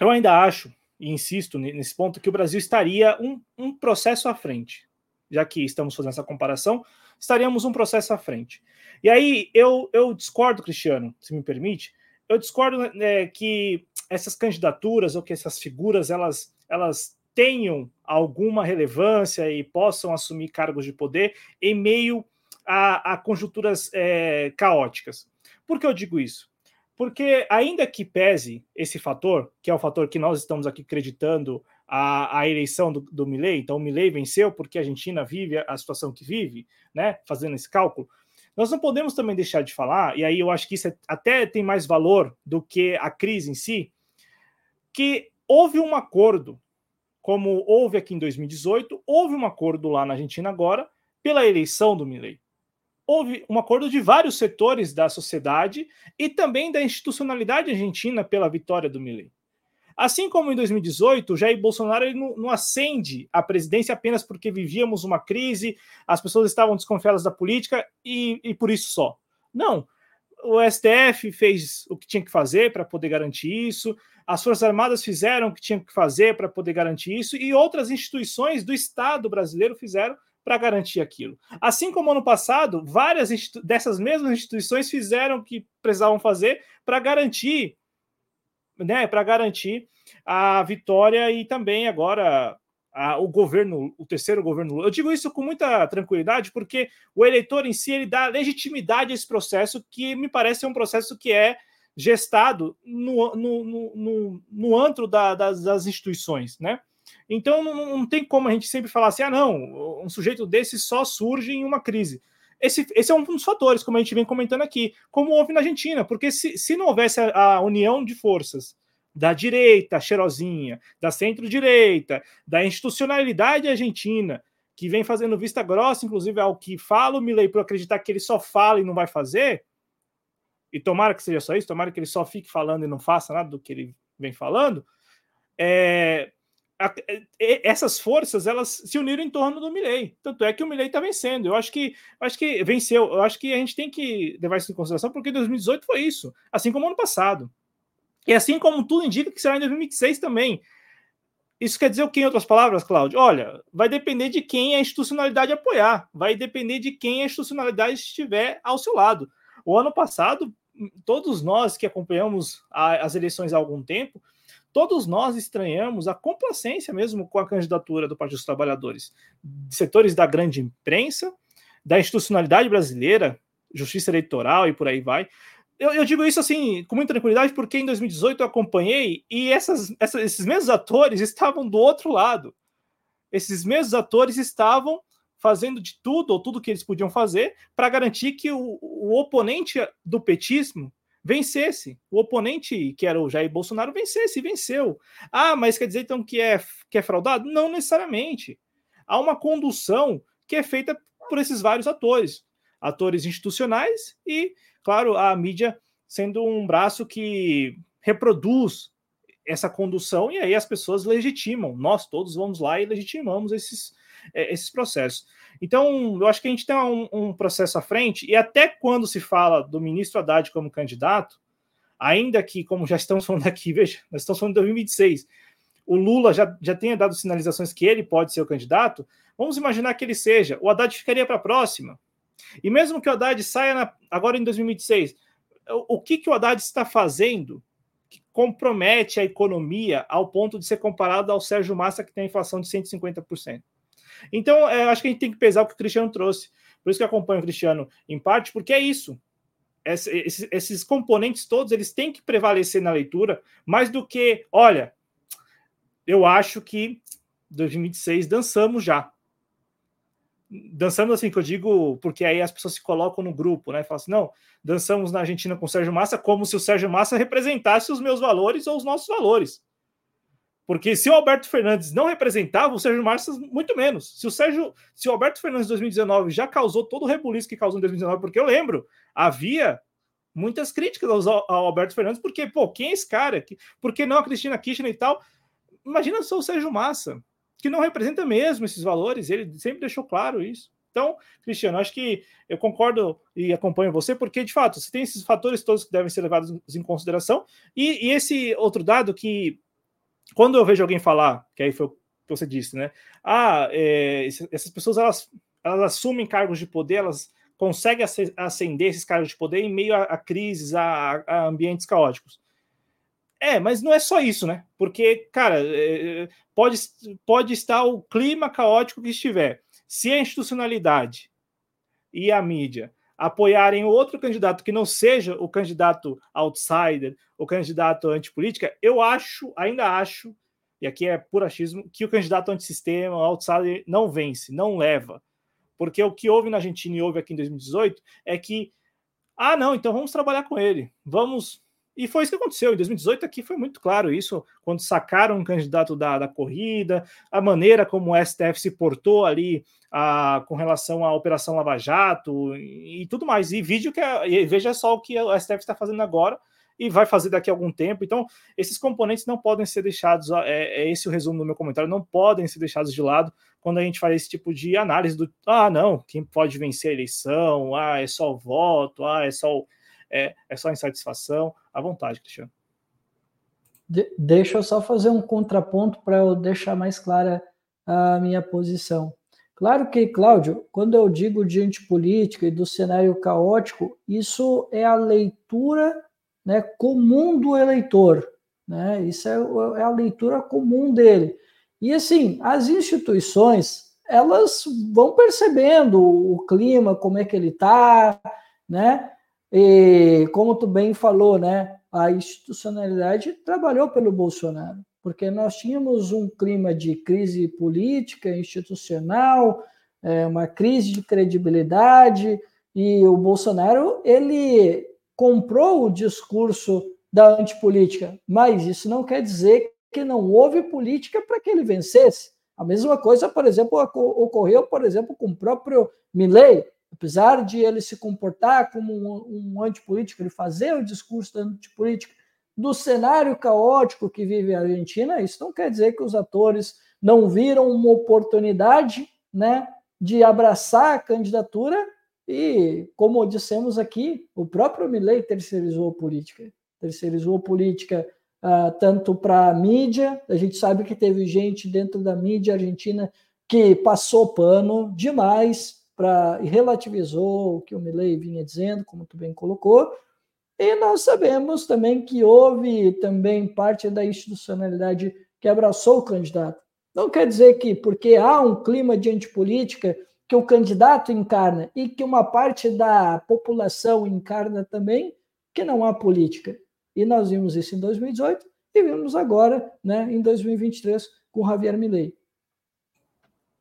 eu ainda acho, e insisto nesse ponto, que o Brasil estaria um, um processo à frente. Já que estamos fazendo essa comparação, estaríamos um processo à frente. E aí eu, eu discordo, Cristiano, se me permite, eu discordo é, que essas candidaturas ou que essas figuras elas, elas tenham alguma relevância e possam assumir cargos de poder em meio a, a conjunturas é, caóticas. Por que eu digo isso? Porque, ainda que pese esse fator, que é o fator que nós estamos aqui acreditando a, a eleição do, do Milley, então o Milley venceu porque a Argentina vive a situação que vive, né? Fazendo esse cálculo. Nós não podemos também deixar de falar, e aí eu acho que isso é, até tem mais valor do que a crise em si, que houve um acordo, como houve aqui em 2018, houve um acordo lá na Argentina agora pela eleição do Milley houve um acordo de vários setores da sociedade e também da institucionalidade argentina pela vitória do Milley. Assim como em 2018, Jair Bolsonaro ele não, não acende a presidência apenas porque vivíamos uma crise, as pessoas estavam desconfiadas da política e, e por isso só. Não. O STF fez o que tinha que fazer para poder garantir isso, as Forças Armadas fizeram o que tinham que fazer para poder garantir isso, e outras instituições do Estado brasileiro fizeram para garantir aquilo. Assim como ano passado, várias dessas mesmas instituições fizeram o que precisavam fazer para garantir, né, para garantir a vitória e também agora a, o governo, o terceiro governo. Eu digo isso com muita tranquilidade porque o eleitor em si ele dá legitimidade a esse processo que me parece um processo que é gestado no, no, no, no, antro da, das, das instituições, né? Então não, não, tem como a gente sempre falar assim: ah, não, um sujeito desse só surge em uma crise. Esse, esse é um dos fatores, como a gente vem comentando aqui, como houve na Argentina, porque se, se não houvesse a, a união de forças da direita cheirosinha, da centro-direita, da institucionalidade argentina, que vem fazendo vista grossa, inclusive ao que fala o Milley por acreditar que ele só fala e não vai fazer, e tomara que seja só isso, tomara que ele só fique falando e não faça nada do que ele vem falando, é, essas forças elas se uniram em torno do Milley. Tanto é que o Milley está vencendo. Eu acho que acho que venceu. Eu acho que a gente tem que levar isso em consideração, porque 2018 foi isso, assim como ano passado. E assim como tudo indica que será em 2026 também. Isso quer dizer o que, em outras palavras, Cláudio? Olha, vai depender de quem a institucionalidade apoiar, vai depender de quem a institucionalidade estiver ao seu lado. O ano passado, todos nós que acompanhamos as eleições há algum tempo, todos nós estranhamos a complacência mesmo com a candidatura do Partido dos Trabalhadores, de setores da grande imprensa, da institucionalidade brasileira, justiça eleitoral e por aí vai. Eu, eu, digo isso assim com muita tranquilidade porque em 2018 eu acompanhei e essas, essas, esses mesmos atores estavam do outro lado. Esses mesmos atores estavam fazendo de tudo ou tudo que eles podiam fazer para garantir que o, o oponente do petismo vencesse. O oponente, que era o Jair Bolsonaro, vencesse, e venceu. Ah, mas quer dizer então que é, que é fraudado? Não necessariamente. Há uma condução que é feita por esses vários atores, atores institucionais e, claro, a mídia sendo um braço que reproduz essa condução e aí as pessoas legitimam. Nós todos vamos lá e legitimamos esses, é, esses processos. Então, eu acho que a gente tem um, um, processo à frente, e até quando se fala do ministro Haddad como candidato, ainda que, como já estamos falando aqui, veja, nós estamos falando de 2026, o Lula já, já tenha dado sinalizações que ele pode ser o candidato, vamos imaginar que ele seja, o Haddad ficaria para a próxima. E mesmo que o Haddad saia na, agora em 2026, o, o que, que o Haddad está fazendo que compromete a economia ao ponto de ser comparado ao Sérgio Massa, que tem inflação de 150%? Então, é, acho que a gente tem que pesar o que o Cristiano trouxe. Por isso que eu acompanho o Cristiano em parte, porque é isso. Esses, esses componentes todos eles têm que prevalecer na leitura, mais do que, olha, eu acho que 2026 dançamos já. Dançamos assim, que eu digo, porque aí as pessoas se colocam no grupo, né? Falam assim, não, dançamos na Argentina com o Sérgio Massa como se o Sérgio Massa representasse os meus valores ou os nossos valores. Porque se o Alberto Fernandes não representava, o Sérgio Massa muito menos. Se o Sérgio, se o Alberto Fernandes em 2019 já causou todo o rebuliço que causou em 2019, porque eu lembro, havia muitas críticas ao, ao Alberto Fernandes, porque, pô, quem é esse cara? Por que não a Cristina Kirchner e tal? Imagina só o Sérgio Massa, que não representa mesmo esses valores, ele sempre deixou claro isso. Então, Cristiano, acho que eu concordo e acompanho você, porque de fato você tem esses fatores todos que devem ser levados em consideração, e, e esse outro dado que quando eu vejo alguém falar, que aí foi o que você disse, né? Ah, é, essas pessoas elas, elas assumem cargos de poder, elas conseguem ascender esses cargos de poder em meio a, a crises, a, a, ambientes caóticos. É, mas não é só isso, né? Porque, cara, é, pode, pode estar o clima caótico que estiver. Se a institucionalidade e a mídia apoiarem outro candidato que não seja o candidato outsider, o candidato antipolítica, eu acho, ainda acho, e aqui é puro achismo, que o candidato antissistema, o outsider, não vence, não leva. Porque o que houve na Argentina e houve aqui em 2018 é que, ah, não, então vamos trabalhar com ele, vamos. E foi isso que aconteceu. Em 2018 aqui foi muito claro isso, quando sacaram um candidato da, da corrida, a maneira como o STF se portou ali a, com relação à Operação Lava Jato e, e tudo mais. E vídeo que é, e veja só o que o STF está fazendo agora e vai fazer daqui a algum tempo. Então, esses componentes não podem ser deixados, é, é esse o resumo do meu comentário, não podem ser deixados de lado quando a gente faz esse tipo de análise do ah, não, quem pode vencer a eleição, ah, é só o voto, ah, é só, é, é só insatisfação. À vontade, Cristiano. De, deixa eu só fazer um contraponto para eu deixar mais clara a minha posição. Claro que, Cláudio, quando eu digo de antipolítica e do cenário caótico, isso é a leitura né, comum do eleitor. Né? Isso é, é a leitura comum dele. E assim, as instituições elas vão percebendo o clima, como é que ele está, né? E como tu bem falou, né? A institucionalidade trabalhou pelo Bolsonaro, porque nós tínhamos um clima de crise política, institucional, é, uma crise de credibilidade, e o Bolsonaro ele comprou o discurso da antipolítica, mas isso não quer dizer que não houve política para que ele vencesse. A mesma coisa, por exemplo, ocorreu, por exemplo, com o próprio Milley, apesar de ele se comportar como um, um antipolítico, ele fazer o discurso da antipolítica, do cenário caótico que vive a Argentina, isso não quer dizer que os atores não viram uma oportunidade né, de abraçar a candidatura e, como dissemos aqui, o próprio Milley terceirizou a política. Terceirizou a política uh, tanto para a mídia, a gente sabe que teve gente dentro da mídia argentina que passou pano demais para e relativizou o que o Milley vinha dizendo, como tu bem colocou, e nós sabemos também que houve também parte da institucionalidade que abraçou o candidato. Não quer dizer que porque há um clima de antipolítica que o candidato encarna e que uma parte da população encarna também, que não há política. E nós vimos isso em 2018 e vimos agora, né, em 2023, com Javier Milei.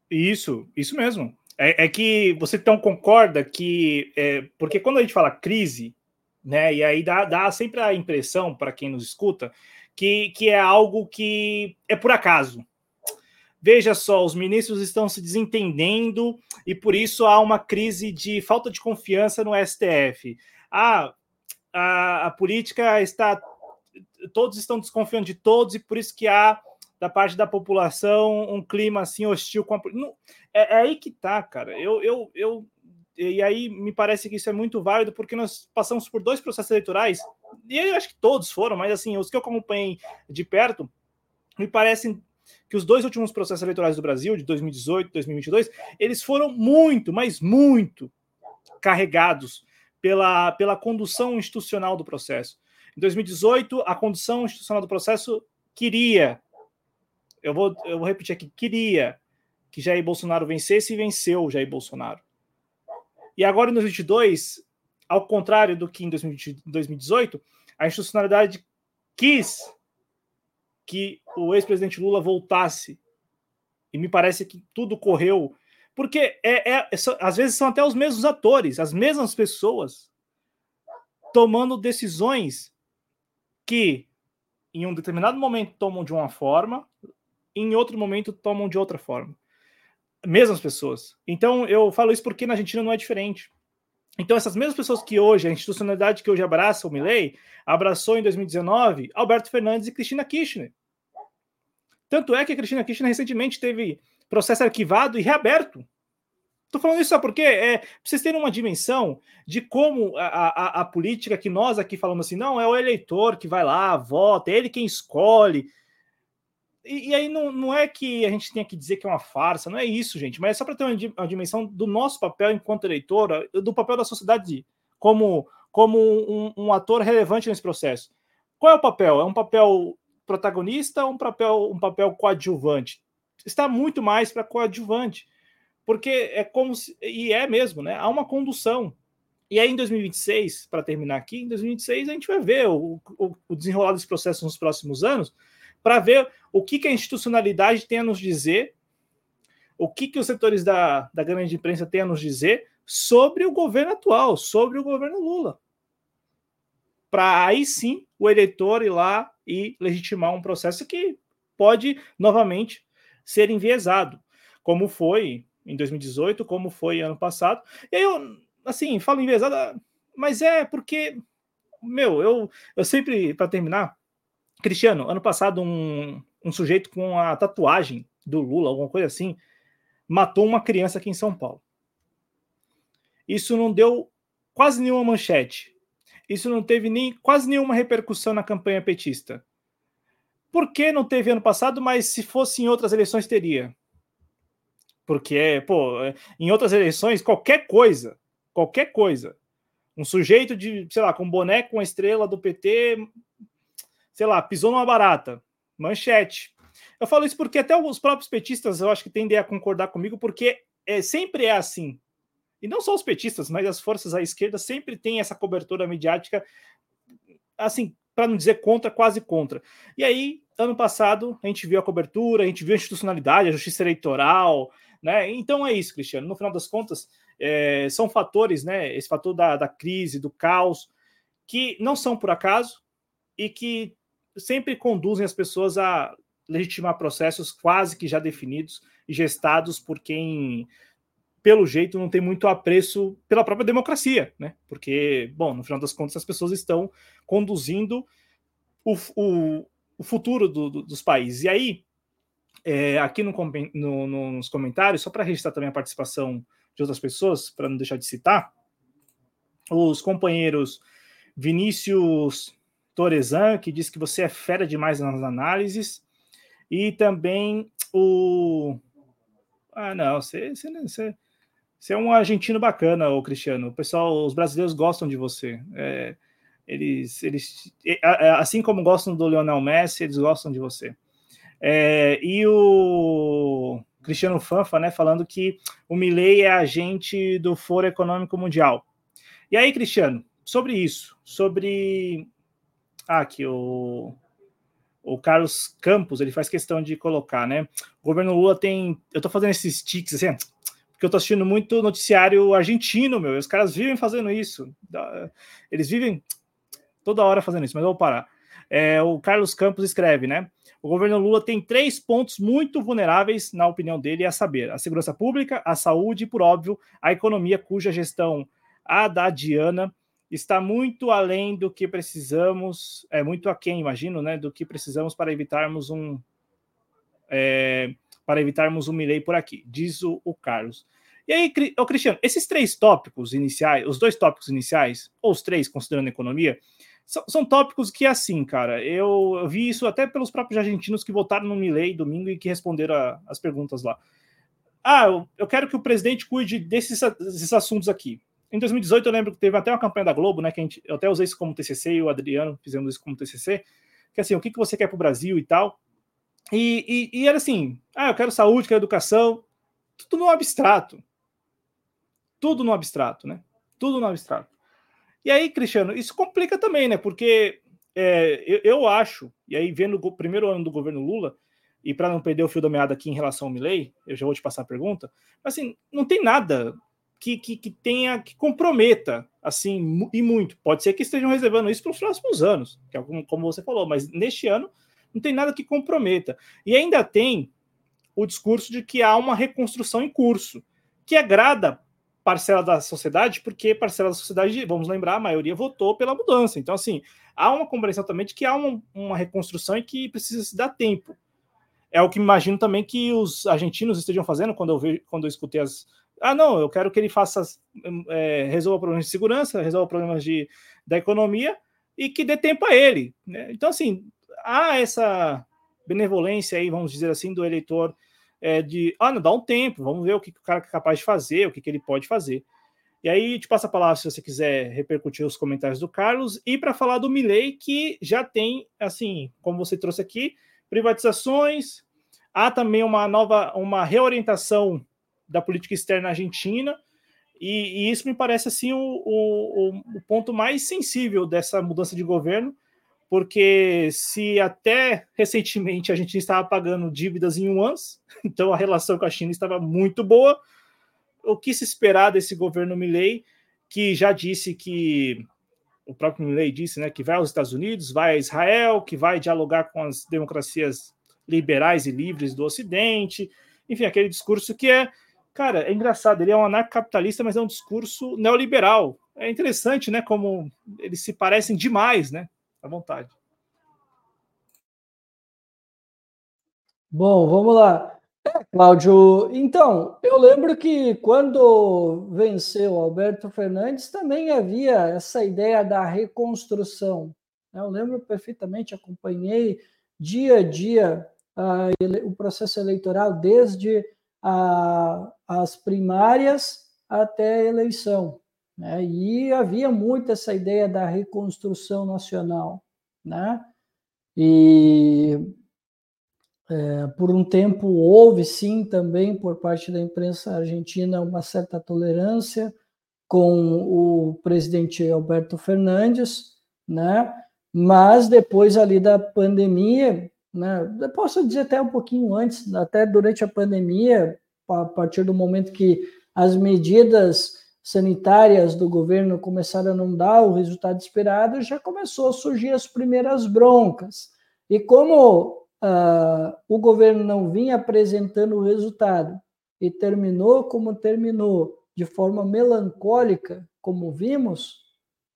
Isso, isso mesmo. É, é que você então concorda que. É, porque quando a gente fala crise, né, e aí dá, dá sempre a impressão, para quem nos escuta, que, que é algo que é por acaso, Veja só, os ministros estão se desentendendo e por isso há uma crise de falta de confiança no STF. Ah, a, a política está. Todos estão desconfiando de todos e por isso que há da parte da população um clima assim hostil com a não, é, é, aí que tá, cara. Eu, eu, eu e aí me parece que isso é muito válido porque nós passamos por dois processos eleitorais e eu acho que todos foram, mas assim os que eu acompanhei de perto me parecem que os dois últimos processos eleitorais do Brasil, de 2018 e 2022, eles foram muito, mas muito carregados pela, pela condução institucional do processo. Em 2018, a condução institucional do processo queria, eu vou, eu vou repetir aqui, queria que Jair Bolsonaro vencesse e venceu Jair Bolsonaro. E agora, em 2022, ao contrário do que em 2018, a institucionalidade quis que o ex-presidente Lula voltasse. E me parece que tudo correu. Porque é, é, é, às vezes são até os mesmos atores, as mesmas pessoas, tomando decisões que, em um determinado momento, tomam de uma forma, em outro momento, tomam de outra forma. Mesmas pessoas. Então, eu falo isso porque na Argentina não é diferente. Então, essas mesmas pessoas que hoje, a institucionalidade que hoje abraça o Milley, abraçou em 2019 Alberto Fernandes e Cristina Kirchner. Tanto é que a Cristina Kirchner recentemente teve processo arquivado e reaberto. Estou falando isso só porque é para vocês terem uma dimensão de como a, a, a, política que nós aqui falamos assim, não, é o eleitor que vai lá, vota, é ele quem escolhe. E, e aí não, não é que a gente tenha que dizer que é uma farsa, não é isso, gente, mas é só para ter uma, uma, dimensão do nosso papel enquanto eleitor, do papel da sociedade como, como um, um ator relevante nesse processo. Qual é o papel? É um papel protagonista ou um papel, um papel coadjuvante? Está muito mais para coadjuvante, porque é como se, e é mesmo, né? Há uma condução E aí, em 2026, para terminar aqui, em 2026 a gente vai ver o, o, o desenrolar desse processo nos próximos anos, para ver o que, que a institucionalidade tem a nos dizer, o que, que os setores da, da grande imprensa têm a nos dizer sobre o governo atual, sobre o governo Lula. Para aí sim o eleitor ir lá e legitimar um processo que pode novamente ser enviesado, como foi em 2018, como foi ano passado. Eu, assim, falo enviesado, mas é porque, meu, eu, eu sempre, para terminar, Cristiano, ano passado, um, um sujeito com a tatuagem do Lula, alguma coisa assim, matou uma criança aqui em São Paulo. Isso não deu quase nenhuma manchete. Isso não teve nem quase nenhuma repercussão na campanha petista. Por que não teve ano passado, mas se fosse em outras eleições teria? Porque, pô, em outras eleições, qualquer coisa, qualquer coisa, um sujeito de, sei lá, com boneco, com a estrela do PT, sei lá, pisou numa barata, manchete. Eu falo isso porque até os próprios petistas eu acho que tendem a concordar comigo, porque é, sempre é assim. E não só os petistas, mas as forças à esquerda sempre têm essa cobertura midiática, assim, para não dizer contra, quase contra. E aí, ano passado, a gente viu a cobertura, a gente viu a institucionalidade, a justiça eleitoral, né? Então é isso, Cristiano. No final das contas, é, são fatores, né? Esse fator da, da crise, do caos, que não são por acaso e que sempre conduzem as pessoas a legitimar processos quase que já definidos e gestados por quem, pelo jeito, não tem muito apreço pela própria democracia, né? Porque, bom, no final das contas, as pessoas estão conduzindo o, o, o futuro do, do, dos países. E aí, é, aqui no, no, nos comentários, só para registrar também a participação de outras pessoas, para não deixar de citar, os companheiros Vinícius Torezan, que diz que você é fera demais nas análises, e também o. Ah, não, você, você, você, é um argentino bacana, o Cristiano. O pessoal, os brasileiros gostam de você. É, eles, eles, assim como gostam do Lionel Messi, eles gostam de você. É, e o Cristiano Fanfa, né, falando que o Milley é agente do Foro Econômico Mundial. E aí, Cristiano, sobre isso, sobre ah, aqui o o Carlos Campos, ele faz questão de colocar, né? O governo Lula tem. Eu tô fazendo esses tics assim, porque eu tô assistindo muito noticiário argentino, meu. Os caras vivem fazendo isso. Eles vivem toda hora fazendo isso, mas eu vou parar. É, o Carlos Campos escreve, né? O governo Lula tem três pontos muito vulneráveis, na opinião dele, a saber: a segurança pública, a saúde e, por óbvio, a economia, cuja gestão adadiana está muito além do que precisamos, é muito aquém, imagino, né, do que precisamos para evitarmos um é, para evitarmos um milei por aqui, diz o, o Carlos. E aí, ô Cristiano, esses três tópicos iniciais, os dois tópicos iniciais, ou os três, considerando a economia, são, são tópicos que, assim, cara, eu, eu, vi isso até pelos próprios argentinos que votaram no Milei domingo e que responderam a, as perguntas lá. Ah, eu, eu, quero que o presidente cuide desses, desses assuntos aqui. Em 2018, eu lembro que teve até uma campanha da Globo, né? Que a gente, eu até usei isso como TCC e o Adriano fizemos isso como TCC, que assim, o que, que você quer para o Brasil e tal. E, e, e, era assim: ah, eu quero saúde, quero educação, tudo no abstrato. Tudo no abstrato, né? Tudo no abstrato. E aí, Cristiano, isso complica também, né? Porque é, eu, eu, acho, e aí vendo o primeiro ano do governo Lula, e para não perder o fio da meada aqui em relação ao Milley, eu já vou te passar a pergunta, assim, não tem nada que, que, que, tenha, que comprometa, assim, e muito. Pode ser que estejam reservando isso para os próximos anos, que é como, como você falou, mas neste ano não tem nada que comprometa. E ainda tem o discurso de que há uma reconstrução em curso, que agrada parcela da sociedade, porque parcela da sociedade, vamos lembrar, a maioria votou pela mudança. Então, assim, há uma compreensão também de que há uma, uma reconstrução e que precisa se dar tempo. É o que imagino também que os argentinos estejam fazendo quando eu, quando eu escutei as, ah, não, eu quero que ele faça, é, resolva problemas de segurança, resolva problemas de, da economia e que dê tempo a ele. Né? Então, assim, há essa benevolência aí, vamos dizer assim, do eleitor é, de, ah, não, dá um tempo, vamos ver o que o cara é capaz de fazer, o que, que ele pode fazer. E aí, te passo a palavra se você quiser repercutir os comentários do Carlos e para falar do Milley, que já tem, assim, como você trouxe aqui, privatizações, há também uma nova, uma reorientação da política externa argentina. E, e isso me parece assim o, o, o ponto mais sensível dessa mudança de governo, porque se até recentemente a gente estava pagando dívidas em yuans, então a relação com a China estava muito boa, o que se esperar desse governo Milley, que já disse que o próprio Milley disse, né, que vai aos Estados Unidos, vai a Israel, que vai dialogar com as democracias liberais e livres do Ocidente, enfim, aquele discurso que é, cara, é engraçado, ele é um anarcocapitalista, mas é um discurso neoliberal. É interessante, né, como eles se parecem demais, né? À vontade. Bom, vamos lá. Cláudio, então, eu lembro que quando venceu Alberto Fernandes, também havia essa ideia da reconstrução. Né? Eu lembro perfeitamente, acompanhei dia a dia uh, o processo eleitoral, desde a, as primárias até a eleição. Né? E havia muito essa ideia da reconstrução nacional. Né? E é, por um tempo houve sim também por parte da imprensa argentina uma certa tolerância com o presidente Alberto Fernandes, né? Mas depois ali da pandemia, né? Posso dizer até um pouquinho antes, até durante a pandemia, a partir do momento que as medidas sanitárias do governo começaram a não dar o resultado esperado, já começou a surgir as primeiras broncas. E como uh, o governo não vinha apresentando o resultado e terminou como terminou, de forma melancólica, como vimos,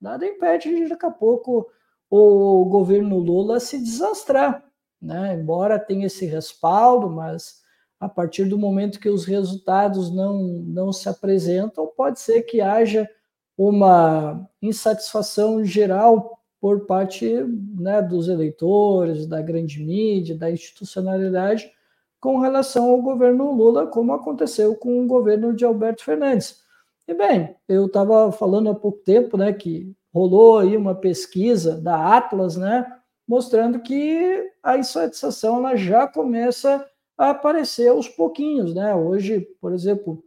nada impede de daqui a pouco o governo Lula se desastrar, né? Embora tenha esse respaldo, mas a partir do momento que os resultados não, não se apresentam, pode ser que haja uma insatisfação geral por parte né, dos eleitores, da grande mídia, da institucionalidade, com relação ao governo Lula, como aconteceu com o governo de Alberto Fernandes. E bem, eu estava falando há pouco tempo, né, que rolou aí uma pesquisa da Atlas, né, mostrando que a insatisfação ela já começa a aparecer aos pouquinhos, né? Hoje, por exemplo,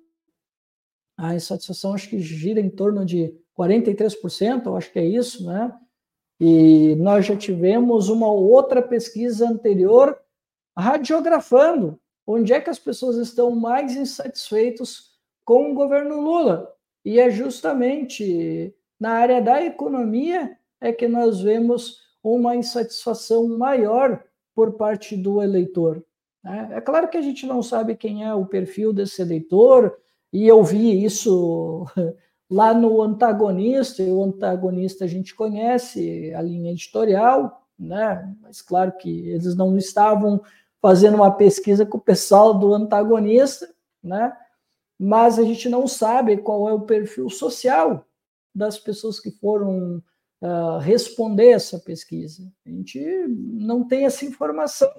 a insatisfação acho que gira em torno de 43%, eu acho que é isso, né? E nós já tivemos uma outra pesquisa anterior radiografando onde é que as pessoas estão mais insatisfeitos com o governo Lula. E é justamente na área da economia é que nós vemos uma insatisfação maior por parte do eleitor. Né? É claro que a gente não sabe quem é o perfil desse eleitor, e eu vi isso Lá no antagonista, e o antagonista a gente conhece a linha editorial, né? Mas claro que eles não estavam fazendo uma pesquisa com o pessoal do antagonista, né? Mas a gente não sabe qual é o perfil social das pessoas que foram uh, responder essa pesquisa. A gente não tem essa informação.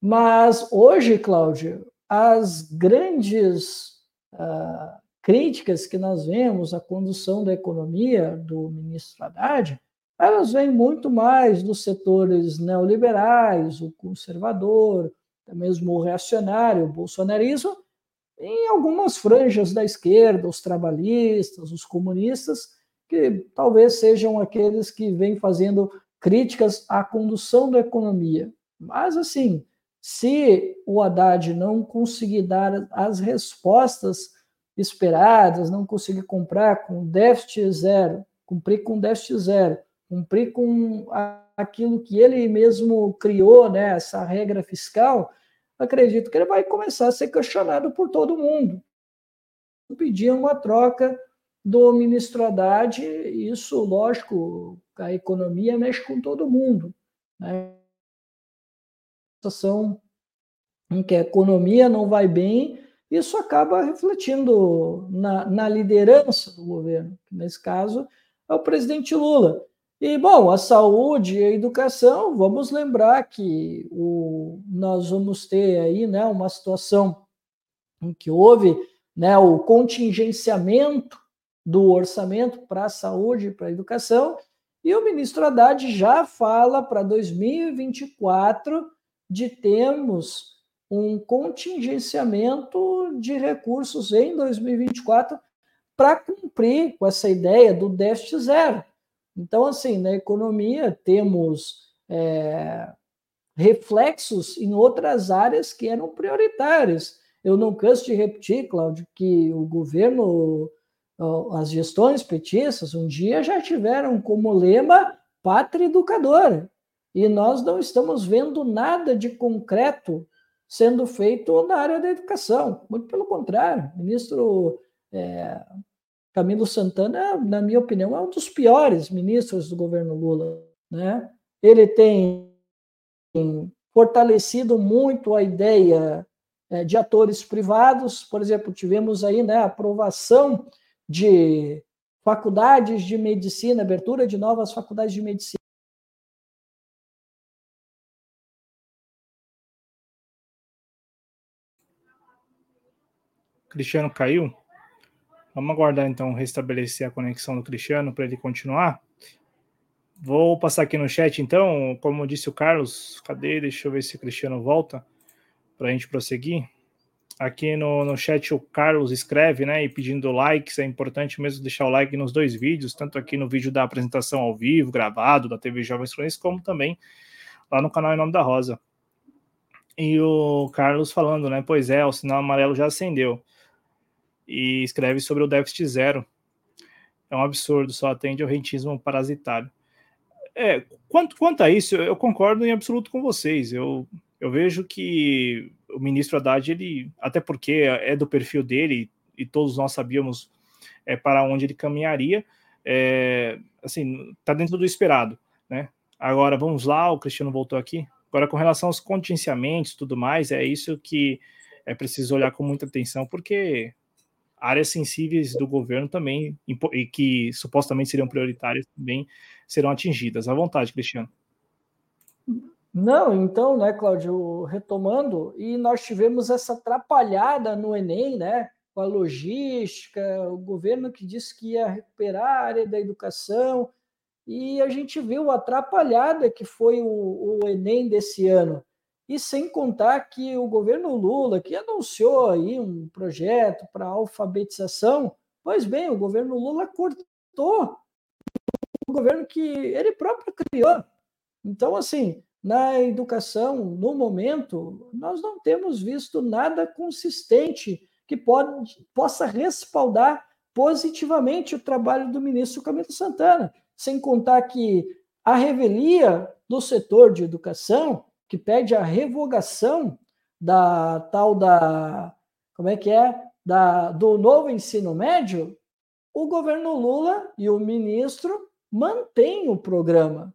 Mas hoje, Cláudia, as grandes uh, críticas que nós vemos à condução da economia do ministro Haddad, elas vêm muito mais dos setores neoliberais, o conservador, até mesmo o reacionário, o bolsonarismo, em algumas franjas da esquerda, os trabalhistas, os comunistas, que talvez sejam aqueles que vêm fazendo críticas à condução da economia. Mas, assim, se o Haddad não conseguir dar as respostas esperadas, não conseguir comprar com déficit zero, cumprir com déficit zero, cumprir com aquilo que ele mesmo criou, né, essa regra fiscal, acredito que ele vai começar a ser questionado por todo mundo. Pedir uma troca do ministro Haddad, isso, lógico, a economia mexe com todo mundo. Né? Situação em que a economia não vai bem, isso acaba refletindo na, na liderança do governo, que nesse caso é o presidente Lula. E, bom, a saúde e a educação, vamos lembrar que o, nós vamos ter aí né, uma situação em que houve né, o contingenciamento do orçamento para a saúde e para a educação, e o ministro Haddad já fala para 2024 de termos um contingenciamento de recursos em 2024 para cumprir com essa ideia do déficit zero. Então, assim, na economia temos é, reflexos em outras áreas que eram prioritárias. Eu não canso de repetir, Cláudio, que o governo, as gestões petistas, um dia já tiveram como lema pátria educadora. E nós não estamos vendo nada de concreto sendo feito na área da educação. Muito pelo contrário, o ministro é, Camilo Santana, na minha opinião, é um dos piores ministros do governo Lula. Né? Ele tem fortalecido muito a ideia é, de atores privados. Por exemplo, tivemos aí né, a aprovação de faculdades de medicina, abertura de novas faculdades de medicina. Cristiano caiu? Vamos aguardar então restabelecer a conexão do Cristiano para ele continuar. Vou passar aqui no chat então, como disse o Carlos, cadê? Deixa eu ver se o Cristiano volta para a gente prosseguir. Aqui no, no chat o Carlos escreve, né, e pedindo likes, é importante mesmo deixar o like nos dois vídeos, tanto aqui no vídeo da apresentação ao vivo, gravado, da TV Jovens Cronistas, como também lá no canal Em Nome da Rosa. E o Carlos falando, né, pois é, o sinal amarelo já acendeu e escreve sobre o déficit zero. É um absurdo, só atende ao rentismo parasitário. É, quanto, quanto a isso, eu concordo em absoluto com vocês. Eu, eu vejo que o ministro Haddad, ele, até porque é do perfil dele, e todos nós sabíamos é, para onde ele caminharia, é, assim, está dentro do esperado, né? Agora, vamos lá, o Cristiano voltou aqui. Agora, com relação aos contingenciamentos e tudo mais, é isso que é preciso olhar com muita atenção, porque áreas sensíveis do governo também, e que supostamente seriam prioritárias, também serão atingidas. À vontade, Cristiano. Não, então, né, Cláudio, retomando, e nós tivemos essa atrapalhada no Enem, né, com a logística, o governo que disse que ia recuperar a área da educação, e a gente viu a atrapalhada que foi o, o Enem desse ano. E sem contar que o governo Lula, que anunciou aí um projeto para alfabetização, pois bem, o governo Lula cortou o governo que ele próprio criou. Então, assim, na educação, no momento, nós não temos visto nada consistente que pode, possa respaldar positivamente o trabalho do ministro Camilo Santana, sem contar que a revelia do setor de educação que pede a revogação da tal da como é que é? Da do novo ensino médio, o governo Lula e o ministro mantêm o programa,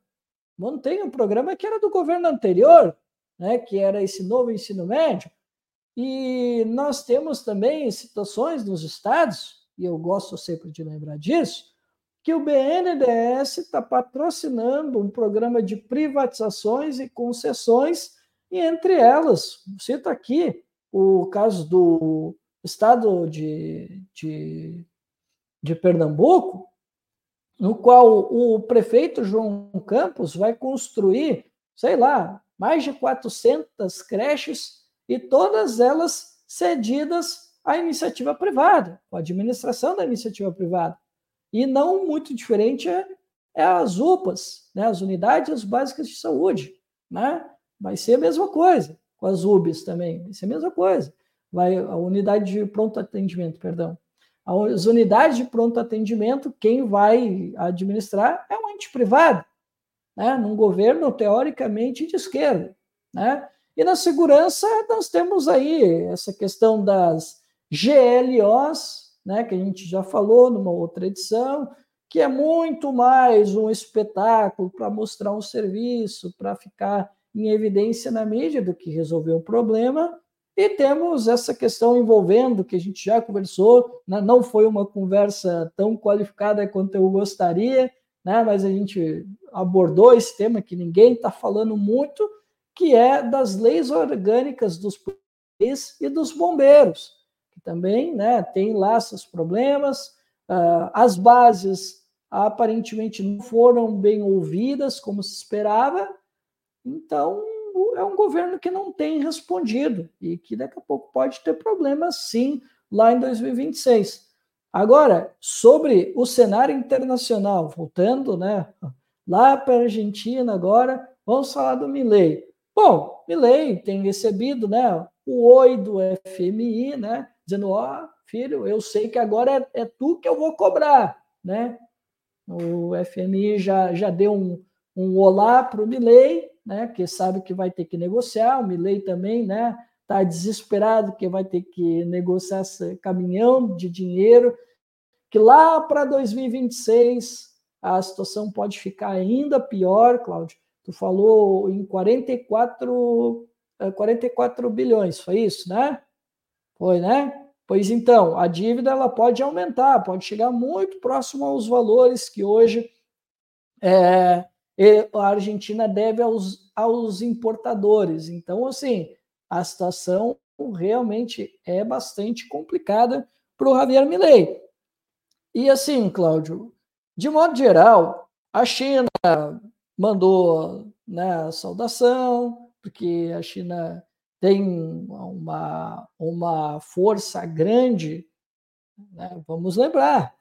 mantém o programa que era do governo anterior, né, que era esse novo ensino médio. E nós temos também situações nos estados, e eu gosto sempre de lembrar disso, que o BNDES está patrocinando um programa de privatizações e concessões, e entre elas, cito aqui o caso do estado de, de, de Pernambuco, no qual o prefeito João Campos vai construir, sei lá, mais de 400 creches e todas elas cedidas à iniciativa privada, à administração da iniciativa privada. E não muito diferente é, é as UPAs, né, as unidades básicas de saúde. Né? Vai ser a mesma coisa com as UBS também, vai ser a mesma coisa. Vai a unidade de pronto atendimento, perdão. As unidades de pronto atendimento, quem vai administrar é um ente privado, né? num governo teoricamente de esquerda. Né? E na segurança, nós temos aí essa questão das GLOs, né, que a gente já falou numa outra edição, que é muito mais um espetáculo para mostrar um serviço, para ficar em evidência na mídia do que resolver o problema. E temos essa questão envolvendo, que a gente já conversou, né, não foi uma conversa tão qualificada quanto eu gostaria, né, mas a gente abordou esse tema que ninguém está falando muito, que é das leis orgânicas dos polícias e dos bombeiros que também né, tem lá seus problemas. Uh, as bases aparentemente não foram bem ouvidas como se esperava. Então, é um governo que não tem respondido e que daqui a pouco pode ter problemas, sim, lá em 2026. Agora, sobre o cenário internacional, voltando né, lá para a Argentina agora, vamos falar do Milley. Bom, Milley tem recebido né, o oi do FMI, né, dizendo, ó, oh, filho, eu sei que agora é, é tu que eu vou cobrar, né? O FMI já, já deu um, um olá para o Milley, né, que sabe que vai ter que negociar, o Milley também, né, está desesperado que vai ter que negociar esse caminhão de dinheiro, que lá para 2026 a situação pode ficar ainda pior, Cláudio. Tu falou em 44, 44 eh, bilhões, foi isso, né? Foi, né? Pois então, a dívida ela pode aumentar, pode chegar muito próximo aos valores que hoje é, a Argentina deve aos, aos importadores. Então, assim, a situação realmente é bastante complicada para o Javier Milei. E assim, Cláudio, de modo geral, a China mandou né, saudação, porque a China tem uma, uma força grande. Né? Vamos lembrar,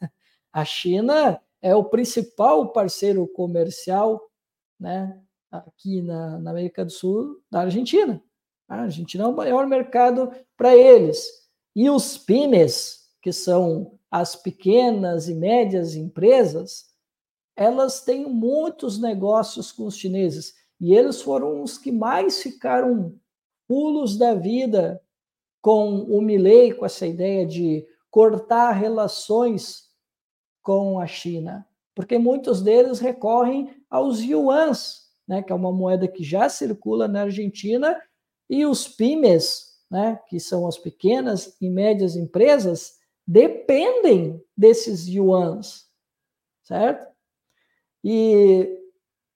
a China é o principal parceiro comercial né, aqui na, na América do Sul da Argentina. A Argentina é o maior mercado para eles. E os PYMEs, que são as pequenas e médias empresas, elas têm muitos negócios com os chineses. E eles foram os que mais ficaram pulos da vida com o Milley, com essa ideia de cortar relações com a China. Porque muitos deles recorrem aos yuans, né, que é uma moeda que já circula na Argentina e os PYMEs, né, que são as pequenas e médias empresas, dependem desses yuans, certo? E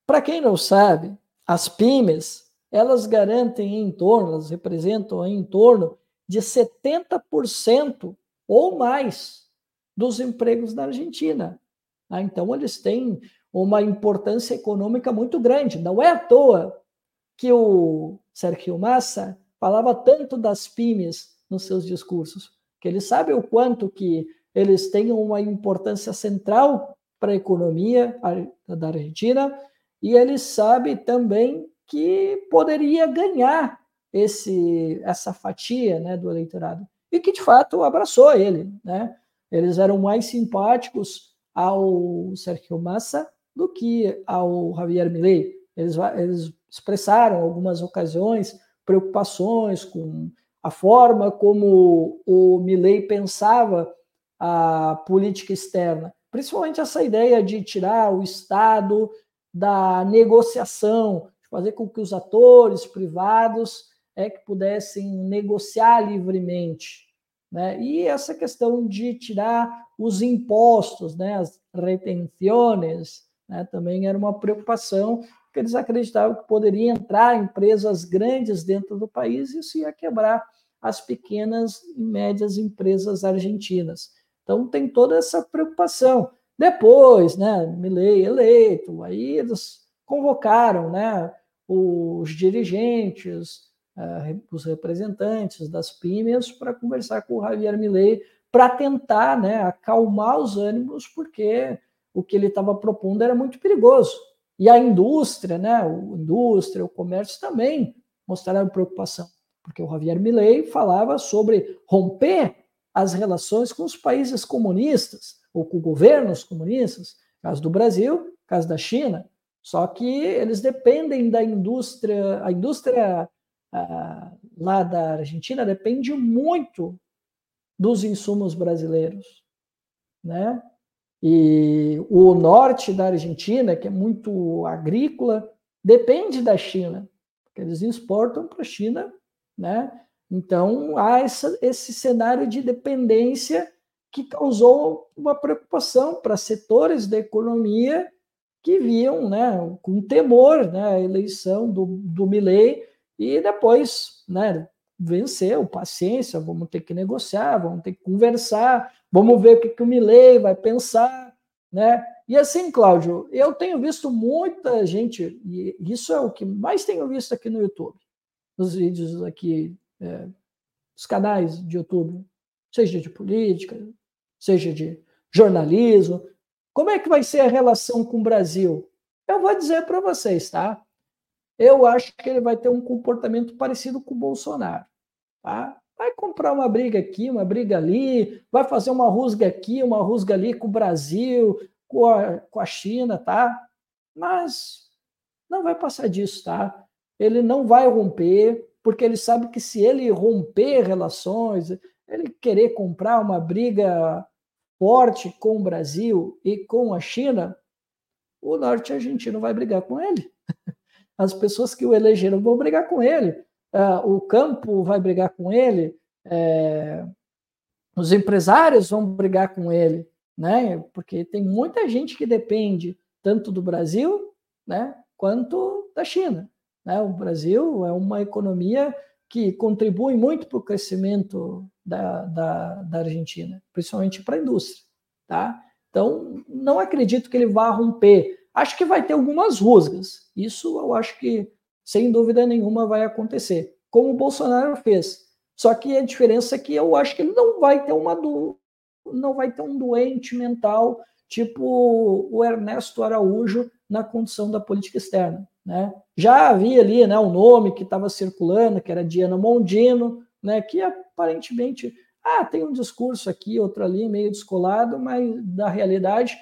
para quem não sabe, as PYMEs, elas garantem em torno, elas representam em torno de 70% ou mais dos empregos na Argentina. Tá? Então, eles têm uma importância econômica muito grande. Não é à toa que o Sergio Massa falava tanto das PYMEs nos seus discursos, que ele sabe o quanto que eles têm uma importância central para a economia da Argentina e ele sabe também que poderia ganhar esse essa fatia né, do eleitorado e que de fato abraçou ele, né? Eles eram mais simpáticos ao Sergio Massa do que ao Javier Milei. Eles, eles expressaram algumas ocasiões preocupações com a forma como o Milley pensava a política externa, principalmente essa ideia de tirar o Estado da negociação, de fazer com que os atores privados é que pudessem negociar livremente, né? E essa questão de tirar os impostos, né, as retenções, né, também era uma preocupação porque eles acreditavam que poderia entrar empresas grandes dentro do país e isso ia quebrar as pequenas e médias empresas argentinas. Então tem toda essa preocupação. Depois, né, Milei eleito, aí eles convocaram, né, os dirigentes, os representantes das PYMEs para conversar com o Javier Milei para tentar, né, acalmar os ânimos, porque o que ele estava propondo era muito perigoso. E a indústria, né, o indústria, o comércio também mostraram preocupação, porque o Javier Milei falava sobre romper as relações com os países comunistas ou com governos comunistas, caso do Brasil, caso da China. Só que eles dependem da indústria, a indústria ah, lá da Argentina depende muito dos insumos brasileiros, né? E o norte da Argentina, que é muito agrícola, depende da China, porque eles exportam para a China, né? Então há essa, esse cenário de dependência que causou uma preocupação para setores da economia que viam, né, com temor, né, a eleição do, do Milley e depois, né, venceu, paciência, vamos ter que negociar, vamos ter que conversar, vamos ver o que, que o Milley vai pensar, né? E assim, Cláudio, eu tenho visto muita gente, e isso é o que mais tenho visto aqui no YouTube, nos vídeos aqui, é, os canais de YouTube, seja de política, seja de jornalismo. Como é que vai ser a relação com o Brasil? Eu vou dizer para vocês, tá? Eu acho que ele vai ter um comportamento parecido com o Bolsonaro, tá? Vai comprar uma briga aqui, uma briga ali, vai fazer uma rusga aqui, uma rusga ali com o Brasil, com a, com a China, tá? Mas não vai passar disso, tá? Ele não vai romper, porque ele sabe que se ele romper relações, ele querer comprar uma briga forte com o Brasil e com a China, o norte argentino vai brigar com ele. As pessoas que o elegeram vão brigar com ele. Uh, o campo vai brigar com ele. É, os empresários vão brigar com ele, né? Porque tem muita gente que depende tanto do Brasil, né, quanto da China. Né? O Brasil é uma economia que contribui muito para o crescimento da, da, da Argentina, principalmente para a indústria. Tá? Então, não acredito que ele vá romper. Acho que vai ter algumas rusgas. Isso eu acho que, sem dúvida nenhuma, vai acontecer. Como o Bolsonaro fez. Só que a diferença é que eu acho que ele não vai ter uma do... não vai ter um doente mental tipo o Ernesto Araújo na condição da política externa. Né? Já havia ali né, um nome que estava circulando, que era Diana Mondino, né, que aparentemente ah, tem um discurso aqui, outro ali, meio descolado, mas da realidade,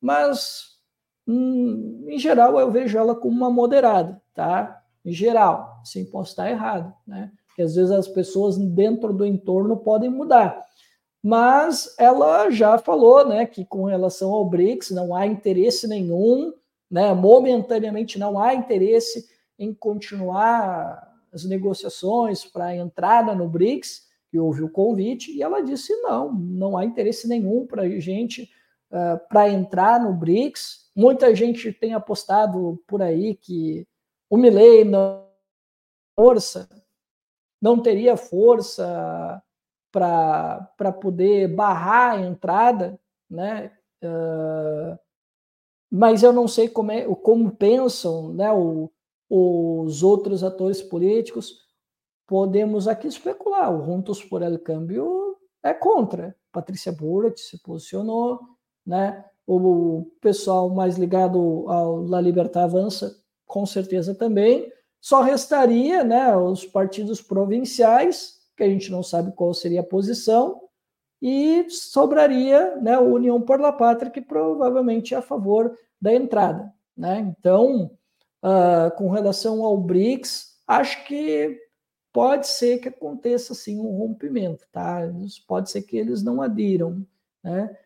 mas hum, em geral eu vejo ela como uma moderada, tá? Em geral, sem posso estar errado, né? Porque às vezes as pessoas dentro do entorno podem mudar. Mas ela já falou, né, que com relação ao BRICS não há interesse nenhum né? Momentaneamente não há interesse em continuar as negociações para a entrada no BRICS, que houve o convite, e ela disse não, não há interesse nenhum para a gente uh, para entrar no BRICS. Muita gente tem apostado por aí que o Milley não força, não teria força para poder barrar a entrada, né? Uh, mas eu não sei como, é, como pensam né, o, os outros atores políticos. Podemos aqui especular. O Juntos por El Câmbio é contra. Patrícia Burrit se posicionou, né? O pessoal mais ligado ao La Libertad Avança, com certeza também. Só restaria né, os partidos provinciais, que a gente não sabe qual seria a posição, e sobraria né, a União por la Pátria, que provavelmente é a favor da entrada. Né? Então, uh, com relação ao BRICS, acho que pode ser que aconteça assim um rompimento, tá? Pode ser que eles não adiram, né?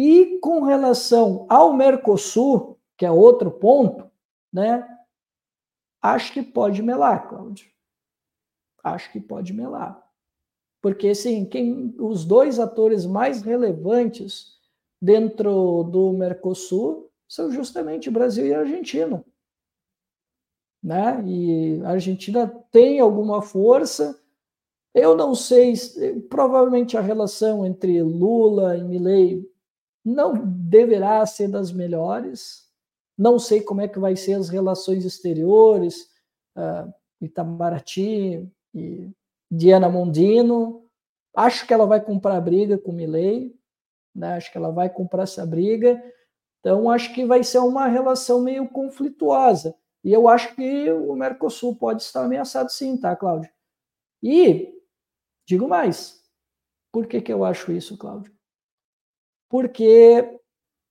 E com relação ao Mercosul, que é outro ponto, né? Acho que pode melar, Cláudio. Acho que pode melar. Porque, sim, quem, os dois atores mais relevantes dentro do Mercosul são justamente Brasil e Argentina. Né? E a Argentina tem alguma força. Eu não sei, provavelmente a relação entre Lula e Milei não deverá ser das melhores. Não sei como é que vai ser as relações exteriores, uh, Itamaraty e Diana Mondino. Acho que ela vai comprar briga com Milei, né? Acho que ela vai comprar essa briga. Então, acho que vai ser uma relação meio conflituosa. E eu acho que o Mercosul pode estar ameaçado sim, tá, Cláudio? E, digo mais, por que, que eu acho isso, Cláudio? Porque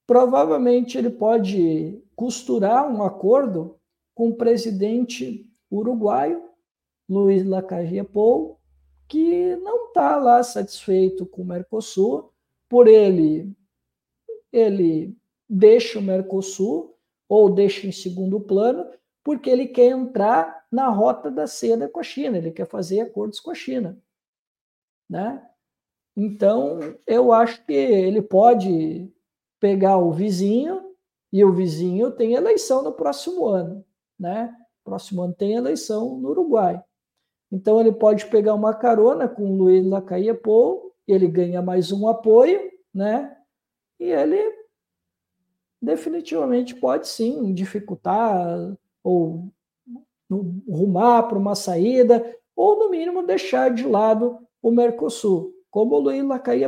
provavelmente ele pode costurar um acordo com o presidente uruguaio, Luiz Lacalle Pou, que não está lá satisfeito com o Mercosul, por ele, ele deixa o Mercosul ou deixa em segundo plano, porque ele quer entrar na rota da seda com a China, ele quer fazer acordos com a China. Né? Então, eu acho que ele pode pegar o vizinho, e o vizinho tem eleição no próximo ano. Né? Próximo ano tem eleição no Uruguai. Então, ele pode pegar uma carona com o Luiz Lacaille Pou, ele ganha mais um apoio, né? e ele definitivamente pode sim dificultar ou rumar para uma saída, ou no mínimo deixar de lado o Mercosul, como o Luiz Lacaille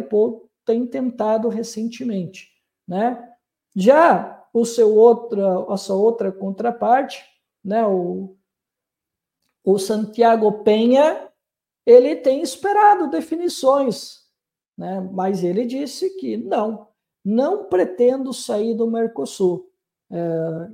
tem tentado recentemente, né? Já o seu outra, a sua outra contraparte, né, o, o Santiago Penha, ele tem esperado definições, né? Mas ele disse que não, não pretendo sair do Mercosul. É,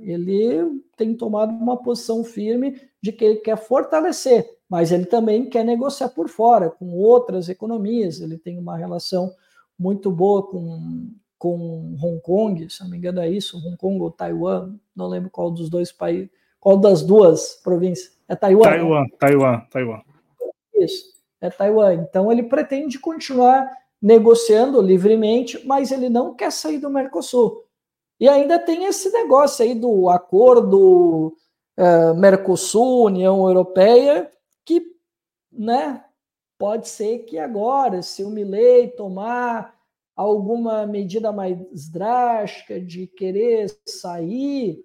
ele tem tomado uma posição firme de que ele quer fortalecer, mas ele também quer negociar por fora com outras economias. Ele tem uma relação muito boa com, com Hong Kong, se não me engano é isso, Hong Kong ou Taiwan, não lembro qual dos dois países, qual das duas províncias. É Taiwan? Taiwan, né? Taiwan, Taiwan. Isso, é Taiwan. Então ele pretende continuar negociando livremente, mas ele não quer sair do Mercosul. E ainda tem esse negócio aí do acordo uh, Mercosul-União Europeia, que né, pode ser que agora, se o Milley tomar alguma medida mais drástica de querer sair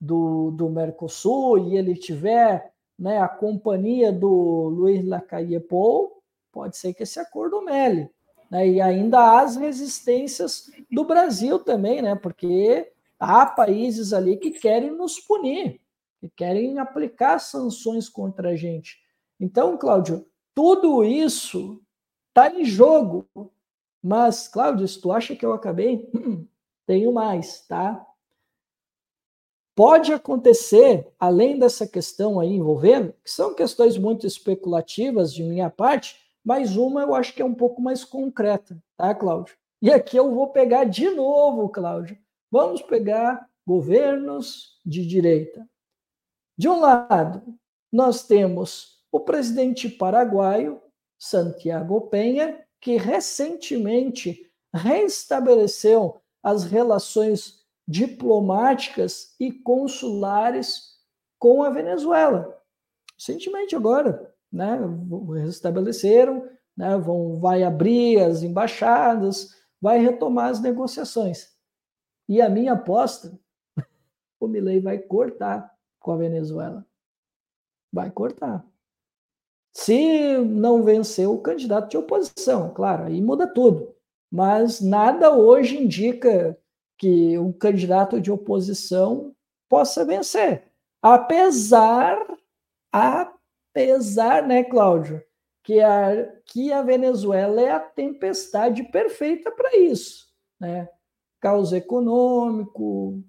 do, do Mercosul e ele tiver né, a companhia do Luiz Lacaille Pou, pode ser que esse acordo mele. Né? E ainda há as resistências do Brasil também, né? porque há países ali que querem nos punir, que querem aplicar sanções contra a gente. Então, Cláudio, tudo isso está em jogo. Mas, Cláudio, se tu acha que eu acabei, tenho mais, tá? Pode acontecer, além dessa questão aí envolvendo, que são questões muito especulativas de minha parte, mas uma eu acho que é um pouco mais concreta, tá, Cláudio? E aqui eu vou pegar de novo, Cláudio. Vamos pegar governos de direita. De um lado, nós temos o presidente paraguaio, Santiago Penha, que recentemente restabeleceu as relações diplomáticas e consulares com a Venezuela. Recentemente agora, né, restabeleceram, né, vão, vai abrir as embaixadas, vai retomar as negociações. E a minha aposta, o Milei vai cortar com a Venezuela. Vai cortar. Se não vencer o candidato de oposição, claro, aí muda tudo. Mas nada hoje indica que um candidato de oposição possa vencer. Apesar, Apesar, né, Cláudio, que a, que a Venezuela é a tempestade perfeita para isso, né? Caos econômico,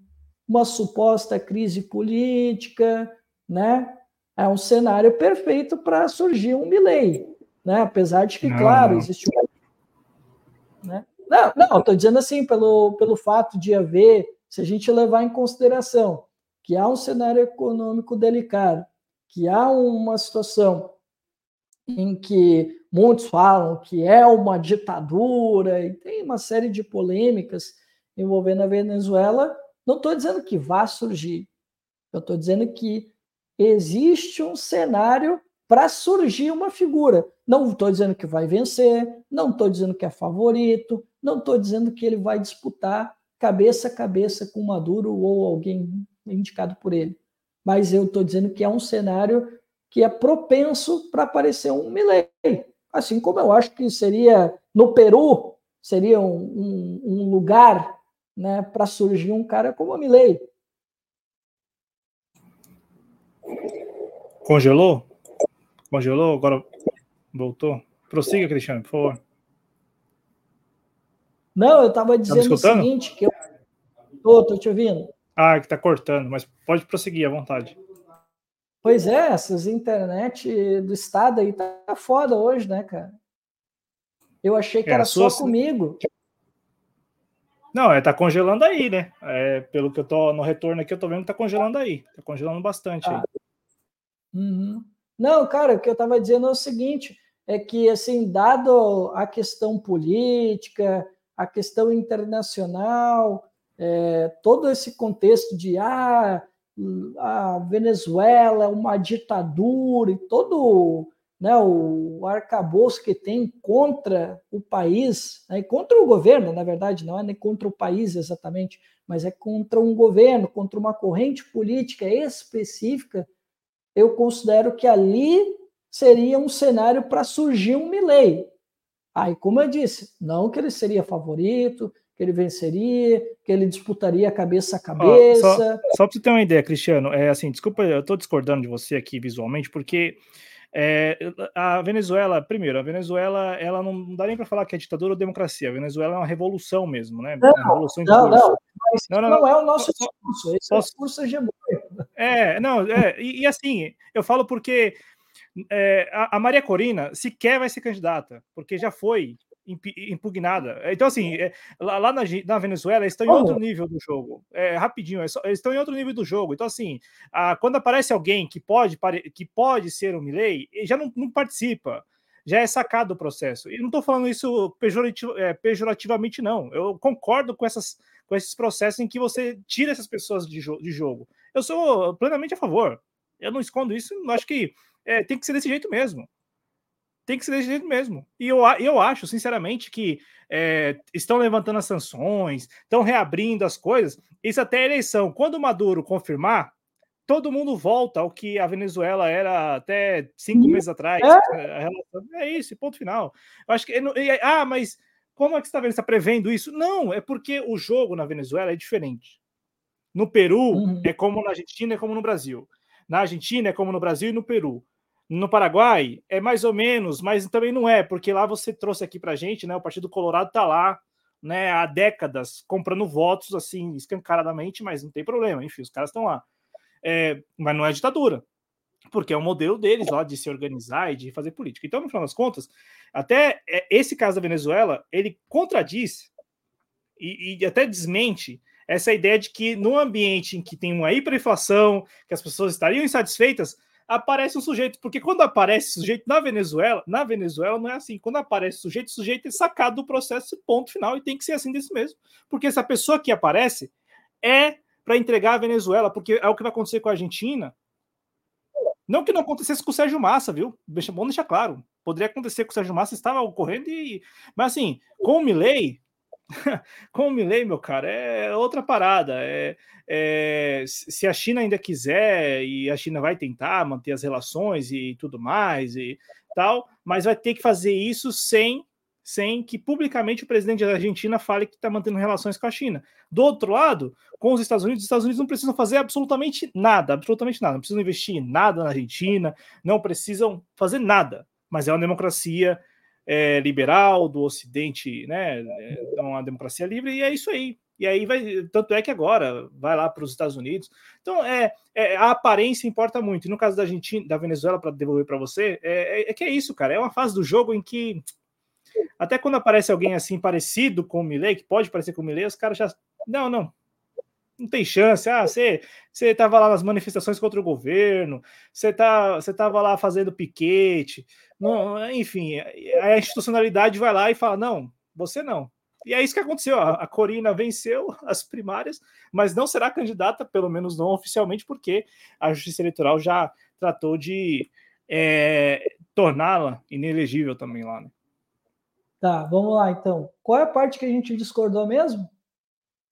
uma suposta crise política, né? É um cenário perfeito para surgir um Milley, né? Apesar de que, não, claro, não. existe um... né? Não, não, estou dizendo assim, pelo, pelo fato de haver, se a gente levar em consideração que há um cenário econômico delicado, que há uma situação em que muitos falam que é uma ditadura e tem uma série de polêmicas envolvendo a Venezuela, não estou dizendo que vá surgir. Eu estou dizendo que existe um cenário para surgir uma figura. Não estou dizendo que vai vencer, não estou dizendo que é favorito, não estou dizendo que ele vai disputar cabeça a cabeça com Maduro ou alguém indicado por ele mas eu estou dizendo que é um cenário que é propenso para aparecer um Milley. Assim como eu acho que seria no Peru, seria um, um, um lugar né, para surgir um cara como o Milley. Congelou? Congelou? Agora voltou? Prossiga, Cristiano, por favor. Não, eu estava tá dizendo tá o seguinte, que eu... Estou te ouvindo. Ah, que tá cortando, mas pode prosseguir à vontade. Pois é, essas internet do estado aí tá foda hoje, né, cara? Eu achei que é, era só sua... comigo. Não, é, tá congelando aí, né? É, pelo que eu tô no retorno aqui, eu tô vendo que tá congelando aí. Tá congelando bastante ah. aí. Uhum. Não, cara, o que eu tava dizendo é o seguinte: é que, assim, dado a questão política, a questão internacional, é, todo esse contexto de ah, a Venezuela é uma ditadura e todo né, o arcabouço que tem contra o país, né, contra o governo, na verdade, não é nem contra o país exatamente, mas é contra um governo, contra uma corrente política específica, eu considero que ali seria um cenário para surgir um Milley. Aí, como eu disse, não que ele seria favorito, que ele venceria, que ele disputaria cabeça a cabeça. Ó, só, só para você ter uma ideia, Cristiano, é assim, desculpa, eu estou discordando de você aqui visualmente, porque é, a Venezuela, primeiro, a Venezuela, ela não dá nem para falar que é ditadura ou democracia. A Venezuela é uma revolução mesmo, né? Não, uma revolução não, não, não, não, não, é o nosso discurso, esse é o discurso hegemônico. É, não, é, e, e, assim, eu falo porque é, a, a Maria Corina sequer vai ser candidata, porque já foi impugnada. Então, assim, é, lá, lá na, na, Venezuela, eles estão em outro nível do jogo. É, rapidinho, é só, eles estão em outro nível do jogo. Então, assim, a, quando aparece alguém que pode, que pode ser o Milley, já não, não participa. Já é sacado o processo. E não estou falando isso é, pejorativamente, não. Eu concordo com, essas, com esses processos em que você tira essas pessoas de, jo de jogo. Eu sou plenamente a favor. Eu não escondo isso. Acho que é, tem que ser desse jeito mesmo tem que ser desse jeito mesmo. E eu, eu acho, sinceramente, que é, estão levantando as sanções, estão reabrindo as coisas. Isso até a eleição. Quando o Maduro confirmar, todo mundo volta ao que a Venezuela era até cinco meses atrás. É, é isso, ponto final. Eu acho que. Ah, mas como é que você está vendo? está prevendo isso? Não, é porque o jogo na Venezuela é diferente. No Peru uhum. é como na Argentina, é como no Brasil. Na Argentina é como no Brasil e no Peru. No Paraguai é mais ou menos, mas também não é, porque lá você trouxe aqui para gente, né? O Partido Colorado está lá, né? Há décadas comprando votos assim escancaradamente, mas não tem problema. Enfim, os caras estão lá. É, mas não é ditadura, porque é o modelo deles lá de se organizar e de fazer política. Então, no final das contas, até é, esse caso da Venezuela ele contradiz e, e até desmente essa ideia de que no ambiente em que tem uma hiperinflação, que as pessoas estariam insatisfeitas, aparece um sujeito, porque quando aparece sujeito na Venezuela, na Venezuela não é assim. Quando aparece sujeito, sujeito é sacado do processo, ponto final, e tem que ser assim desse mesmo. Porque essa pessoa que aparece é para entregar a Venezuela, porque é o que vai acontecer com a Argentina. Não que não acontecesse com o Sérgio Massa, viu? Bom deixar claro. Poderia acontecer com o Sérgio Massa, estava ocorrendo e. Mas assim, com o Milley, com o Milley, meu cara, é outra parada. É, é, se a China ainda quiser, e a China vai tentar manter as relações e tudo mais e tal, mas vai ter que fazer isso sem, sem que publicamente o presidente da Argentina fale que está mantendo relações com a China. Do outro lado, com os Estados Unidos, os Estados Unidos não precisam fazer absolutamente nada, absolutamente nada. Não precisam investir em nada na Argentina, não precisam fazer nada. Mas é uma democracia, é, liberal, do Ocidente, né? É uma democracia livre, e é isso aí. E aí vai, tanto é que agora vai lá para os Estados Unidos. Então, é, é, a aparência importa muito. E no caso da Argentina, da Venezuela, para devolver para você, é, é, é, que é isso, cara. É uma fase do jogo em que até quando aparece alguém assim parecido com o Milley, que pode parecer com o Milley, os caras já não, não, não tem chance. Ah, você você estava lá nas manifestações contra o governo, você tá você estava lá fazendo piquete, não, enfim, a institucionalidade vai lá e fala não, você não. E é isso que aconteceu. A Corina venceu as primárias, mas não será candidata, pelo menos não oficialmente, porque a Justiça Eleitoral já tratou de é, torná-la inelegível também lá. Né? Tá, vamos lá então. Qual é a parte que a gente discordou mesmo?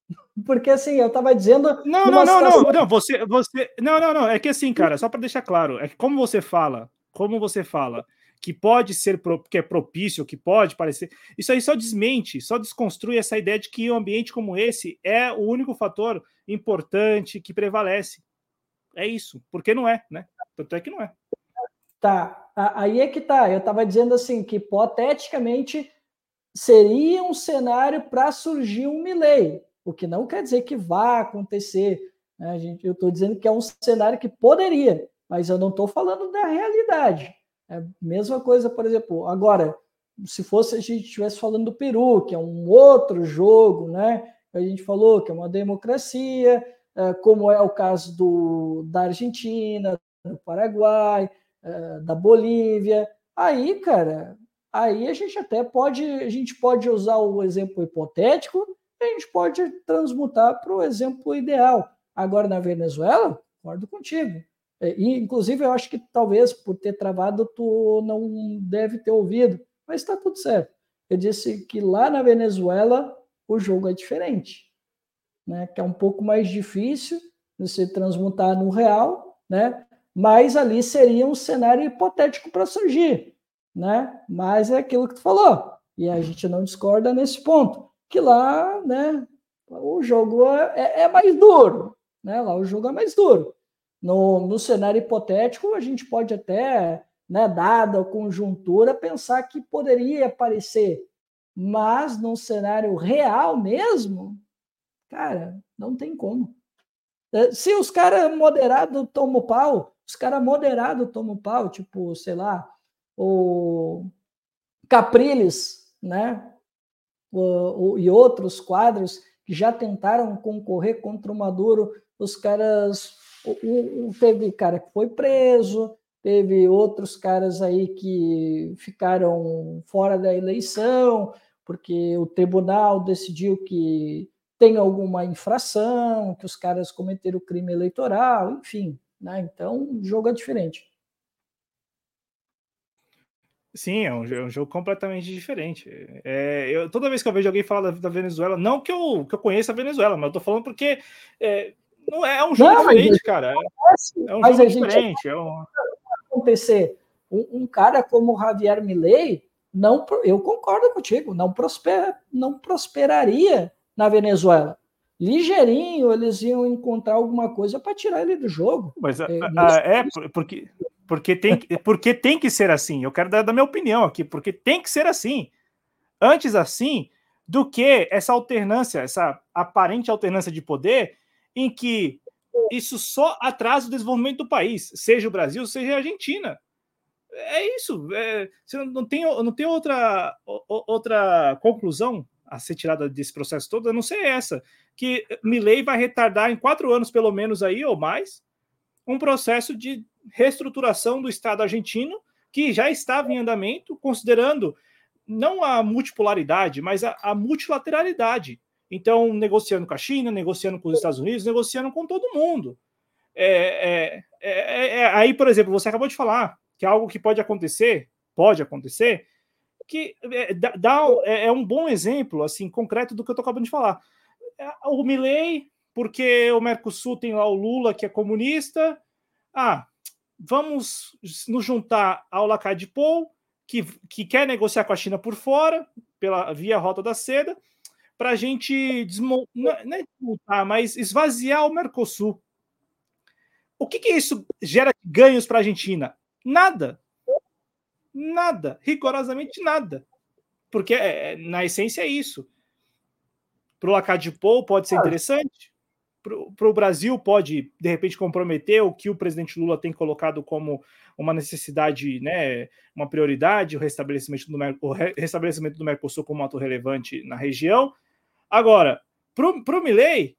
Porque assim, eu estava dizendo. Não, não, não, não, não, você, você. Não, não, não. É que assim, cara, só para deixar claro, é que como você fala, como você fala que pode ser que é propício, que pode parecer. Isso aí só desmente, só desconstrui essa ideia de que um ambiente como esse é o único fator importante que prevalece. É isso, porque não é, né? Tanto é que não é. Tá, aí é que tá. Eu estava dizendo assim que hipoteticamente seria um cenário para surgir um Milley, o que não quer dizer que vá acontecer. Né? Eu estou dizendo que é um cenário que poderia, mas eu não estou falando da realidade. É mesma coisa, por exemplo, agora, se fosse a gente estivesse falando do Peru, que é um outro jogo, né? A gente falou que é uma democracia, é, como é o caso do, da Argentina, do Paraguai, é, da Bolívia. Aí, cara, aí a gente até pode, a gente pode usar o exemplo hipotético, a gente pode transmutar para o exemplo ideal. Agora, na Venezuela, concordo contigo. É, e, inclusive, eu acho que talvez por ter travado, tu não deve ter ouvido, mas está tudo certo. Eu disse que lá na Venezuela o jogo é diferente, né? que é um pouco mais difícil de se transmutar no real, né? mas ali seria um cenário hipotético para surgir. Né? Mas é aquilo que tu falou. E a gente não discorda nesse ponto, que lá, né, o jogo é, é mais duro, né? Lá o jogo é mais duro. No, no cenário hipotético, a gente pode até, né, dada a conjuntura, pensar que poderia aparecer, mas no cenário real mesmo, cara, não tem como. É, se os caras moderados tomam pau, os caras moderados tomam pau, tipo, sei lá, o Capriles, né? O, o, e outros quadros que já tentaram concorrer contra o Maduro, os caras. Teve cara que foi preso, teve outros caras aí que ficaram fora da eleição, porque o tribunal decidiu que tem alguma infração, que os caras cometeram crime eleitoral, enfim. Né? Então, o jogo é diferente. Sim, é um, é um, jogo completamente diferente. É, eu, toda vez que eu vejo alguém falar da, da, Venezuela, não que eu, que eu conheça a Venezuela, mas eu tô falando porque é, não é, é um jogo não, diferente, cara. É, um jogo diferente. É um... acontecer um, um, cara como Javier Milei, não, eu concordo contigo, não, prosper, não prosperaria na Venezuela. Ligeirinho, eles iam encontrar alguma coisa para tirar ele do jogo. Mas é, é, é porque, porque, tem, porque tem que ser assim. Eu quero dar a minha opinião aqui, porque tem que ser assim. Antes assim do que essa alternância, essa aparente alternância de poder, em que isso só atrasa o desenvolvimento do país, seja o Brasil, seja a Argentina. É isso. É, não tem, não tem outra, outra conclusão a ser tirada desse processo todo, a não ser essa, que Milley vai retardar em quatro anos, pelo menos aí, ou mais, um processo de reestruturação do Estado argentino que já estava em andamento, considerando não a multipolaridade, mas a, a multilateralidade. Então, negociando com a China, negociando com os Estados Unidos, negociando com todo mundo. É, é, é, é aí, por exemplo, você acabou de falar que é algo que pode acontecer, pode acontecer, que é, dá, é, é, um bom exemplo, assim, concreto do que eu estou acabando de falar. É, o Milley, porque o Mercosul tem lá o Lula, que é comunista. Ah, vamos nos juntar ao Lacadipol, que, que quer negociar com a China por fora, pela via Rota da Seda, para a gente desmontar, não é desmontar, mas esvaziar o Mercosul. O que, que isso gera ganhos para a Argentina? Nada. Nada, rigorosamente nada. Porque é, é na essência é isso. Para o Acadipol pode ser interessante, para o Brasil pode, de repente, comprometer o que o presidente Lula tem colocado como uma necessidade, né, uma prioridade, o restabelecimento do, o restabelecimento do Mercosul como ato relevante na região. Agora, para o Milley,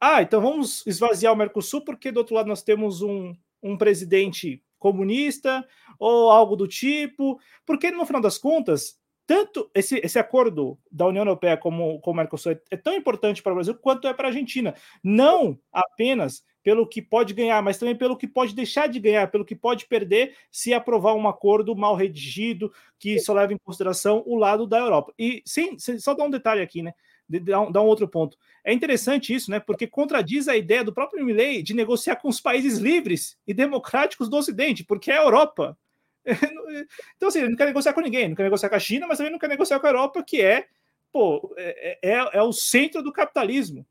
ah, então vamos esvaziar o Mercosul, porque do outro lado nós temos um, um presidente comunista ou algo do tipo, porque no final das contas, tanto esse, esse acordo da União Europeia como com o Mercosul é, é tão importante para o Brasil quanto é para a Argentina. Não apenas pelo que pode ganhar, mas também pelo que pode deixar de ganhar, pelo que pode perder se aprovar um acordo mal redigido que só leva em consideração o lado da Europa. E sim, só dar um detalhe aqui, né? Dar um, um, outro ponto. É interessante isso, né? Porque contradiz a ideia do próprio Milley de negociar com os países livres e democráticos do Ocidente, porque é a Europa. Então, assim, ele não quer negociar com ninguém, não quer negociar com a China, mas também não quer negociar com a Europa, que é, pô, é, é, é o centro do capitalismo.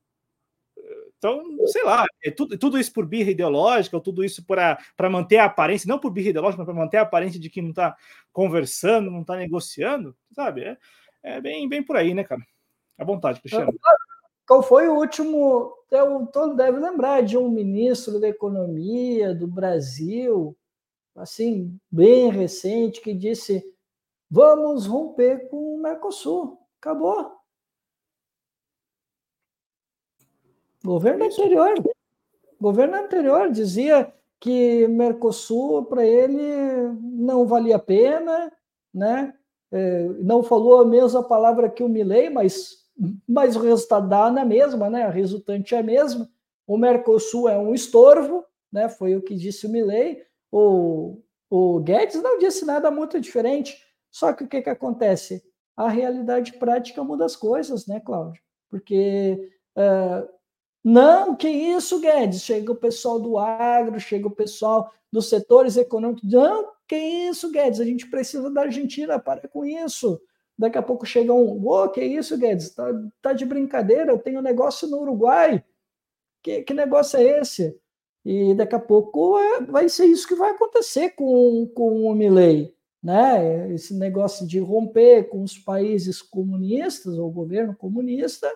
Então, sei lá, é tudo, tudo isso por birra ideológica, ou tudo isso para manter a aparência, não por birra ideológica, mas para manter a aparência de que não está conversando, não está negociando, sabe? É, é bem, bem por aí, né, cara? À vontade, Cristiano. Qual foi o último? Eu, todo deve lembrar de um ministro da Economia do Brasil, assim, bem recente, que disse: vamos romper com o Mercosul. Acabou. Governo anterior. Governo anterior dizia que Mercosul para ele não valia a pena, né? É, não falou a mesma palavra que o Milley, mas mas o resultado dá na mesma, né? A resultante é a mesma. O Mercosul é um estorvo, né? Foi o que disse o Milley. O, o Guedes não disse nada muito diferente. Só que o que, que acontece? A realidade prática muda as coisas, né, Cláudio? Porque uh, não, que isso, Guedes? Chega o pessoal do agro, chega o pessoal dos setores econômicos. Não, que isso, Guedes? A gente precisa da Argentina, para com isso Daqui a pouco chega um, ô, oh, que isso, Guedes? Tá, tá de brincadeira, eu tenho negócio no Uruguai. Que, que negócio é esse? E daqui a pouco é, vai ser isso que vai acontecer com, com o Milley. Né? Esse negócio de romper com os países comunistas, ou governo comunista,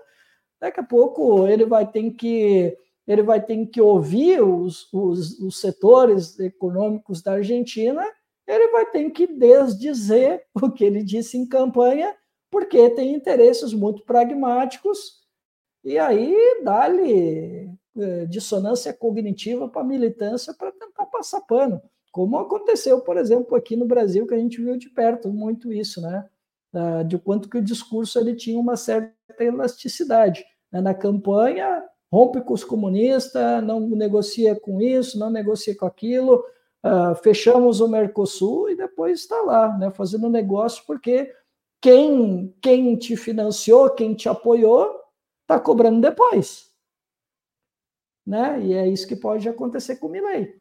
daqui a pouco ele vai ter que ele vai ter que ouvir os, os, os setores econômicos da Argentina, ele vai ter que desdizer o que ele disse em campanha, porque tem interesses muito pragmáticos, e aí dá-lhe é, dissonância cognitiva para a militância para tentar passar pano. Como aconteceu, por exemplo, aqui no Brasil, que a gente viu de perto muito isso, né? De quanto que o discurso ele tinha uma certa elasticidade. Né? Na campanha, rompe com os comunistas, não negocia com isso, não negocia com aquilo, uh, fechamos o Mercosul e depois está lá, né, fazendo negócio, porque quem, quem te financiou, quem te apoiou, está cobrando depois. Né? E é isso que pode acontecer com o Milley.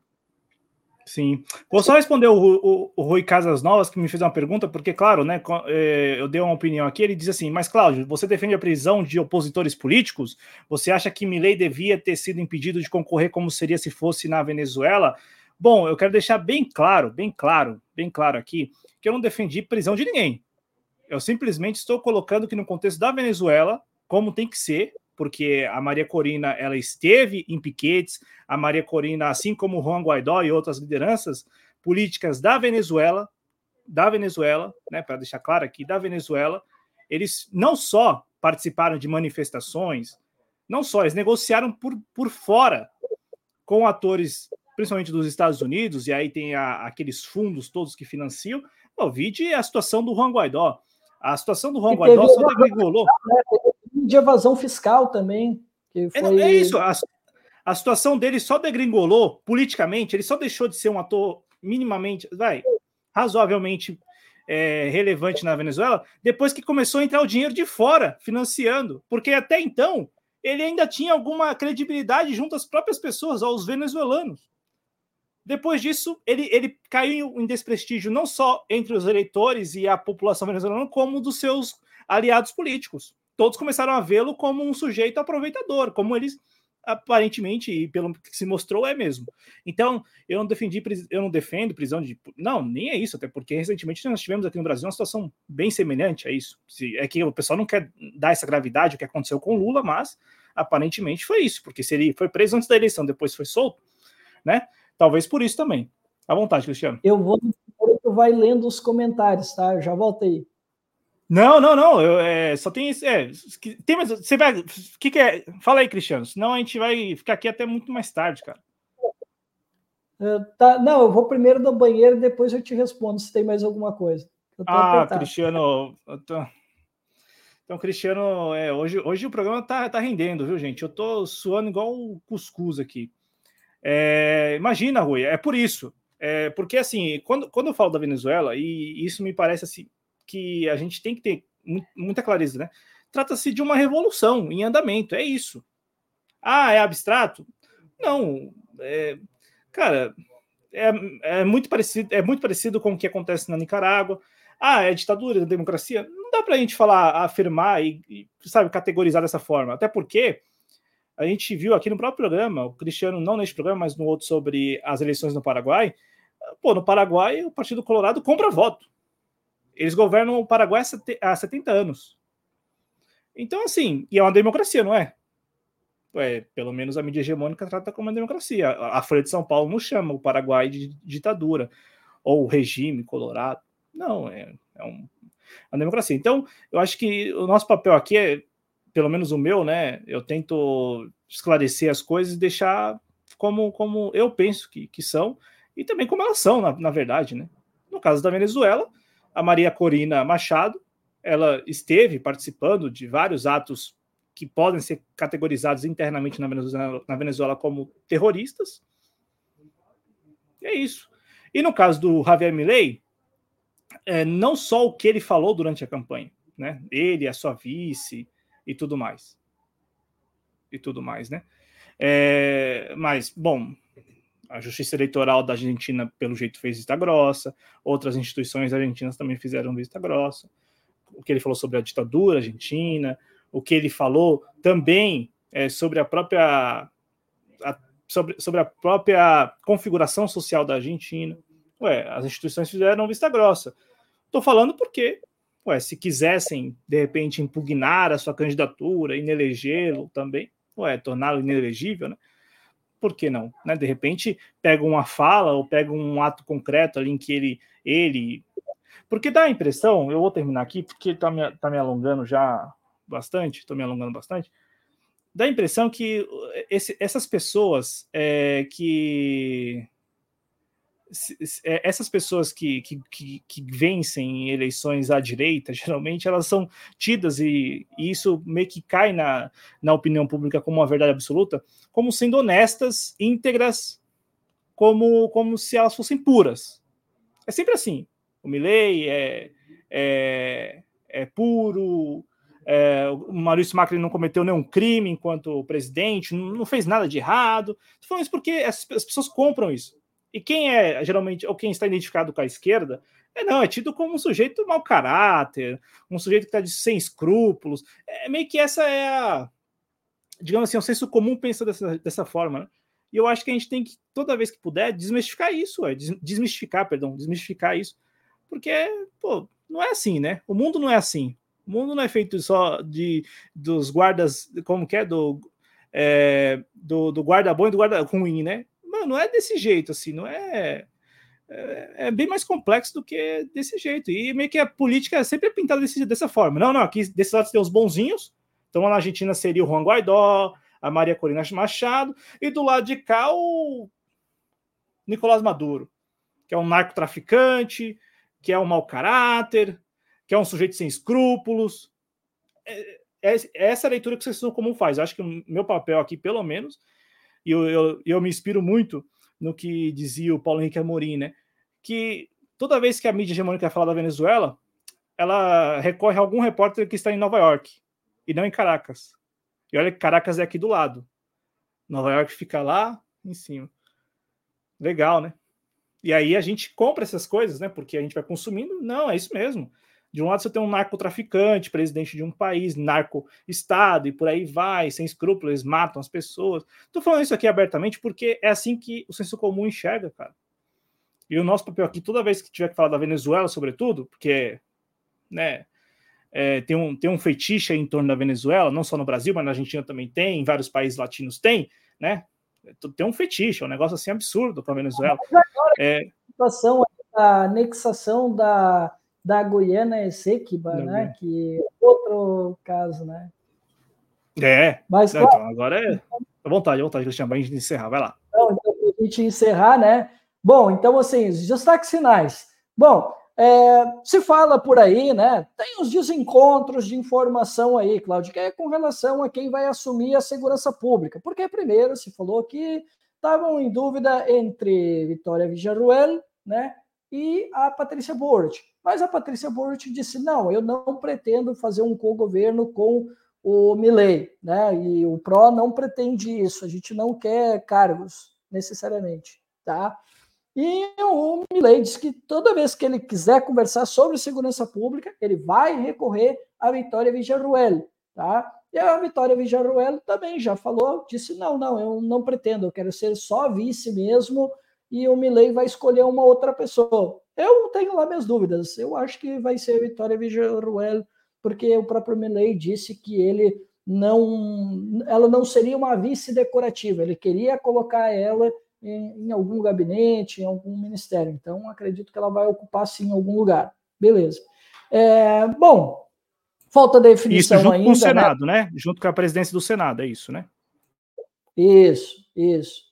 Sim. Vou só responder o, o, o, Rui Casas Novas, que me fez uma pergunta, porque, claro, né, é, eu dei uma opinião aqui, ele diz assim, mas, Cláudio, você defende a prisão de opositores políticos? Você acha que Milei devia ter sido impedido de concorrer como seria se fosse na Venezuela? Bom, eu quero deixar bem claro, bem claro, bem claro aqui, que eu não defendi prisão de ninguém. Eu simplesmente estou colocando que no contexto da Venezuela, como tem que ser, porque a Maria Corina ela esteve em piquetes, a Maria Corina, assim como Juan Guaidó e outras lideranças políticas da Venezuela, da Venezuela, né, para deixar claro aqui, da Venezuela, eles não só participaram de manifestações, não só, eles negociaram por, por fora com atores, principalmente dos Estados Unidos, e aí tem a, aqueles fundos todos que financiam. O vide a situação do Juan Guaidó. A situação do Juan Guaidó só degringolou. Né? de evasão fiscal também. Que foi... é, é isso, a, a situação dele só degringolou politicamente, ele só deixou de ser um ator minimamente, vai, razoavelmente é, relevante na Venezuela, depois que começou a entrar o dinheiro de fora financiando, porque até então ele ainda tinha alguma credibilidade junto às próprias pessoas, aos venezuelanos. Depois disso, ele, ele caiu em desprestígio não só entre os eleitores e a população venezuelana, como dos seus aliados políticos todos começaram a vê-lo como um sujeito aproveitador, como eles aparentemente e pelo que se mostrou é mesmo. Então, eu não defendi, eu não defendo prisão de, não, nem é isso, até porque recentemente nós tivemos aqui no Brasil uma situação bem semelhante a isso. É que o pessoal não quer dar essa gravidade o que aconteceu com Lula, mas aparentemente foi isso, porque se ele foi preso antes da eleição, depois foi solto, né? Talvez por isso também. À vontade, Cristiano. Eu vou tu vai lendo os comentários, tá? Eu já voltei. Não, não, não. Eu, é, só tem isso. É, tem mais. Você vai. Que, que é? Fala aí, Cristiano. Senão a gente vai ficar aqui até muito mais tarde, cara. Uh, tá, não, eu vou primeiro no banheiro e depois eu te respondo se tem mais alguma coisa. Ah, apertado. Cristiano. Tô... Então, Cristiano, é, hoje, hoje o programa tá, tá rendendo, viu, gente? Eu tô suando igual o cuscuz aqui. É, imagina, Rui, é por isso. É, porque, assim, quando, quando eu falo da Venezuela, e isso me parece assim, que a gente tem que ter muita clareza, né? Trata-se de uma revolução em andamento, é isso. Ah, é abstrato? Não, é, cara, é, é, muito parecido, é muito parecido com o que acontece na Nicarágua. Ah, é ditadura, democracia? Não dá para a gente falar, afirmar e, e, sabe, categorizar dessa forma. Até porque a gente viu aqui no próprio programa, o Cristiano, não neste programa, mas no outro sobre as eleições no Paraguai. Pô, no Paraguai, o Partido Colorado compra voto. Eles governam o Paraguai há 70 anos. Então, assim, e é uma democracia, não é? é pelo menos a mídia hegemônica trata como uma democracia. A Folha de São Paulo não chama o Paraguai de ditadura ou regime colorado. Não, é, é, um, é uma democracia. Então, eu acho que o nosso papel aqui é, pelo menos o meu, né? Eu tento esclarecer as coisas e deixar como, como eu penso que, que são e também como elas são, na, na verdade, né? No caso da Venezuela, a Maria Corina Machado, ela esteve participando de vários atos que podem ser categorizados internamente na Venezuela, na Venezuela como terroristas. E é isso. E no caso do Javier Milei, é, não só o que ele falou durante a campanha, né? Ele, a sua vice e tudo mais. E tudo mais, né? É, mas, bom, a Justiça Eleitoral da Argentina, pelo jeito, fez vista grossa, outras instituições argentinas também fizeram vista grossa. o que ele falou sobre a ditadura argentina, o que ele falou também é, sobre a própria a, sobre, sobre a própria configuração social da Argentina. Ué, as instituições fizeram vista grossa. Estou falando porque, ué, se quisessem, de repente, impugnar a sua candidatura, inelegê-lo também, ué, torná-lo inelegível, né? Por que não? Né? De repente, pega uma fala ou pega um ato concreto ali em que ele, ele. Porque dá a impressão, eu vou terminar aqui, porque está me, tá me alongando já bastante, estou me alongando bastante, dá a impressão que esse, essas pessoas é, que essas pessoas que, que, que, que, vencem eleições à direita, geralmente elas são tidas, e, e, isso meio que cai na, na opinião pública como uma verdade absoluta, como sendo honestas, íntegras, como, como se elas fossem puras. É sempre assim. O Milley é, é, é puro, é, o Maurício Macri não cometeu nenhum crime enquanto presidente, não, não fez nada de errado. Estou falando isso porque as, as pessoas compram isso. E quem é geralmente, ou quem está identificado com a esquerda, é não, é tido como um sujeito mau caráter, um sujeito que está sem escrúpulos. É meio que essa é a, digamos assim, o senso comum pensa dessa, dessa forma, né? E eu acho que a gente tem que, toda vez que puder, desmistificar isso, é, desmistificar, perdão, desmistificar isso. Porque, pô, não é assim, né? O mundo não é assim. O mundo não é feito só de dos guardas, como que é? Do, é, do, do guarda bom e do guarda ruim, né? Não é desse jeito, assim, não é, é. É, bem mais complexo do que desse jeito. E meio que a política é sempre pintada desse, dessa forma. Não, não, aqui desse lado tem os bonzinhos. Então lá na Argentina seria o Juan Guaidó, a Maria Corina Machado, e do lado de cá o Nicolás Maduro, que é um narcotraficante, que é um mau caráter, que é um sujeito sem escrúpulos. É, é, é essa leitura que o senso comum faz. Eu acho que o meu papel aqui, pelo menos, e eu, eu, eu me inspiro muito no que dizia o Paulo Henrique Amorim, né? Que toda vez que a mídia hegemônica fala da Venezuela, ela recorre a algum repórter que está em Nova York e não em Caracas. E olha que Caracas é aqui do lado. Nova York fica lá em cima. Legal, né? E aí a gente compra essas coisas, né? Porque a gente vai consumindo. Não, é isso mesmo. De um lado você tem um narcotraficante, presidente de um país, narco-estado, e por aí vai, sem escrúpulos, matam as pessoas. Estou falando isso aqui abertamente porque é assim que o senso comum enxerga, cara. E o nosso papel aqui, toda vez que tiver que falar da Venezuela, sobretudo, porque né, é, tem, um, tem um fetiche em torno da Venezuela, não só no Brasil, mas na Argentina também tem, em vários países latinos tem, né? Tem um fetiche, é um negócio assim absurdo com a Venezuela. Mas agora, é, a situação, a anexação da da Guiana Esequiba, né? Guiana. Que é outro caso, né? É, mas não, então, agora é. À vontade, à vontade, Cristiano, para a gente encerrar, vai lá. Então, então a gente encerrar, né? Bom, então, assim, os destaques finais. Bom, é, se fala por aí, né? Tem os desencontros de informação aí, Cláudio, que é com relação a quem vai assumir a segurança pública. Porque, primeiro, se falou que estavam em dúvida entre Vitória Villarruel, né? E a Patrícia Bort. Mas a Patrícia Bort disse: não, eu não pretendo fazer um co-governo com o Milley, né? E o PRO não pretende isso, a gente não quer cargos necessariamente, tá? E o Milley disse que toda vez que ele quiser conversar sobre segurança pública, ele vai recorrer à Vitória Villarruel, tá? E a Vitória Villarruel também já falou, disse: não, não, eu não pretendo, eu quero ser só vice mesmo, e o Milley vai escolher uma outra pessoa. Eu tenho lá minhas dúvidas. Eu acho que vai ser Vitória Villarruel, porque o próprio Milley disse que ele não, ela não seria uma vice decorativa. Ele queria colocar ela em, em algum gabinete, em algum ministério. Então, acredito que ela vai ocupar sim em algum lugar. Beleza. É, bom, falta definição isso, junto ainda. com o né? Senado, né? né? Junto com a presidência do Senado, é isso, né? Isso, isso.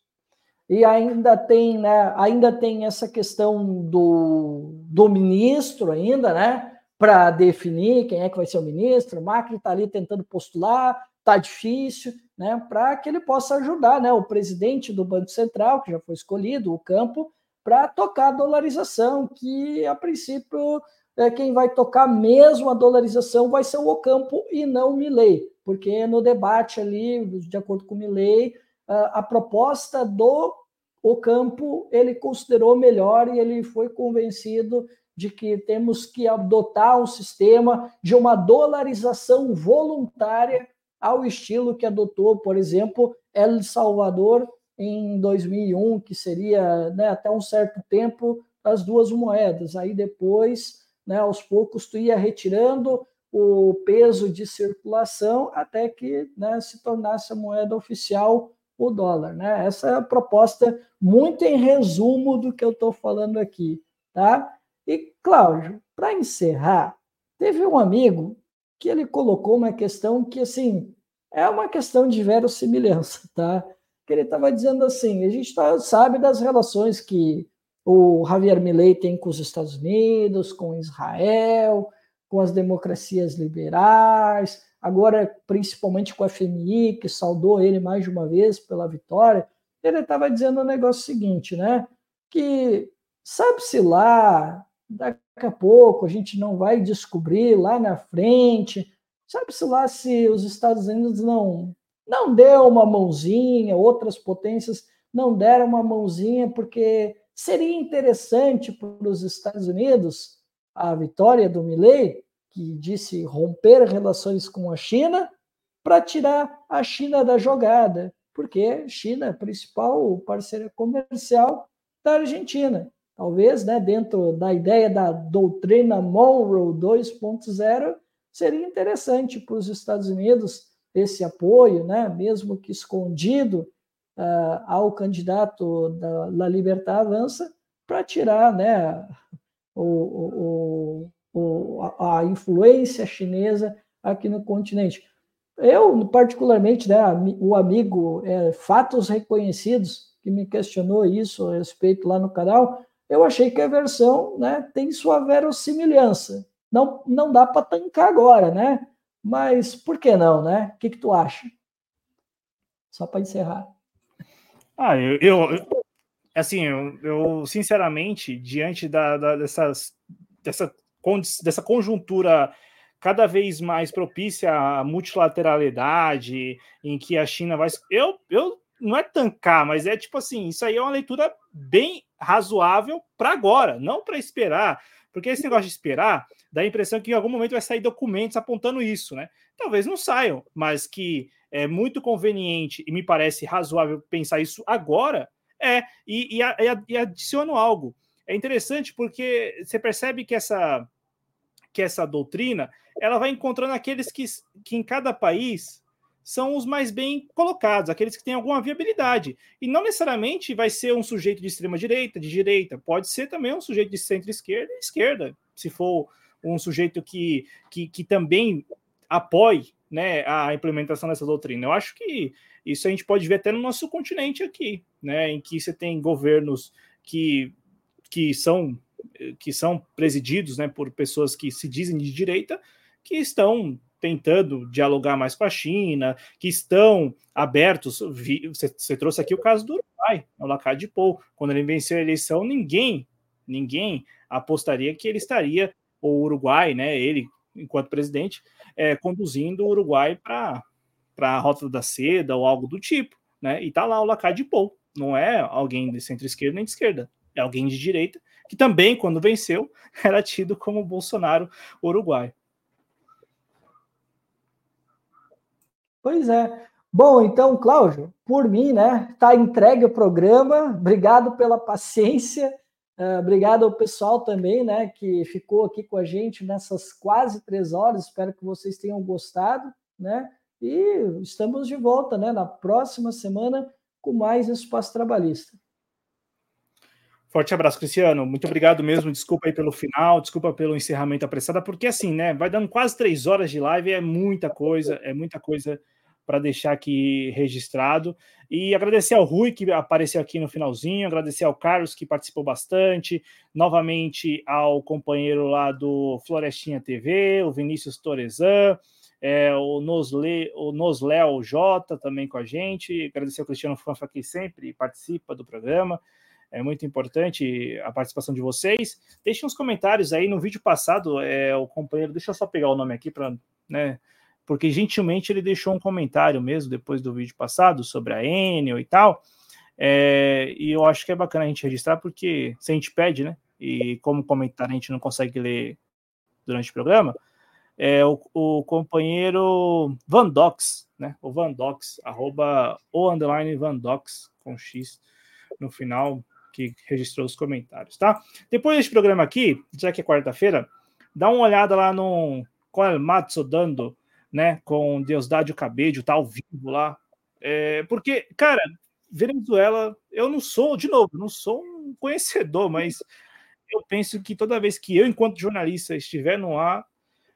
E ainda tem, né, ainda tem essa questão do, do ministro ainda, né? Para definir quem é que vai ser o ministro. O Macri está ali tentando postular, está difícil, né? Para que ele possa ajudar né, o presidente do Banco Central, que já foi escolhido, o campo, para tocar a dolarização, que a princípio é, quem vai tocar mesmo a dolarização vai ser o Ocampo e não o Milley, porque no debate ali, de acordo com o Milley, a proposta do Ocampo ele considerou melhor e ele foi convencido de que temos que adotar um sistema de uma dolarização voluntária ao estilo que adotou, por exemplo, El Salvador em 2001, que seria né, até um certo tempo as duas moedas. Aí depois, né, aos poucos, tu ia retirando o peso de circulação até que né, se tornasse a moeda oficial o dólar. Né? Essa é a proposta, muito em resumo do que eu estou falando aqui. Tá? E, Cláudio, para encerrar, teve um amigo que ele colocou uma questão que, assim, é uma questão de verossimilhança, tá? Que ele estava dizendo assim, a gente tá, sabe das relações que o Javier Milei tem com os Estados Unidos, com Israel, com as democracias liberais, agora principalmente com a FMI, que saudou ele mais de uma vez pela vitória. Ele estava dizendo o negócio seguinte, né? Que sabe-se lá daqui a pouco a gente não vai descobrir lá na frente. Sabe-se lá se os Estados Unidos não não deu uma mãozinha, outras potências não deram uma mãozinha, porque seria interessante para os Estados Unidos a vitória do Milley, que disse romper relações com a China, para tirar a China da jogada, porque China é a principal parceira comercial da Argentina. Talvez, né, dentro da ideia da doutrina Monroe 2.0, seria interessante para os Estados Unidos esse apoio, né, mesmo que escondido, uh, ao candidato da La Libertad Avança, para tirar né, o, o, a influência chinesa aqui no continente. Eu, particularmente, né, o amigo é, Fatos Reconhecidos, que me questionou isso a respeito lá no canal, eu achei que a versão né, tem sua verossimilhança. Não, não dá para tancar agora, né? Mas por que não, né? O que, que tu acha? Só para encerrar. Ah, eu, eu assim, eu, eu, sinceramente, diante da, da, dessas, dessa, dessa conjuntura cada vez mais propícia à multilateralidade, em que a China vai. Eu, eu não é tancar, mas é tipo assim, isso aí é uma leitura bem razoável para agora, não para esperar, porque esse negócio de esperar dá a impressão que em algum momento vai sair documentos apontando isso, né? Talvez não saiam, mas que é muito conveniente e me parece razoável pensar isso agora, é, e, e, e adiciono algo. É interessante porque você percebe que essa que essa doutrina ela vai encontrando aqueles que, que em cada país são os mais bem colocados, aqueles que têm alguma viabilidade. E não necessariamente vai ser um sujeito de extrema direita, de direita, pode ser também um sujeito de centro-esquerda e esquerda, se for um sujeito que, que, que também apoie né, a implementação dessa doutrina. Eu acho que isso a gente pode ver até no nosso continente aqui, né, em que você tem governos que, que são que são presididos né, por pessoas que se dizem de direita, que estão tentando dialogar mais com a China, que estão abertos. Você, trouxe aqui o caso do Uruguai, o Lacade Pou. Quando ele venceu a eleição, ninguém, ninguém apostaria que ele estaria, o Uruguai, né, ele, enquanto presidente, é, conduzindo o Uruguai para a Rota da Seda ou algo do tipo. Né? E tá lá o Lacade Pou. Não é alguém de centro-esquerda nem de esquerda, é alguém de direita, que também, quando venceu, era tido como Bolsonaro Uruguai. Pois é. Bom, então, Cláudio, por mim, né, tá entregue o programa. Obrigado pela paciência. Uh, obrigado ao pessoal também, né, que ficou aqui com a gente nessas quase três horas. Espero que vocês tenham gostado, né? E estamos de volta, né, na próxima semana com mais espaço trabalhista. Forte abraço, Cristiano. Muito obrigado mesmo. Desculpa aí pelo final, desculpa pelo encerramento apressado, porque assim, né? Vai dando quase três horas de live, é muita coisa, é muita coisa para deixar aqui registrado. E agradecer ao Rui, que apareceu aqui no finalzinho, agradecer ao Carlos, que participou bastante, novamente ao companheiro lá do Florestinha TV, o Vinícius Torezan, é, o o Nosléo J também com a gente, agradecer ao Cristiano Fanfa, que sempre participa do programa. É muito importante a participação de vocês. Deixem uns comentários aí no vídeo passado. É, o companheiro, deixa eu só pegar o nome aqui para né, porque gentilmente ele deixou um comentário mesmo depois do vídeo passado sobre a Enel e tal. É, e eu acho que é bacana a gente registrar, porque se a gente pede, né? e como comentar a gente não consegue ler durante o programa, é o, o companheiro Vandox, né? O Vandox, arroba o underline Vandox, com X no final, que registrou os comentários, tá? Depois desse programa aqui, já que é quarta-feira, dá uma olhada lá no Matzo Dando, né? Com Deusdade o Cabedio, tá ao vivo lá. É, porque, cara, Venezuela, eu não sou, de novo, não sou um conhecedor, mas eu penso que toda vez que eu, enquanto jornalista, estiver no ar,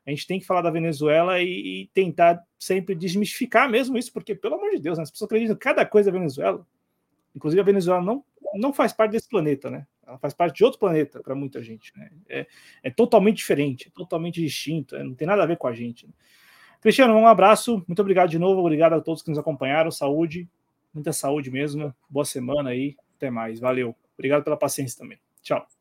a gente tem que falar da Venezuela e, e, tentar sempre desmistificar mesmo isso, porque, pelo amor de Deus, né, as pessoas acreditam que cada coisa é Venezuela. Inclusive, a Venezuela não, não faz parte desse planeta, né? Ela faz parte de outro planeta para muita gente. Né? É, é, totalmente diferente, é totalmente distinto, é, não tem nada a ver com a gente. Né? Cristiano, um abraço, muito obrigado de novo, obrigado a todos que nos acompanharam, saúde, muita saúde mesmo, boa semana aí, até mais, valeu. Obrigado pela paciência também. Tchau.